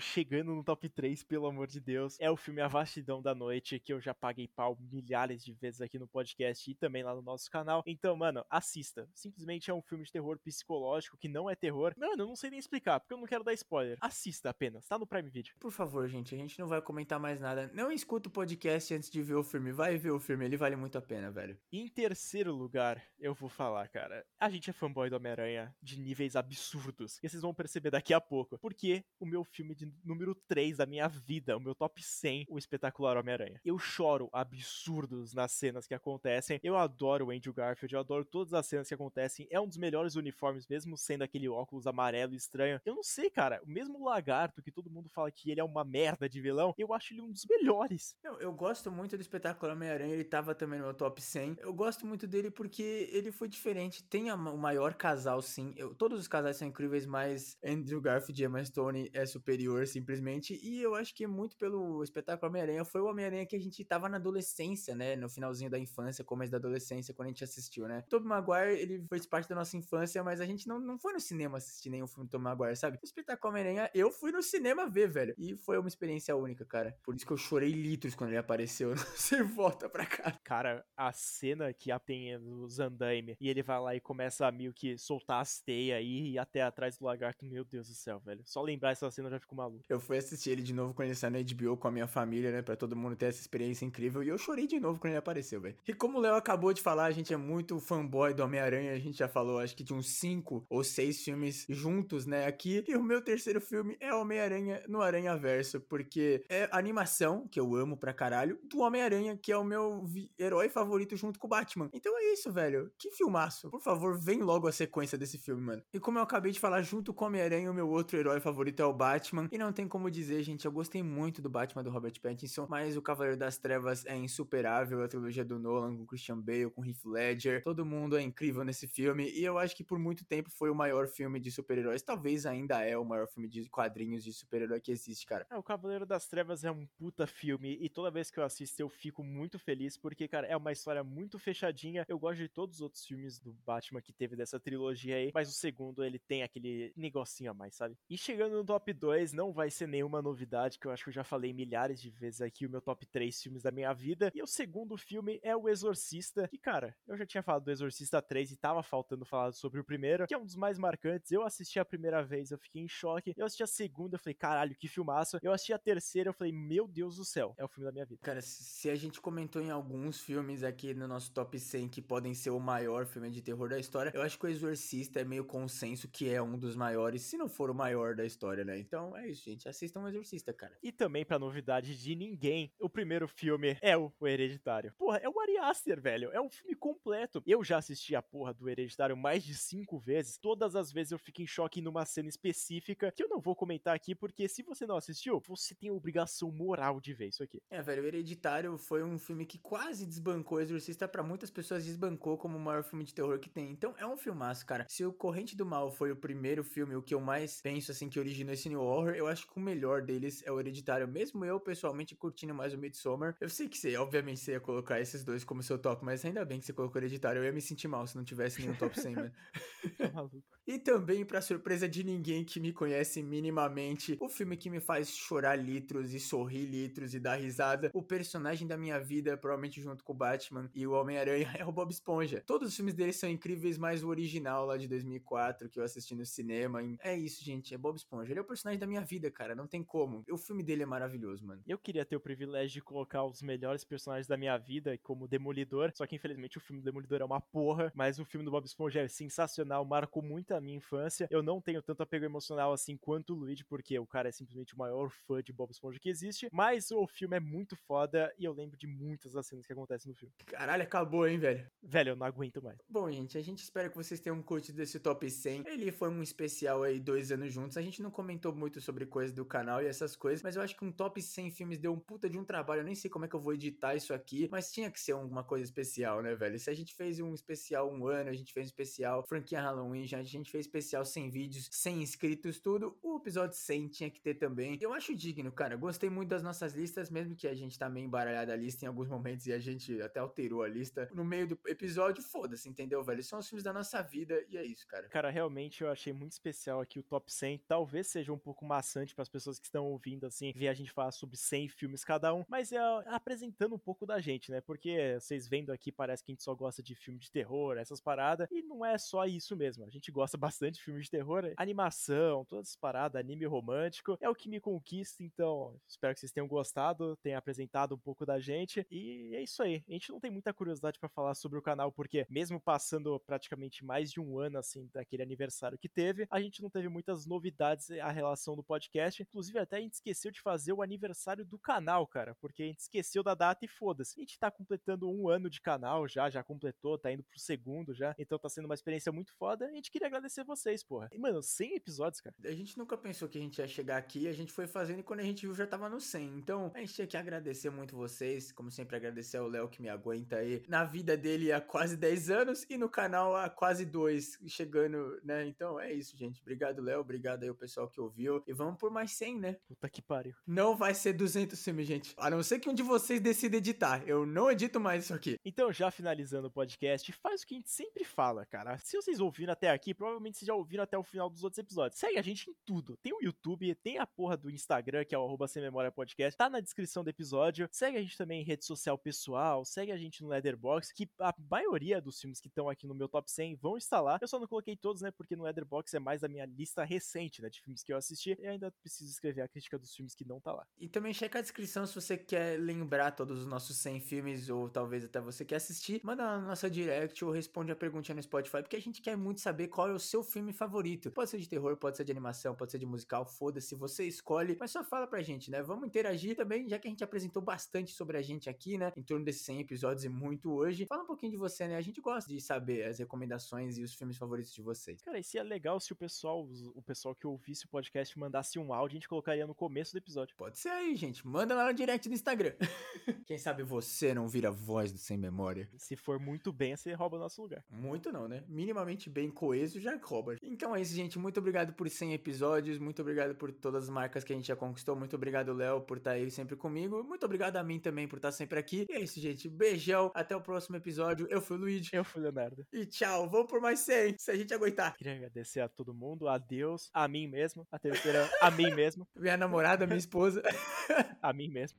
chegando no top 3, pelo amor de Deus, é o filme A Vastidão da Noite, que eu já paguei pau milhares de vezes aqui no podcast e também lá no nosso canal. Então, mano, assista. Simplesmente é um filme de terror psicológico que não é terror. Mano, eu não sei nem explicar, porque eu não quero dar spoiler. Assista apenas, tá no Prime Video. Por favor, gente, a gente não vai comentar mais nada. Não escuta o podcast antes de ver o filme. Vai ver o filme, ele vale muito a pena, velho. Em terceiro lugar, eu vou falar, cara. A gente é fanboy do Homem-Aranha de níveis absurdos. E vocês vão perceber daqui a pouco. Porque o meu filme de número 3 da minha vida, o meu top 100, o espetacular Homem-Aranha. Eu choro absurdos nas cenas que acontecem. Eu adoro o Andrew Garfield, eu adoro todas as cenas que acontecem. É um dos melhores uniformes, mesmo sendo aquele óculos amarelo estranho. Eu não sei, cara. O mesmo lagarto que todo mundo fala que ele é uma merda de vilão, eu acho ele um dos melhores. Eu, eu gosto muito do espetacular Homem-Aranha, ele tava também no meu top 100. Eu gosto muito dele porque ele foi diferente. Tem a, o maior casal, sim. Eu, todos os casais são incríveis, mas Andrew Garfield e Emma Stone é superior, simplesmente. E eu acho que muito pelo espetáculo Homem-Aranha foi o Homem-Aranha que a gente tava na adolescência, né? No finalzinho da infância, começo da adolescência, quando a gente assistiu, né? Tobey Maguire, ele fez parte da nossa infância, mas a gente não, não foi no cinema assistir nenhum filme do Tobey Maguire, sabe? O espetáculo Homem-Aranha, eu fui no cinema ver, velho. E foi uma experiência única, cara. Por isso que eu chorei litros quando ele apareceu. <laughs> Você volta pra cá. Cara, a cena que tem os andaime e ele vai lá e começa a meio que soltar as teias aí e até atrás do lagarto, meu Deus do céu, velho. Só lembrar essa cena eu já fico maluco. Eu fui assistir ele de novo quando ele saiu na HBO com a minha família, né? Pra todo mundo ter essa experiência incrível. E eu chorei de novo quando ele apareceu, velho. E como o Léo acabou de falar, a gente é muito fanboy do Homem-Aranha. A gente já falou, acho que de uns cinco ou seis filmes juntos, né, aqui. E o meu terceiro filme é Homem-Aranha no Aranha Verso, porque é animação, que eu amo pra caralho, do Homem-Aranha, que é o meu herói favorito junto com o Batman. Então é isso, velho. Que filmaço. Por favor, vem logo a sequência desse filme, mano. E como eu acabei de falar, junto com Homem-Aranha, o meu outro herói favorito é o Batman. E não tem como dizer, gente, eu gostei muito do Batman do Robert Pattinson, mas o Cavaleiro das Trevas é insuperável. A trilogia do Nolan com Christian Bale, com Heath Ledger. Todo mundo é incrível nesse filme. E eu acho que por muito tempo foi o maior filme de super-heróis. Talvez ainda é o maior filme de quadrinhos de super-herói que existe, cara. É, o Cavaleiro das Trevas é um puta filme. E toda vez que eu assisto, eu fico muito feliz, porque, cara, é uma história muito fechadinha. Eu gosto de todos os outros filmes do Batman que teve dessa trilogia aí, mas o segundo ele tem aquele negocinho a mais, sabe? E chegando no top 2, não vai ser nenhuma novidade, que eu acho que eu já falei milhares de vezes aqui, o meu top 3 filmes da minha vida. E o segundo filme é O Exorcista, que, cara, eu já tinha falado do Exorcista 3 e tava faltando falar sobre o primeiro, que é um dos mais marcantes. Eu assisti a primeira vez, eu fiquei em choque. Eu assisti a segunda, eu falei, caralho, que filmaço. Eu assisti a terceira, eu falei, meu Deus do céu, é o filme da minha vida. Cara, se a gente comentou em alguns filmes aqui no nosso top 100 que podem ser o maior filme de terror da história, eu acho que o Exorcista é meio consenso que é um dos maiores, se não for o maior da história, né? Então é isso, gente. Assistam o Exorcista, cara. E também, pra novidade de ninguém, o primeiro filme é o, o Hereditário. Porra, é o Ari Aster, velho. É um filme completo. Eu já assisti a porra do Hereditário mais de cinco vezes. Todas as vezes eu fico em choque numa cena específica que eu não vou comentar aqui, porque se você não assistiu, você tem a obrigação moral de ver isso aqui. É, velho, o Hereditário foi um filme que quase desbancou o Exorcista para muitas pessoas desbancou como o maior filme de terror que tem. Então é um filmaço, cara. Se o Corrente do Mal foi o primeiro filme, o que eu mais penso assim que originou esse new horror, eu acho que o melhor deles é o Hereditário. Mesmo eu pessoalmente curtindo mais o Midsommar, eu sei que você, obviamente, você ia colocar esses dois como seu top, mas ainda bem que você colocou o Hereditário. Eu ia me sentir mal se não tivesse nenhum top 100, mano. <laughs> Tá maluco. E também, pra surpresa de ninguém que me conhece minimamente, o filme que me faz chorar litros e sorrir litros e dar risada, o personagem da minha vida, provavelmente junto com o Batman e o Homem-Aranha, <laughs> é o Bob Esponja. Todos os filmes dele são incríveis, mas o original lá de 2004, que eu assisti no cinema, é isso, gente, é Bob Esponja. Ele é o personagem da minha vida, cara, não tem como. O filme dele é maravilhoso, mano. Eu queria ter o privilégio de colocar os melhores personagens da minha vida como Demolidor, só que infelizmente o filme do Demolidor é uma porra, mas o filme do Bob Esponja é sensacional, marcou muito a minha infância. Eu não tenho tanto apego emocional assim quanto o Luigi, porque o cara é simplesmente o maior fã de Bob Esponja que existe, mas o filme é muito foda e eu lembro de muitas das cenas que acontecem no filme. Caralho, acabou, hein, velho? Velho, eu não aguento mais. Bom, gente, a gente espera que vocês tenham curtido esse top 100. Ele foi um especial aí, dois anos juntos. A gente não comentou muito sobre coisas do canal e essas coisas, mas eu acho que um top 100 filmes deu um puta de um trabalho. Eu nem sei como é que eu vou editar isso aqui, mas tinha que ser alguma coisa especial, né, velho? Se a gente fez um especial um ano, a gente fez um especial franquia Halloween, já a gente fez especial 100 vídeos, 100 inscritos, tudo. O episódio 100 tinha que ter também. Eu acho digno, cara. Gostei muito das nossas listas, mesmo que a gente tá meio embaralhado a lista em alguns momentos e a gente até alterou a lista no meio do episódio. Foda-se, entendeu, velho? São os filmes da nossa vida e é isso, cara. Cara, realmente eu achei muito especial aqui o top 100. Talvez seja um pouco maçante para as pessoas que estão ouvindo, assim, ver a gente falar sobre 100 filmes cada um, mas é apresentando um pouco da gente, né? Porque vocês vendo aqui parece que a gente só gosta de filme de terror, essas paradas, e não é só isso mesmo. A gente gosta bastante de filme de terror, animação, todas essas paradas, anime romântico, é o que me conquista, então espero que vocês tenham gostado, tenham apresentado um pouco da gente, e é isso aí. A gente não tem muita curiosidade para falar sobre o canal, porque mesmo passando praticamente mais de um ano, assim, daquele aniversário que teve, a gente não teve muitas novidades a relação do podcast, inclusive até a gente esqueceu de fazer o aniversário do canal, cara, porque a gente esqueceu da data e foda-se. A gente tá completando um ano de canal já, já completou, tá indo pro segundo já, então tá sendo uma experiência muito foda, a gente queria agradecer vocês, porra. E, mano, 100 episódios, cara. A gente nunca pensou que a gente ia chegar aqui, a gente foi fazendo e quando a gente viu já tava no 100. Então, a gente tinha que agradecer muito vocês, como sempre agradecer ao Léo que me aguenta aí na vida dele há quase 10 anos e no canal há quase dois, chegando, né? Então, é isso, gente. Obrigado, Léo, obrigado aí ao pessoal que ouviu e vamos por mais 100, né? Puta que pariu. Não vai ser 200 filmes, gente. A não ser que um de vocês decida editar. Eu não edito mais isso aqui. Então, já finalizando o podcast, faz o que a gente sempre fala, cara. Se vocês ouviram até aqui, provavelmente vocês já ouviram até o final dos outros episódios. Segue a gente em tudo. Tem o YouTube, tem a porra do Instagram, que é o arroba sem memória podcast. Tá na descrição do episódio. Segue a gente também em rede social pessoal. Segue a gente no Leatherbox, que a maioria dos filmes que estão aqui no meu top 100 vão estar lá. Eu só não coloquei todos, né? Porque no Leatherbox é mais da minha lista recente, né? De filmes que eu assisti. E ainda preciso escrever a crítica dos filmes que não tá lá. E também checa a descrição se você quer lembrar todos os nossos 100 filmes, ou talvez até você quer assistir, manda na nossa direct ou responde a perguntinha no Spotify, porque a gente quer muito saber qual é o seu filme favorito. Pode ser de terror, pode ser de animação, pode ser de musical, foda-se, você escolhe, mas só fala pra gente, né? Vamos interagir também, já que a gente apresentou bastante sobre a gente aqui, né? Em torno desses 100 episódios e muito hoje. Fala um pouquinho de você, né? A gente gosta de saber as recomendações e os filmes favoritos de vocês. Cara, e se é legal se o pessoal, o pessoal que ouvisse o podcast mandasse um áudio, a gente colocaria no começo do episódio. Pode ser aí, gente. Manda lá no direct do Instagram. <laughs> Quem sabe você não vira voz do Sem Memória. Se for muito bem, você rouba o nosso lugar. Muito não, né? Minimamente bem coeso já rouba. Então é isso, gente. Muito obrigado por 100 episódios. Muito obrigado por todas as marcas que a gente já conquistou. Muito obrigado, Léo, por estar aí sempre comigo. Muito obrigado a mim também por estar sempre aqui. E é isso, gente. Beijão. Até o próximo episódio. Eu fui o Luigi. Eu fui o Leonardo. E tchau. Vamos por mais 100, se a gente aguentar. Queria agradecer a todo mundo, a Deus, a mim mesmo. A terceira, a mim mesmo. Minha namorada, minha esposa. <laughs> a mim mesmo.